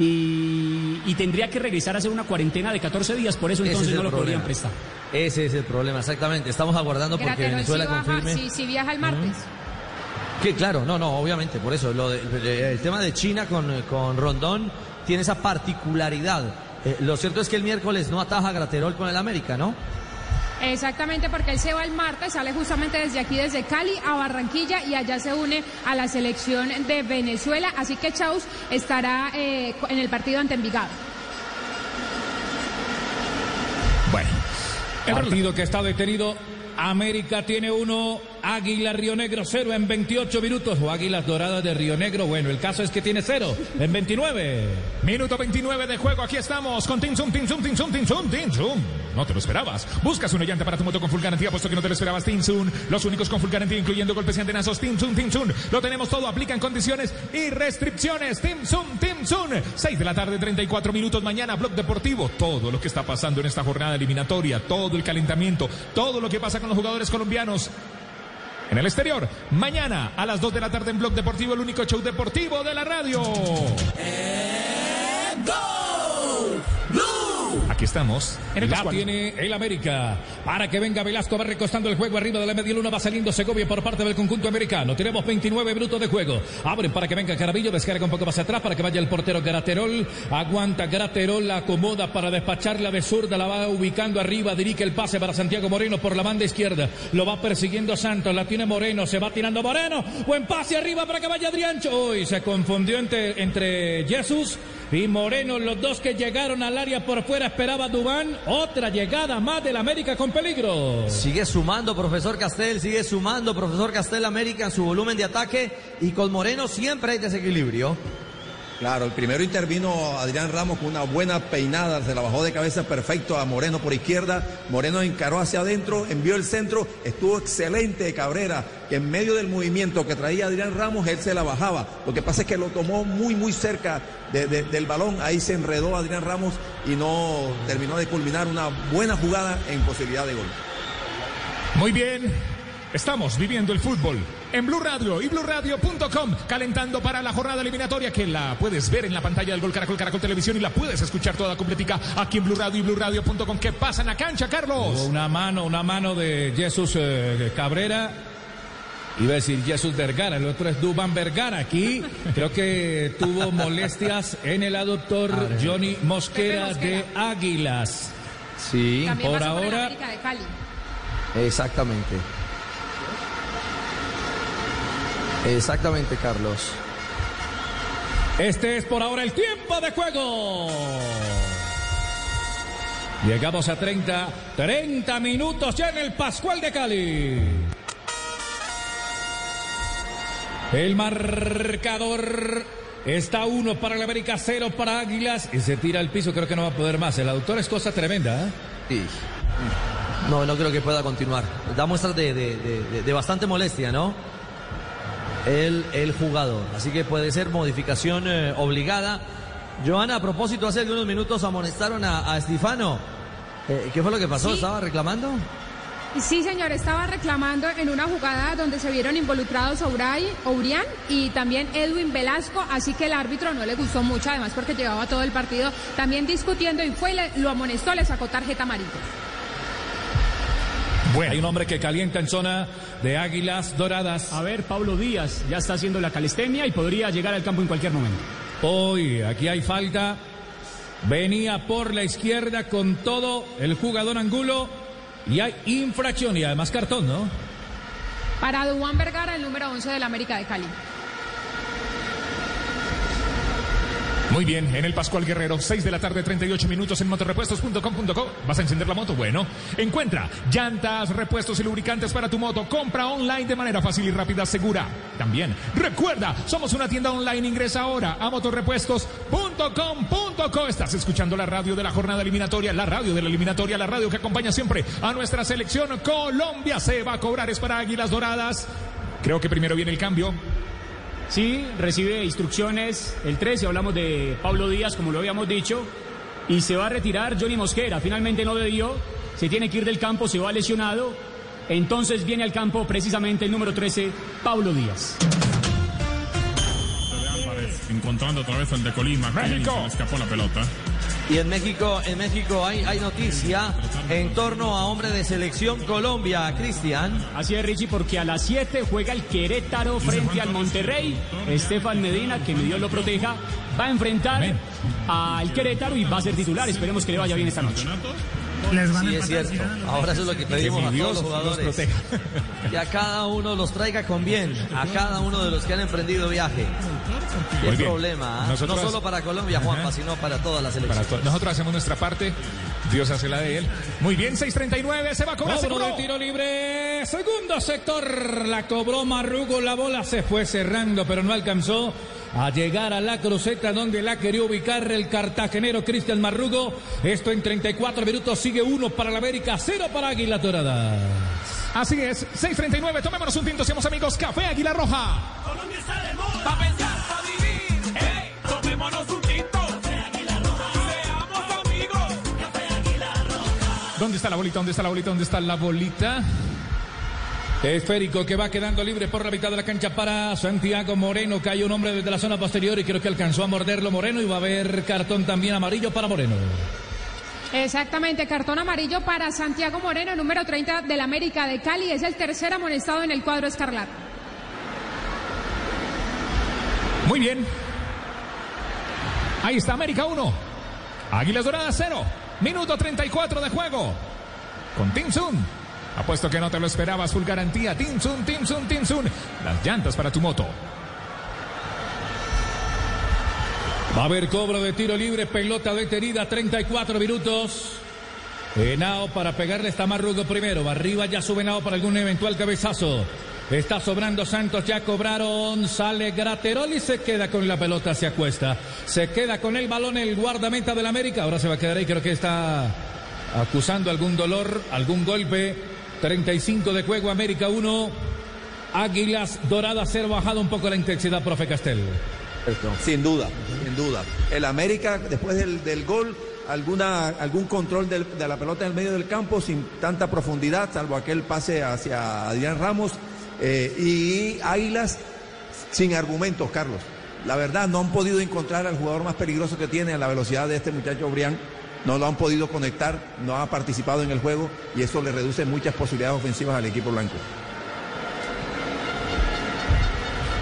Y, y tendría que regresar a hacer una cuarentena de 14 días, por eso entonces es no lo podrían prestar. Ese es el problema, exactamente. Estamos aguardando porque Venezuela baja- confirme. sí viaja el martes. Que claro, no, no, obviamente, por eso. Lo de- el, el tema de China con, con Rondón tiene esa particularidad. Eh, lo cierto es que el miércoles no ataja Graterol con el América, ¿no? Exactamente, porque él se va el martes, sale justamente desde aquí, desde Cali a Barranquilla y allá se une a la selección de Venezuela. Así que Chaus estará eh, en el partido ante Envigado. Bueno. Partido que está detenido. América tiene uno, Águila Río Negro cero en 28 minutos o Águilas Doradas de Río Negro. Bueno, el caso es que tiene cero en 29. Minuto 29 de juego, aquí estamos con Tinsum, Tinsum, Tinsum, Tinsum, Tinsum. No te lo esperabas. Buscas una llanta para tu moto con full garantía, puesto que no te lo esperabas, Tinsum. Los únicos con full garantía, incluyendo golpes y antenazos, Tinsum, Tinsum. Lo tenemos todo, aplican condiciones y restricciones. Tinsum, Tinsum. 6 de la tarde, 34 minutos. Mañana, Blog Deportivo. Todo lo que está pasando en esta jornada eliminatoria, todo el calentamiento, todo lo que pasa con los jugadores colombianos. En el exterior, mañana a las 2 de la tarde en Blog Deportivo, el único show deportivo de la radio. Aquí estamos en el La tiene el América. Para que venga Velasco, va recostando el juego arriba de la media luna, va saliendo Segovia por parte del conjunto americano. Tenemos 29 minutos de juego. Abren para que venga Carabillo, descarga un poco más atrás para que vaya el portero Graterol. Aguanta Graterol, la acomoda para despacharla de zurda, la va ubicando arriba, dirige el pase para Santiago Moreno por la banda izquierda. Lo va persiguiendo Santos, la tiene Moreno, se va tirando Moreno. Buen pase arriba para que vaya Adriancho. Uy, se confundió entre, entre Jesús y Moreno, los dos que llegaron al área por fuera, esperaba Dubán. Otra llegada más del América con peligro. Sigue sumando profesor Castel, sigue sumando profesor Castel América en su volumen de ataque y con Moreno siempre hay desequilibrio. Claro, el primero intervino Adrián Ramos con una buena peinada, se la bajó de cabeza perfecto a Moreno por izquierda. Moreno encaró hacia adentro, envió el centro, estuvo excelente Cabrera, que en medio del movimiento que traía Adrián Ramos, él se la bajaba. Lo que pasa es que lo tomó muy, muy cerca de- de- del balón, ahí se enredó Adrián Ramos y no terminó de culminar una buena jugada en posibilidad de gol. Muy bien. Estamos viviendo el fútbol en Blue Radio y BlueRadio.com, calentando para la jornada eliminatoria que la puedes ver en la pantalla del Gol Caracol Caracol Televisión y la puedes escuchar toda completica aquí en Blue Radio y BlueRadio.com. ¿Qué pasa en la cancha, Carlos? Una mano, una mano de Jesús eh, Cabrera. Iba a decir Jesús Vergara, el otro es Duban Vergara. Aquí creo que tuvo molestias en el aductor Johnny Mosquera, de Águilas. Sí, También por ahora. América de Cali. Exactamente. Exactamente, Carlos. Este es por ahora el tiempo de juego. Llegamos a 30, 30 minutos ya en el Pascual de Cali. El marcador está uno para el América, cero para Águilas y se tira al piso. Creo que no va a poder más. El autor es cosa tremenda. ¿eh? Sí. No, no creo que pueda continuar. Da muestras de, de- de- de- de bastante molestia, ¿no? El, el jugador. Así que puede ser modificación eh, obligada. Joana, a propósito, hace algunos minutos amonestaron a, a Estifano. Eh, ¿Qué fue lo que pasó? Sí. ¿Estaba reclamando? Sí, señor, estaba reclamando en una jugada donde se vieron involucrados Ouray, Ourian y también Edwin Velasco, así que el árbitro no le gustó mucho, además porque llevaba todo el partido también discutiendo y fue, y le- lo amonestó, le sacó tarjeta amarilla. Hay un hombre que calienta en zona de Águilas Doradas. A ver, Pablo Díaz ya está haciendo la calistenia y podría llegar al campo en cualquier momento. Hoy aquí hay falta. Venía por la izquierda con todo el jugador Angulo y hay infracción y además cartón, ¿no? Para Duan Vergara, el número 11 del América de Cali. Muy bien, en el Pascual Guerrero, 6 de la tarde, 38 minutos en motorrepuestos.com.co. ¿Vas a encender la moto? Bueno, encuentra llantas, repuestos y lubricantes para tu moto. Compra online de manera fácil y rápida, segura. También, recuerda, somos una tienda online. Ingresa ahora a motorrepuestos.com.co. Estás escuchando la radio de la jornada eliminatoria, la radio de la eliminatoria, la radio que acompaña siempre a nuestra selección. Colombia se va a cobrar, es para Águilas Doradas. Creo que primero viene el cambio. Sí, recibe instrucciones el 13, hablamos de Pablo Díaz, como lo habíamos dicho, y se va a retirar Johnny Mosquera, finalmente no debió, se tiene que ir del campo, se va lesionado, entonces viene al campo precisamente el número 13, Pablo Díaz. Encontrando otra vez el de Colima. México. Se le escapó la pelota. Y en México, en México hay, hay noticia en torno a hombre de selección Colombia, Cristian. Así es, Richie, porque a las 7 juega el Querétaro frente al Monterrey. Estefan Medina, que mi Dios lo proteja, va a enfrentar al Querétaro y va a ser titular. Esperemos que le vaya bien esta noche. Les van a Sí, es cierto. Ahora eso es lo que pedimos Que a todos Dios los jugadores. proteja. Que a cada uno los traiga con bien, a cada uno de los que han emprendido viaje. Qué problema, ¿ah? Nosotros- no solo para Colombia, Juanpa, Ajá. sino para toda la selección. to- Nosotros hacemos nuestra parte, Dios hace la de él. Muy bien, 6.39, se va a cobrar seguro. de tiro libre, segundo sector, la cobró Marrugo, la bola se fue cerrando, pero no alcanzó a llegar a la cruceta donde la quería ubicar el cartagenero Cristian Marrugo. Esto en 34 minutos sigue uno para la América, cero para Águila Dorada. Así es, 6.39, tomémonos un tinto, seamos amigos, Café Águila Roja. Colombia está de moda. Pa' pensar, pa' vivir. Hey, tomémonos un tinto. Seamos amigos. ¿Dónde está la bolita? ¿Dónde está la bolita? ¿Dónde está la bolita? Esférico que va quedando libre por la mitad de la cancha para Santiago Moreno. Cae un hombre desde la zona posterior y creo que alcanzó a morderlo Moreno y va a haber cartón también amarillo para Moreno. Exactamente, cartón amarillo para Santiago Moreno, número 30 del América de Cali. Es el tercer amonestado en el cuadro escarlata. Muy bien. Ahí está América 1. Águilas Doradas 0. Minuto 34 de juego. Con Tim Sun. Apuesto que no te lo esperabas, full garantía. Tim Sun, Tim Sun, Tim Sun. Las llantas para tu moto. Va a haber cobro de tiro libre, pelota detenida, 34 minutos. Henao para pegarle está Marrugo primero. Arriba ya sube Henao para algún eventual cabezazo. Está sobrando Santos, ya cobraron. Sale Graterol y se queda con la pelota, se acuesta. Se queda con el balón el guardameta del América. Ahora se va a quedar ahí, creo que está acusando algún dolor, algún golpe. 35 de juego, América 1. Águilas Doradas 0, bajado un poco la intensidad, profe Castel. Sin duda, sin duda. El América, después del, del gol, alguna, algún control del- de la pelota en el medio del campo sin tanta profundidad, salvo aquel pase hacia Adrián Ramos. eh, y Águilas sin argumentos, Carlos. La verdad, no han podido encontrar al jugador más peligroso que tiene a la velocidad de este muchacho Brián. No lo han podido conectar, no ha participado en el juego y eso le reduce muchas posibilidades ofensivas al equipo blanco.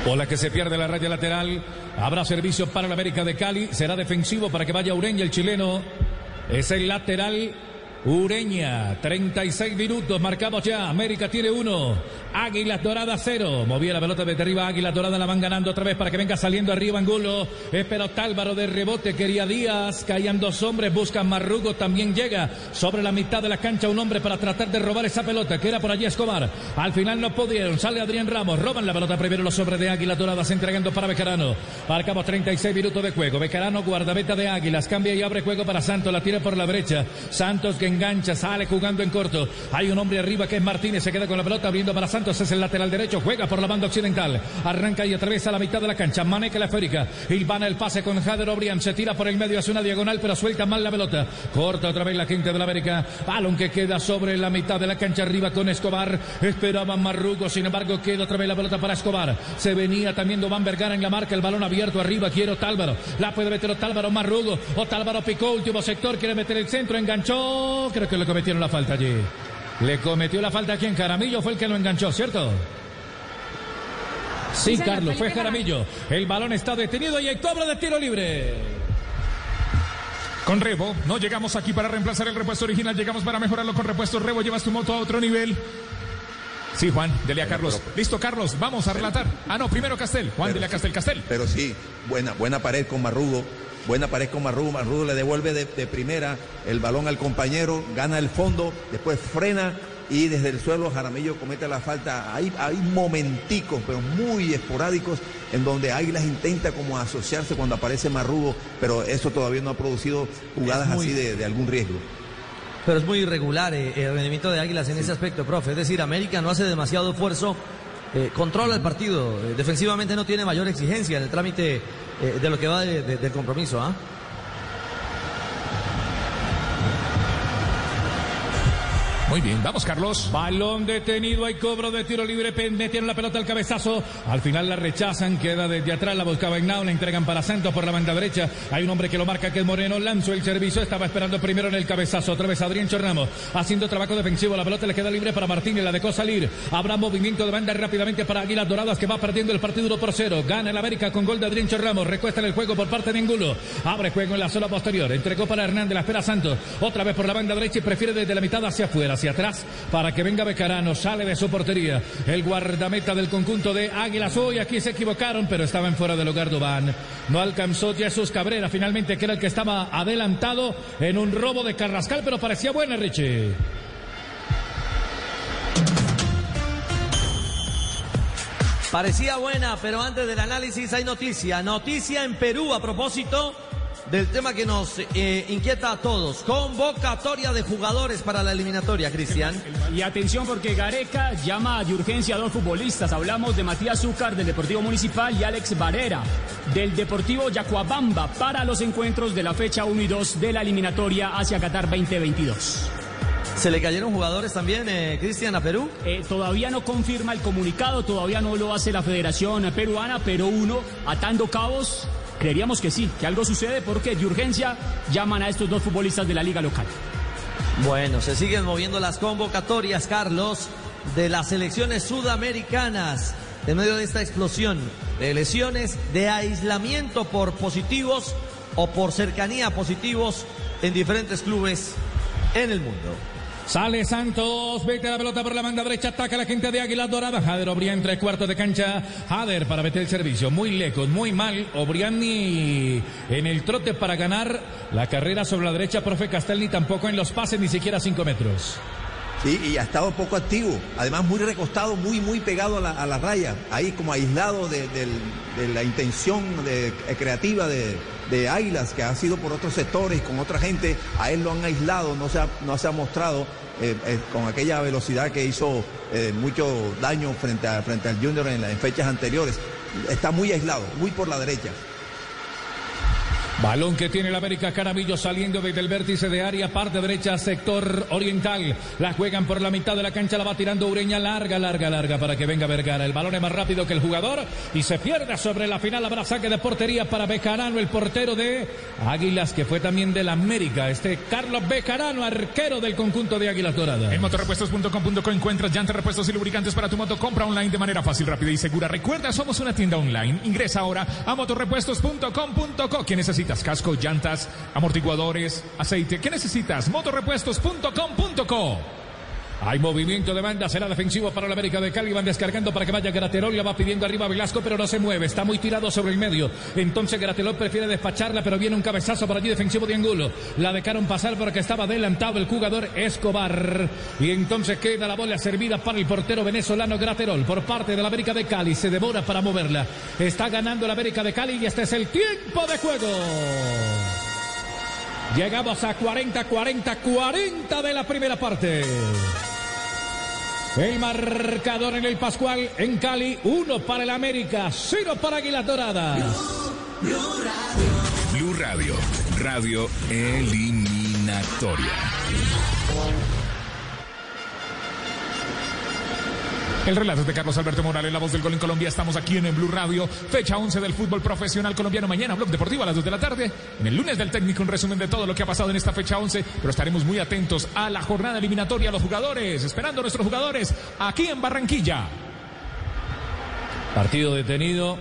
Bola que se pierde la raya lateral. Habrá servicio para el América de Cali. Será defensivo para que vaya Ureña, el chileno. Es el lateral. Ureña, 36 minutos, marcamos ya. América tiene uno. Águilas Doradas cero. Movía la pelota desde arriba. Águilas Doradas la van ganando otra vez para que venga saliendo arriba Angulo. Espera Tálvaro de rebote. Quería Díaz. Caían dos hombres. Buscan Marrugo. También llega sobre la mitad de la cancha un hombre para tratar de robar esa pelota que era por allí Escobar. Al final no pudieron. Sale Adrián Ramos. Roban la pelota primero los hombres de Águilas Doradas entregando para Becarano. Marcamos 36 minutos de juego. Becarano, guardameta de Águilas. Cambia y abre juego para Santos. La tira por la brecha. Santos que engancha. Sale jugando en corto. Hay un hombre arriba que es Martínez. Se queda con la pelota abriendo para Santos. Es el lateral derecho. Juega por la banda occidental. Arranca y atraviesa la mitad de la cancha. Maneca la esférica. Ilvana el pase con Jader Obrián. Se tira por el medio. Hace una diagonal, pero suelta mal la pelota. Corta otra vez la gente de la América. Balón que queda sobre la mitad de la cancha arriba con Escobar. Esperaba Marrugo. Sin embargo, queda otra vez la pelota para Escobar. Se venía también Dován Vergara en la marca. El balón abierto arriba. Quiero Tálvaro. La puede meter Otálvaro Marrugo. Otálvaro picó. Último sector. Quiere meter el centro. Enganchó. Creo que le cometieron la falta allí. Le cometió la falta aquí en Caramillo. Fue el que lo enganchó, ¿cierto? Sí, Carlos, fue Jaramillo. El balón está detenido y hay cobro de tiro libre. Con Rebo, no llegamos aquí para reemplazar el repuesto original, llegamos para mejorarlo con repuestos Rebo, llevas tu moto a otro nivel. Sí, Juan, dele a Carlos. Listo, Carlos, vamos a relatar. Ah, no, primero Castel. Juan, dele a Castel, Castel. Pero sí, buena, buena pared con Marrugo. Buena pared con Marrugo. Marrugo le devuelve de, de primera el balón al compañero, gana el fondo, después frena y desde el suelo Jaramillo comete la falta. Hay, hay momenticos, pero muy esporádicos, en donde Águilas intenta como asociarse cuando aparece Marrugo, pero eso todavía no ha producido jugadas muy- así de, de algún riesgo. Pero es muy irregular eh, el rendimiento de Águilas en ese aspecto, profe. Es decir, América no hace demasiado esfuerzo, eh, controla el partido. eh, defensivamente no tiene mayor exigencia en el trámite eh, de lo que va de- de- del compromiso. ¿ah? Muy bien, vamos, Carlos. Balón detenido, hay cobro de tiro libre, metieron la pelota al cabezazo, al final la rechazan, queda desde atrás, la buscaba Ignao, la entregan para Santos por la banda derecha, hay un hombre que lo marca que es Moreno, lanzó el servicio, estaba esperando primero en el cabezazo, otra vez Adrián Chorramos, haciendo trabajo defensivo, la pelota le queda libre para Martínez, la dejó salir, habrá movimiento de banda rápidamente para Águilas Doradas que va perdiendo el partido 1 por 0, gana el América con gol de Adrián Chorramos, recuesta en el juego por parte de Angulo, abre juego en la zona posterior, entregó para Hernández, la espera Santos, otra vez por la banda derecha y prefiere desde la mitad hacia afuera, hacia atrás, para que venga Becarano, sale de su portería, el guardameta del conjunto de Águilas, hoy aquí se equivocaron, pero estaban fuera del hogar Dubán, no alcanzó Jesús Cabrera, finalmente que era el que estaba adelantado en un robo de Carrascal, pero parecía buena Richie. Parecía buena, pero antes del análisis hay noticia. Noticia en Perú a propósito del tema que nos eh, inquieta a todos. Convocatoria de jugadores para la eliminatoria, Cristian. Y atención porque Gareca llama de urgencia a dos futbolistas. Hablamos de Matías Zúcar del Deportivo Municipal y Alex Barrera del Deportivo Yacuabamba para los encuentros de la fecha 1 y 2 de la eliminatoria hacia Qatar 2022. ¿Se le cayeron jugadores también, eh, Cristian, a Perú? Eh, todavía no confirma el comunicado, todavía no lo hace la Federación Peruana, pero uno, atando cabos, creeríamos que sí, que algo sucede porque de urgencia llaman a estos dos futbolistas de la liga local. Bueno, se siguen moviendo las convocatorias, Carlos, de las selecciones sudamericanas en medio de esta explosión de lesiones, de aislamiento por positivos o por cercanía a positivos en diferentes clubes en el mundo. Sale Santos, vete la pelota por la banda derecha, ataca la gente de Águilas Doradas. Jader Obrián, tres cuartos de cancha. Jader para meter el servicio, muy lejos, muy mal. Obriani en el trote para ganar la carrera sobre la derecha, profe Castelni tampoco en los pases, ni siquiera cinco metros. Sí, y ha estado poco activo. Además, muy recostado, muy, muy pegado a la, a la raya. Ahí como aislado de, de la intención eh, creativa de, de Águilas, que ha sido por otros sectores, con otra gente. A él lo han aislado, no se ha, no se ha mostrado eh, eh, con aquella velocidad que hizo mucho daño frente, a, frente al Junior en, la- en fechas anteriores. Está muy aislado, muy por la derecha. Balón que tiene el América Caramillo saliendo desde el vértice de área, parte derecha, sector oriental. La juegan por la mitad de la cancha, la va tirando Ureña, larga, larga, larga para que venga Vergara. El balón es más rápido que el jugador y se pierde sobre la final. Habrá saque de portería para Bejarano, el portero de Águilas, que fue también del América. Este Carlos Bejarano, arquero del conjunto de Águilas Doradas. En motorrepuestos.com.co encuentras llantas, repuestos y lubricantes para tu moto. Compra online de manera fácil, rápida y segura. Recuerda, somos una tienda online. Ingresa ahora a motorrepuestos.com.co. ¿Qué necesitas? Casco, llantas, amortiguadores, aceite. ¿Qué necesitas? motorrepuestos.com.co. Hay movimiento de banda, será defensivo para la América de Cali. Van descargando para que vaya Graterol. La va pidiendo arriba Velasco, pero no se mueve. Está muy tirado sobre el medio. Entonces Graterol prefiere despacharla, pero viene un cabezazo por allí defensivo de Angulo. La dejaron pasar porque estaba adelantado el jugador Escobar. Y entonces queda la bola servida para el portero venezolano Graterol por parte de la América de Cali. Se devora para moverla. Está ganando la América de Cali y este es el tiempo de juego. Llegamos a 40, 40, 40 de la primera parte. El marcador en el Pascual en Cali, uno para el América, cero para Águilas Doradas. Blue Radio, radio eliminatoria. El relato es de Carlos Alberto Morales, la voz del gol en Colombia. Estamos aquí en el Blue Radio, fecha 11 del fútbol profesional colombiano. Mañana, Blog Deportivo a las 2 de la tarde. En el lunes del técnico, un resumen de todo lo que ha pasado en esta fecha 11. Pero estaremos muy atentos a la jornada eliminatoria, a los jugadores, esperando a nuestros jugadores aquí en Barranquilla. Partido detenido,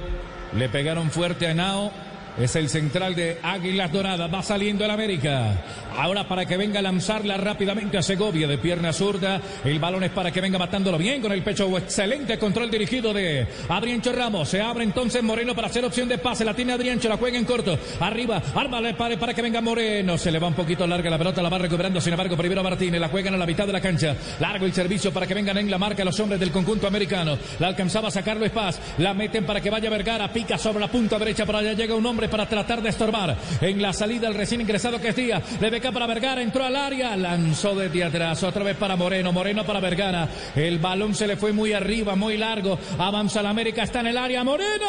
le pegaron fuerte a Nao. Es el central de Águilas Doradas. Va saliendo el América. Ahora para que venga a lanzarla rápidamente a Segovia de pierna zurda. El balón es para que venga matándolo bien con el pecho. Excelente control dirigido de Adriancho Ramos. Se abre entonces Moreno para hacer opción de pase. La tiene Adriancho, la juega en corto. Arriba, ármale para, para que venga Moreno. Se le va un poquito larga la pelota, la va recuperando. Sin embargo, primero Martínez. La juegan a la mitad de la cancha. Largo el servicio para que vengan en la marca los hombres del conjunto americano. La alcanzaba a sacarlo Espaz. La meten para que vaya Vergara. Pica sobre la punta derecha. Por allá llega un hombre para tratar de estorbar. En la salida el recién ingresado que es Díaz. Le beca para Vergara. Entró al área. Lanzó desde atrás. Otra vez para Moreno. Moreno para Vergara. El balón se le fue muy arriba, muy largo. Avanza la América. Está en el área. Moreno.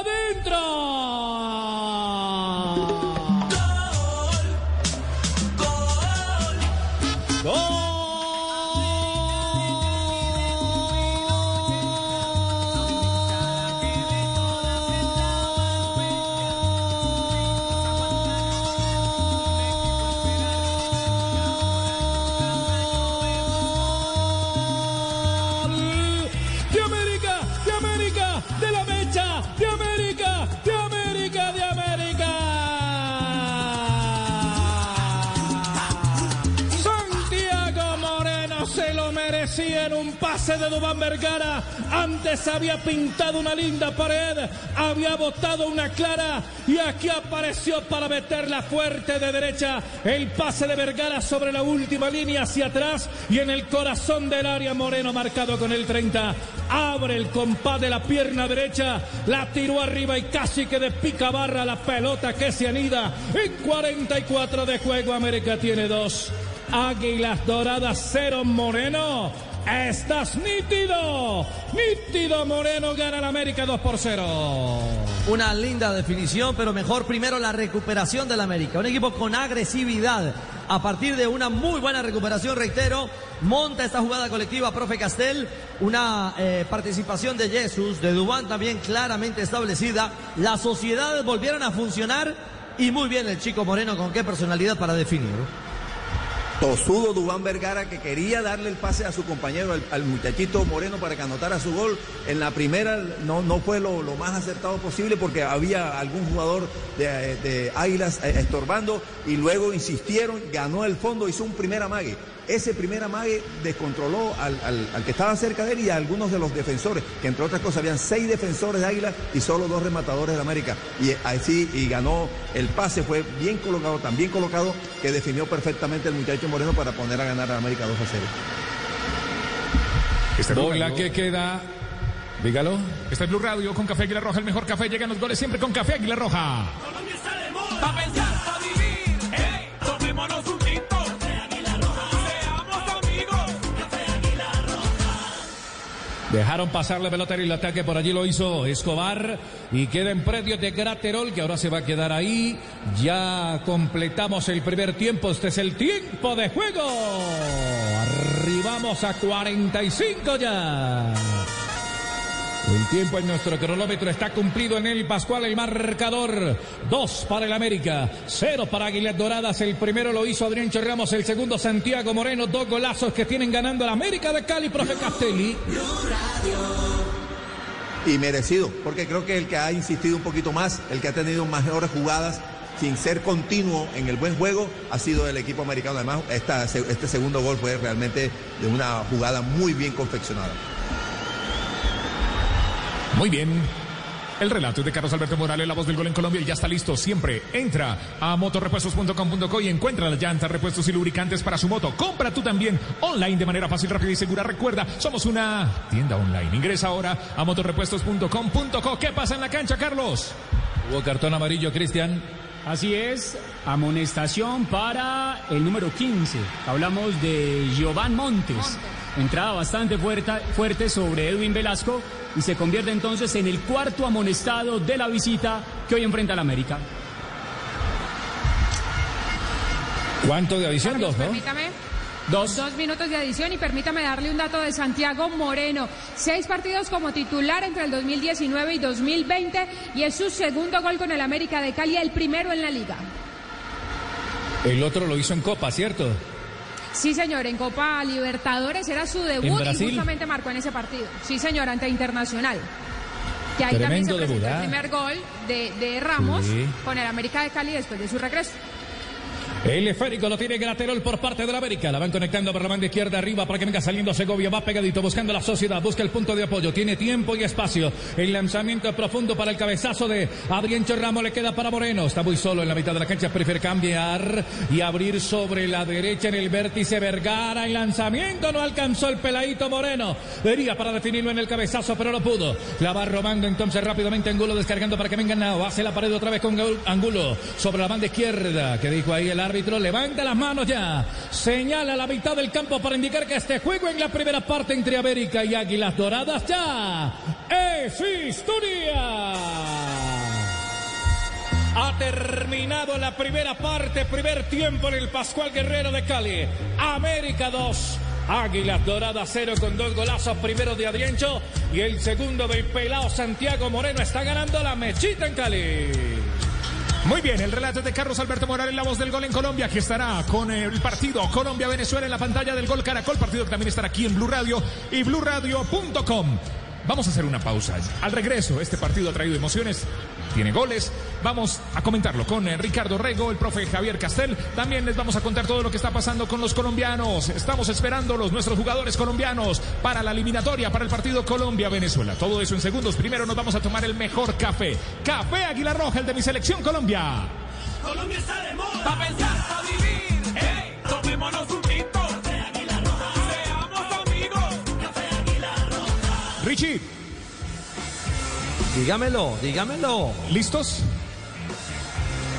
¡Adentro! ¡Gol! de pase de Dubán Vergara. Antes había pintado una linda pared, había botado una clara y aquí apareció para meterla fuerte de derecha. El pase de Vergara sobre la última línea hacia atrás y en el corazón del área Moreno marcado con el 30. Abre el compás de la pierna derecha, la tiró arriba y casi que de pica barra la pelota que se anida. En 44 de juego América tiene dos. Águilas Doradas cero Moreno. Estás nítido. Nítido Moreno gana el América 2 por 0. Una linda definición, pero mejor primero la recuperación del América. Un equipo con agresividad. A partir de una muy buena recuperación, reitero, monta esta jugada colectiva, profe Castel. Una eh, participación de Jesús, de Dubán también claramente establecida. Las sociedades volvieron a funcionar y muy bien el chico Moreno con qué personalidad para definir. Tosudo Dubán Vergara que quería darle el pase a su compañero, al, muchachito Moreno para que anotara su gol. En la primera no, no fue lo, lo más acertado posible porque había algún jugador de, de Águilas eh, estorbando y luego insistieron, ganó el fondo, hizo un primer amague. Ese primer amague descontroló al, al- al que estaba cerca de él y a algunos de los defensores, que entre otras cosas habían seis defensores de Águilas y solo dos rematadores de América. Y así, y ganó el pase, fue bien colocado, tan bien colocado, que definió perfectamente el muchacho Moreno para poner a ganar a América 2 a 0. Este Bola que queda. Dígalo. Este es Blue Radio con Café Águila Roja, el mejor café. Llegan los goles siempre con Café Águila Roja. Pa' pensar, pa' vivir, hey, Dejaron pasar la pelota en el ataque, por allí lo hizo Escobar y queda en predio de Graterol que ahora se va a quedar ahí. Ya completamos el primer tiempo, este es el tiempo de juego. Arribamos a 45 ya. El tiempo en nuestro cronómetro está cumplido en el Pascual, el marcador. Dos para el América, cero para Aguilar Doradas. El primero lo hizo Adrián Ramos, el segundo Santiago Moreno. Dos golazos que tienen ganando el América de Cali, profe Castelli. Y merecido, porque creo que el que ha insistido un poquito más, el que ha tenido mejores jugadas sin ser continuo en el buen juego, ha sido el equipo americano. Además, este segundo gol fue realmente de una jugada muy bien confeccionada. Muy bien. El relato es de Carlos Alberto Morales, la voz del gol en Colombia, ya está listo. Siempre entra a motorrepuestos.com.co y encuentra las llantas, repuestos y lubricantes para su moto. Compra tú también online de manera fácil, rápida y segura. Recuerda, somos una tienda online. Ingresa ahora a motorrepuestos.com.co. ¿Qué pasa en la cancha, Carlos? Hubo cartón amarillo, Cristian. Así es, amonestación para el número 15. Hablamos de Giovanni Montes. Entrada bastante fuerte, fuerte sobre Edwin Velasco y se convierte entonces en el cuarto amonestado de la visita que hoy enfrenta al América. ¿Cuánto de adición? Dos, ¿no? Permítame. Dos. Dos minutos de adición y permítame darle un dato de Santiago Moreno. Seis partidos como titular entre el 2019 y 2020 y es su segundo gol con el América de Cali, el primero en la liga. El otro lo hizo en Copa, ¿cierto? Sí, señor, en Copa Libertadores era su debut ¿En y justamente marcó en ese partido. Sí, señor, ante Internacional. Que ahí también se presentó debut, el primer gol de, de Ramos Sí. con el América de Cali después de su regreso. El esférico lo tiene Graterol por parte de la América. La van conectando por la banda izquierda arriba para que venga saliendo Segovia. Va pegadito buscando la sociedad. Busca el punto de apoyo. Tiene tiempo y espacio. El lanzamiento es profundo para el cabezazo de Adrián Ramos. Le queda para Moreno. Está muy solo en la mitad de la cancha. Prefiere cambiar y abrir sobre la derecha en el vértice Vergara. El lanzamiento no alcanzó el peladito Moreno. Vería para definirlo en el cabezazo, pero no pudo. La va robando entonces rápidamente Angulo descargando para que venga Nao. Hace la pared otra vez con Angulo sobre la banda izquierda. Que dijo ahí el árbitro. Levanta las manos ya. Señala la mitad del campo para indicar que este juego en la primera parte entre América y Águilas Doradas ya es historia. Ha terminado la primera parte, primer tiempo en el Pascual Guerrero de Cali. América 2. Águilas Doradas 0 con dos golazos, primero de Adriencho y el segundo del pelao Santiago Moreno está ganando la mechita en Cali. Muy bien, el relato de Carlos Alberto Morales, la voz del gol en Colombia, que estará con el partido Colombia-Venezuela en la pantalla del Gol Caracol, partido que también estará aquí en Blue Radio y BlueRadio.com. Vamos a hacer una pausa. Al regreso, este partido ha traído emociones, tiene goles. Vamos a comentarlo con eh, Ricardo Rego, el profe Javier Castel. También les vamos a contar todo lo que está pasando con los colombianos. Estamos esperando los nuestros jugadores colombianos para la eliminatoria, para el partido Colombia-Venezuela. Todo eso en segundos. Primero nos vamos a tomar el mejor café. Café Águila Roja, el de mi selección Colombia. Colombia está de moda. Pa' pensar, pa' vivir. Hey, tomémonos un tinto. Richie. Dígamelo, dígamelo. ¿Listos?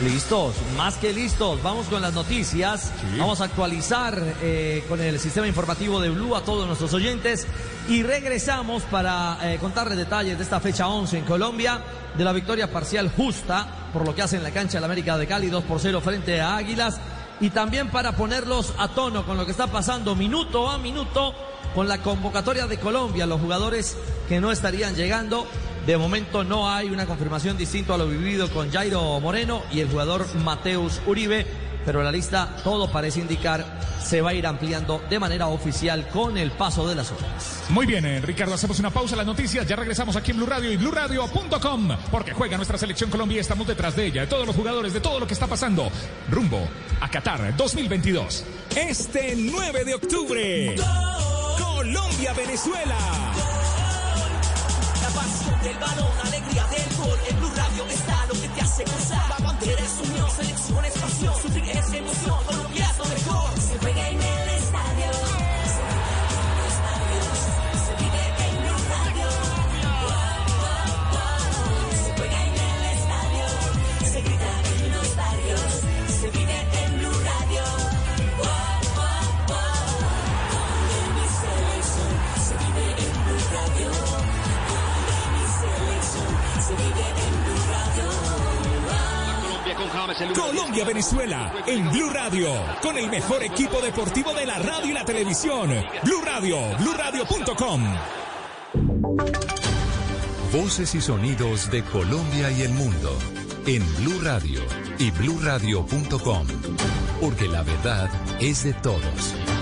Listos, más que listos. Vamos con las noticias. Vamos a actualizar eh, con el sistema informativo de Blue a todos nuestros oyentes y regresamos para eh, contarles detalles de esta fecha 11 en Colombia, de la victoria parcial justa por lo que hace en la cancha del América de Cali 2 por 0 frente a Águilas y también para ponerlos a tono con lo que está pasando minuto a minuto con la convocatoria de Colombia, los jugadores que no estarían llegando. De momento no hay una confirmación distinta a lo vivido con Jairo Moreno y el jugador Mateus Uribe, pero la lista todo parece indicar se va a ir ampliando de manera oficial con el paso de las horas. Muy bien, eh, Ricardo, hacemos una pausa las noticias. Ya regresamos aquí en Blue Radio y BlueRadio.com porque juega nuestra selección Colombia y estamos detrás de ella, de todos los jugadores, de todo lo que está pasando. Rumbo a Qatar 2022. Este 9 de octubre, Colombia-Venezuela. La pasión del balón, alegría del gol. En Blue Radio está lo que te hace gozar. La bandera es unión, selección es pasión. Sufrir es emoción, Colombia es lo mejor. Se juega en el Colombia-Venezuela en Blue Radio con el mejor equipo deportivo de la radio y la televisión. Blue Radio, BlueRadio.com. Voces y sonidos de Colombia y el mundo en Blue Radio y BlueRadio.com, porque la verdad es de todos.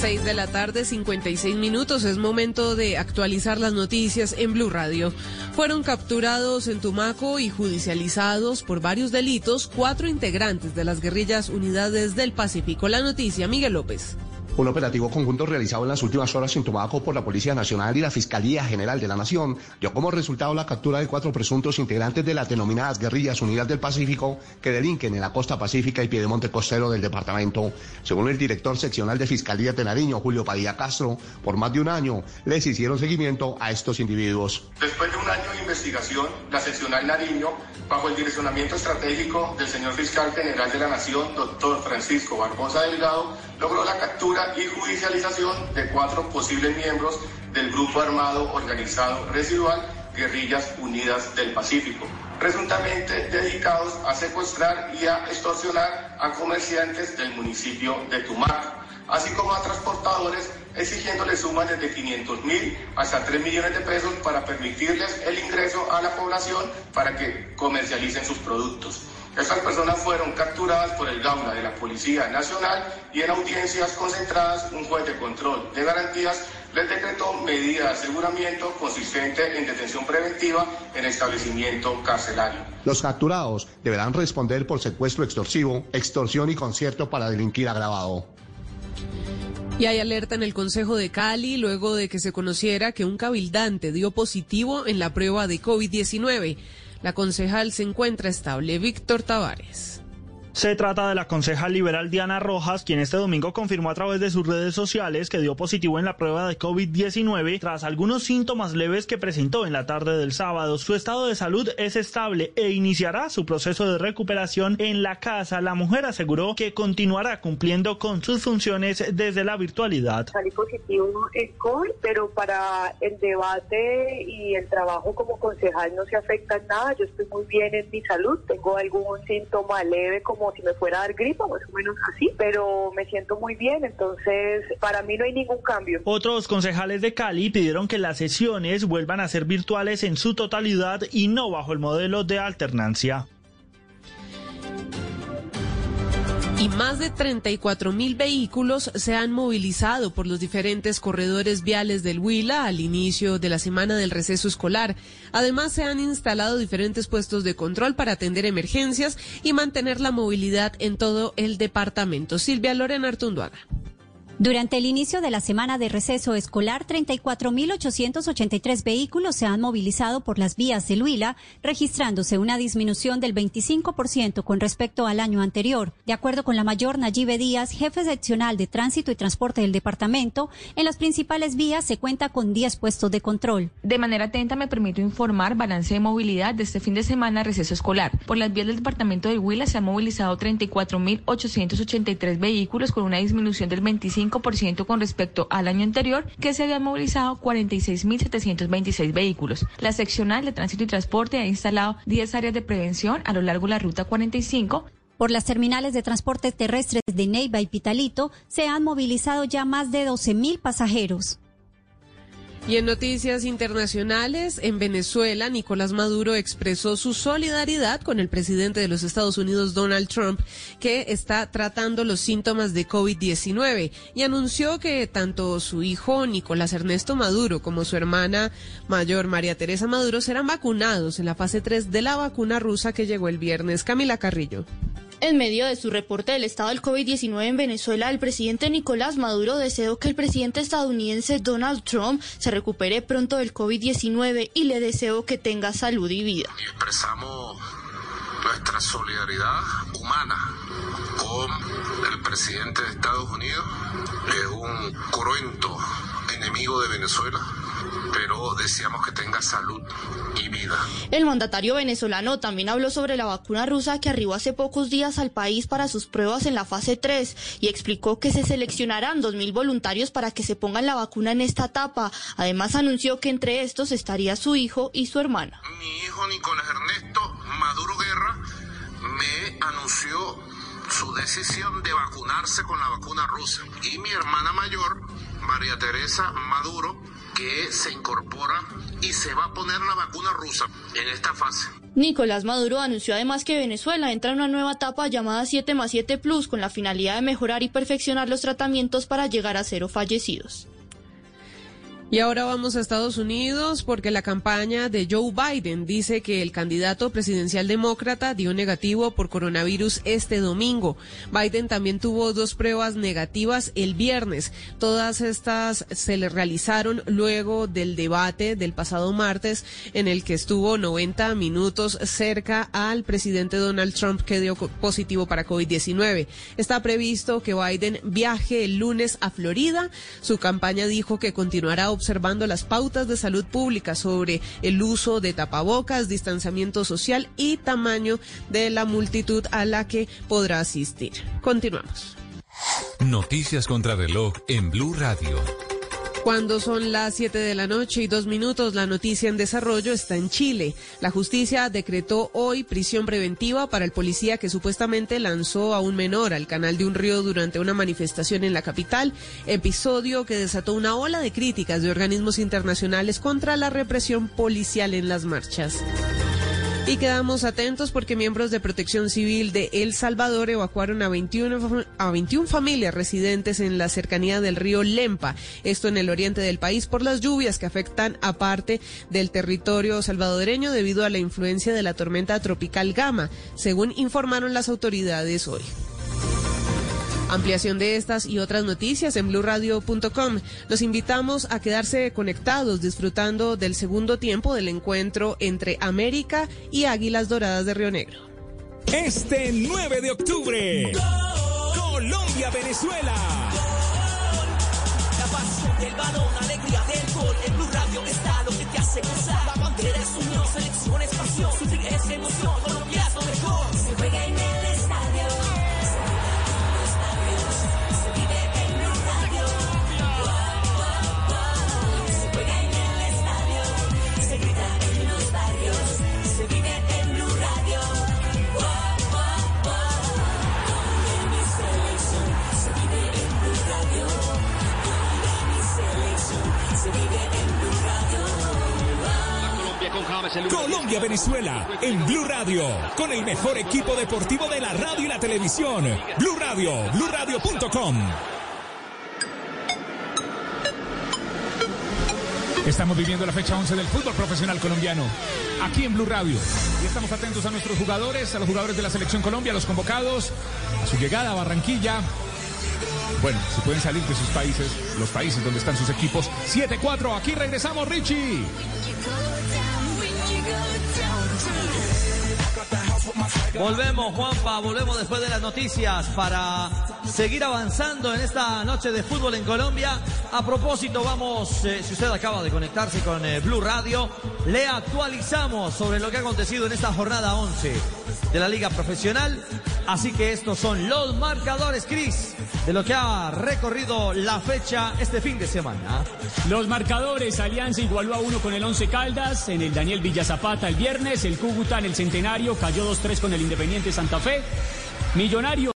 6 de la tarde, 56 minutos. Es momento de actualizar las noticias en Blue Radio. Fueron capturados en Tumaco y judicializados por varios delitos cuatro integrantes de las guerrillas Unidades del Pacífico. La noticia, Miguel López. Un operativo conjunto realizado en las últimas horas en Tumaco por la Policía Nacional y la Fiscalía General de la Nación dio como resultado la captura de cuatro presuntos integrantes de las denominadas Guerrillas Unidas del Pacífico que delinquen en la costa pacífica y piedemonte costero del departamento. Según el director seccional de Fiscalía de Nariño, Julio Padilla Castro, por más de un año les hicieron seguimiento a estos individuos. Después de un año de investigación, la seccional Nariño, bajo el direccionamiento estratégico del señor fiscal general de la Nación, doctor Francisco Barbosa Delgado, logró la captura y judicialización de cuatro posibles miembros del grupo armado organizado residual Guerrillas Unidas del Pacífico, presuntamente dedicados a secuestrar y a extorsionar a comerciantes del municipio de Tumaco, así como a transportadores exigiéndoles sumas desde 500 mil hasta 3 millones de pesos para permitirles el ingreso a la población para que comercialicen sus productos. Estas personas fueron capturadas por el Gaula de la Policía Nacional y en audiencias concentradas un juez de control de garantías les decretó medida de aseguramiento consistente en detención preventiva en establecimiento carcelario. Los capturados deberán responder por secuestro extorsivo, extorsión y concierto para delinquir agravado. Y hay alerta en el Consejo de Cali luego de que se conociera que un cabildante dio positivo en la prueba de COVID-19. La concejal se encuentra estable. Víctor Tavares. Se trata de la concejal liberal Diana Rojas, quien este domingo confirmó a través de sus redes sociales que dio positivo en la prueba de COVID-19 tras algunos síntomas leves que presentó en la tarde del sábado. Su estado de salud es estable e iniciará su proceso de recuperación en la casa. La mujer aseguró que continuará cumpliendo con sus funciones desde la virtualidad. Salí positivo en COVID, pero para el debate y el trabajo como concejal no se afecta nada. Yo estoy muy bien en mi salud. Tengo algún síntoma leve como si me fuera a dar gripa, más o menos así, pero me siento muy bien, entonces para mí no hay ningún cambio. Otros concejales de Cali pidieron que las sesiones vuelvan a ser virtuales en su totalidad y no bajo el modelo de alternancia. Y más de 34 mil vehículos se han movilizado por los diferentes corredores viales del Huila al inicio de la semana del receso escolar. Además, se han instalado diferentes puestos de control para atender emergencias y mantener la movilidad en todo el departamento. Silvia Lorena Artunduaga. Durante el inicio de la semana de receso escolar, 34.883 vehículos se han movilizado por las vías del Huila, registrándose una disminución del 25% con respecto al año anterior. De acuerdo con la mayor Nayibe Díaz, jefe seccional de Tránsito y Transporte del departamento, en las principales vías se cuenta con 10 puestos de control. De manera atenta me permito informar balance de movilidad de este fin de semana receso escolar. Por las vías del departamento del Huila se han movilizado 34.883 vehículos con una disminución del 25% con respecto al año anterior, que se habían movilizado 46.726 vehículos. La seccional de tránsito y transporte ha instalado 10 áreas de prevención a lo largo de la ruta 45 por las terminales de transporte terrestres de Neiva y Pitalito se han movilizado ya más de 12.000 pasajeros. Y en noticias internacionales, en Venezuela, Nicolás Maduro expresó su solidaridad con el presidente de los Estados Unidos, Donald Trump, que está tratando los síntomas de COVID-19 y anunció que tanto su hijo, Nicolás Ernesto Maduro, como su hermana mayor, María Teresa Maduro, serán vacunados en la fase 3 de la vacuna rusa que llegó el viernes. Camila Carrillo. En medio de su reporte del estado del COVID-19 en Venezuela, el presidente Nicolás Maduro deseó que el presidente estadounidense Donald Trump se recupere pronto del COVID-19 y le deseo que tenga salud y vida. Expresamos nuestra solidaridad humana con el presidente de Estados Unidos, que es un cruento enemigo de Venezuela pero deseamos que tenga salud y vida. El mandatario venezolano también habló sobre la vacuna rusa que arribó hace pocos días al país para sus pruebas en la fase 3 y explicó que se seleccionarán 2.000 voluntarios para que se pongan la vacuna en esta etapa. Además anunció que entre estos estaría su hijo y su hermana. Mi hijo Nicolás Ernesto Maduro Guerra me me anunció su decisión de vacunarse con la vacuna rusa. Y mi hermana mayor, María Teresa Maduro, que se incorpora y se va a poner la vacuna rusa en esta fase. Nicolás Maduro anunció además que Venezuela entra en una nueva etapa llamada 7 más 7 Plus con la finalidad de mejorar y perfeccionar los tratamientos para llegar a cero fallecidos. Y ahora vamos a Estados Unidos porque la campaña de Joe Biden dice que el candidato presidencial demócrata dio negativo por coronavirus este domingo. Biden también tuvo dos pruebas negativas el viernes. Todas estas se le realizaron luego del debate del pasado martes en el que estuvo 90 minutos cerca al presidente Donald Trump que dio positivo para COVID-19. Está previsto que Biden viaje el lunes a Florida. Su campaña dijo que continuará observando las pautas de salud pública sobre el uso de tapabocas, distanciamiento social y tamaño de la multitud a la que podrá asistir. Continuamos. Noticias contra reloj en Blue Radio. Cuando son las 7 de la noche y dos minutos, la noticia en desarrollo está en Chile. La justicia decretó hoy prisión preventiva para el policía que supuestamente lanzó a un menor al canal de un río durante una manifestación en la capital, episodio que desató una ola de críticas de organismos internacionales contra la represión policial en las marchas. Y quedamos atentos porque miembros de Protección Civil de El Salvador evacuaron a 21, fam- a 21 familias residentes en la cercanía del río Lempa, esto en el oriente del país por las lluvias que afectan a parte del territorio salvadoreño debido a la influencia de la tormenta tropical Gama, según informaron las autoridades hoy. Ampliación de estas y otras noticias en blurradio.com. Los invitamos a quedarse conectados disfrutando del segundo tiempo del encuentro entre América y Águilas Doradas de Río Negro. Este 9 de octubre, Colombia-Venezuela. La pasión del balón, alegría del gol. En Blue Radio está lo que te hace gozar. La bandera es Colombia-Venezuela en Blue Radio, con el mejor equipo deportivo de la radio y la televisión. Blue Radio, bluradio.com. Estamos viviendo la fecha 11 del fútbol profesional colombiano, aquí en Blue Radio. Y estamos atentos a nuestros jugadores, a los jugadores de la Selección Colombia, a los convocados, a su llegada a Barranquilla. Bueno, si pueden salir de sus países, los países donde están sus equipos. 7-4, aquí regresamos, Richie. go down to Volvemos, Juanpa, volvemos después de las noticias para seguir avanzando en esta noche de fútbol en Colombia. A propósito, vamos, eh, si usted acaba de conectarse con eh, Blue Radio, le actualizamos sobre lo que ha acontecido en esta jornada 11 de la Liga Profesional. Así que estos son los marcadores, Cris, de lo que ha recorrido la fecha este fin de semana. Los marcadores, Alianza igualó a uno con el Once Caldas, en el Daniel Villazapata el viernes, el Cúcuta en el Centenario cayó 2-3 con el Independiente Santa Fe, Millonario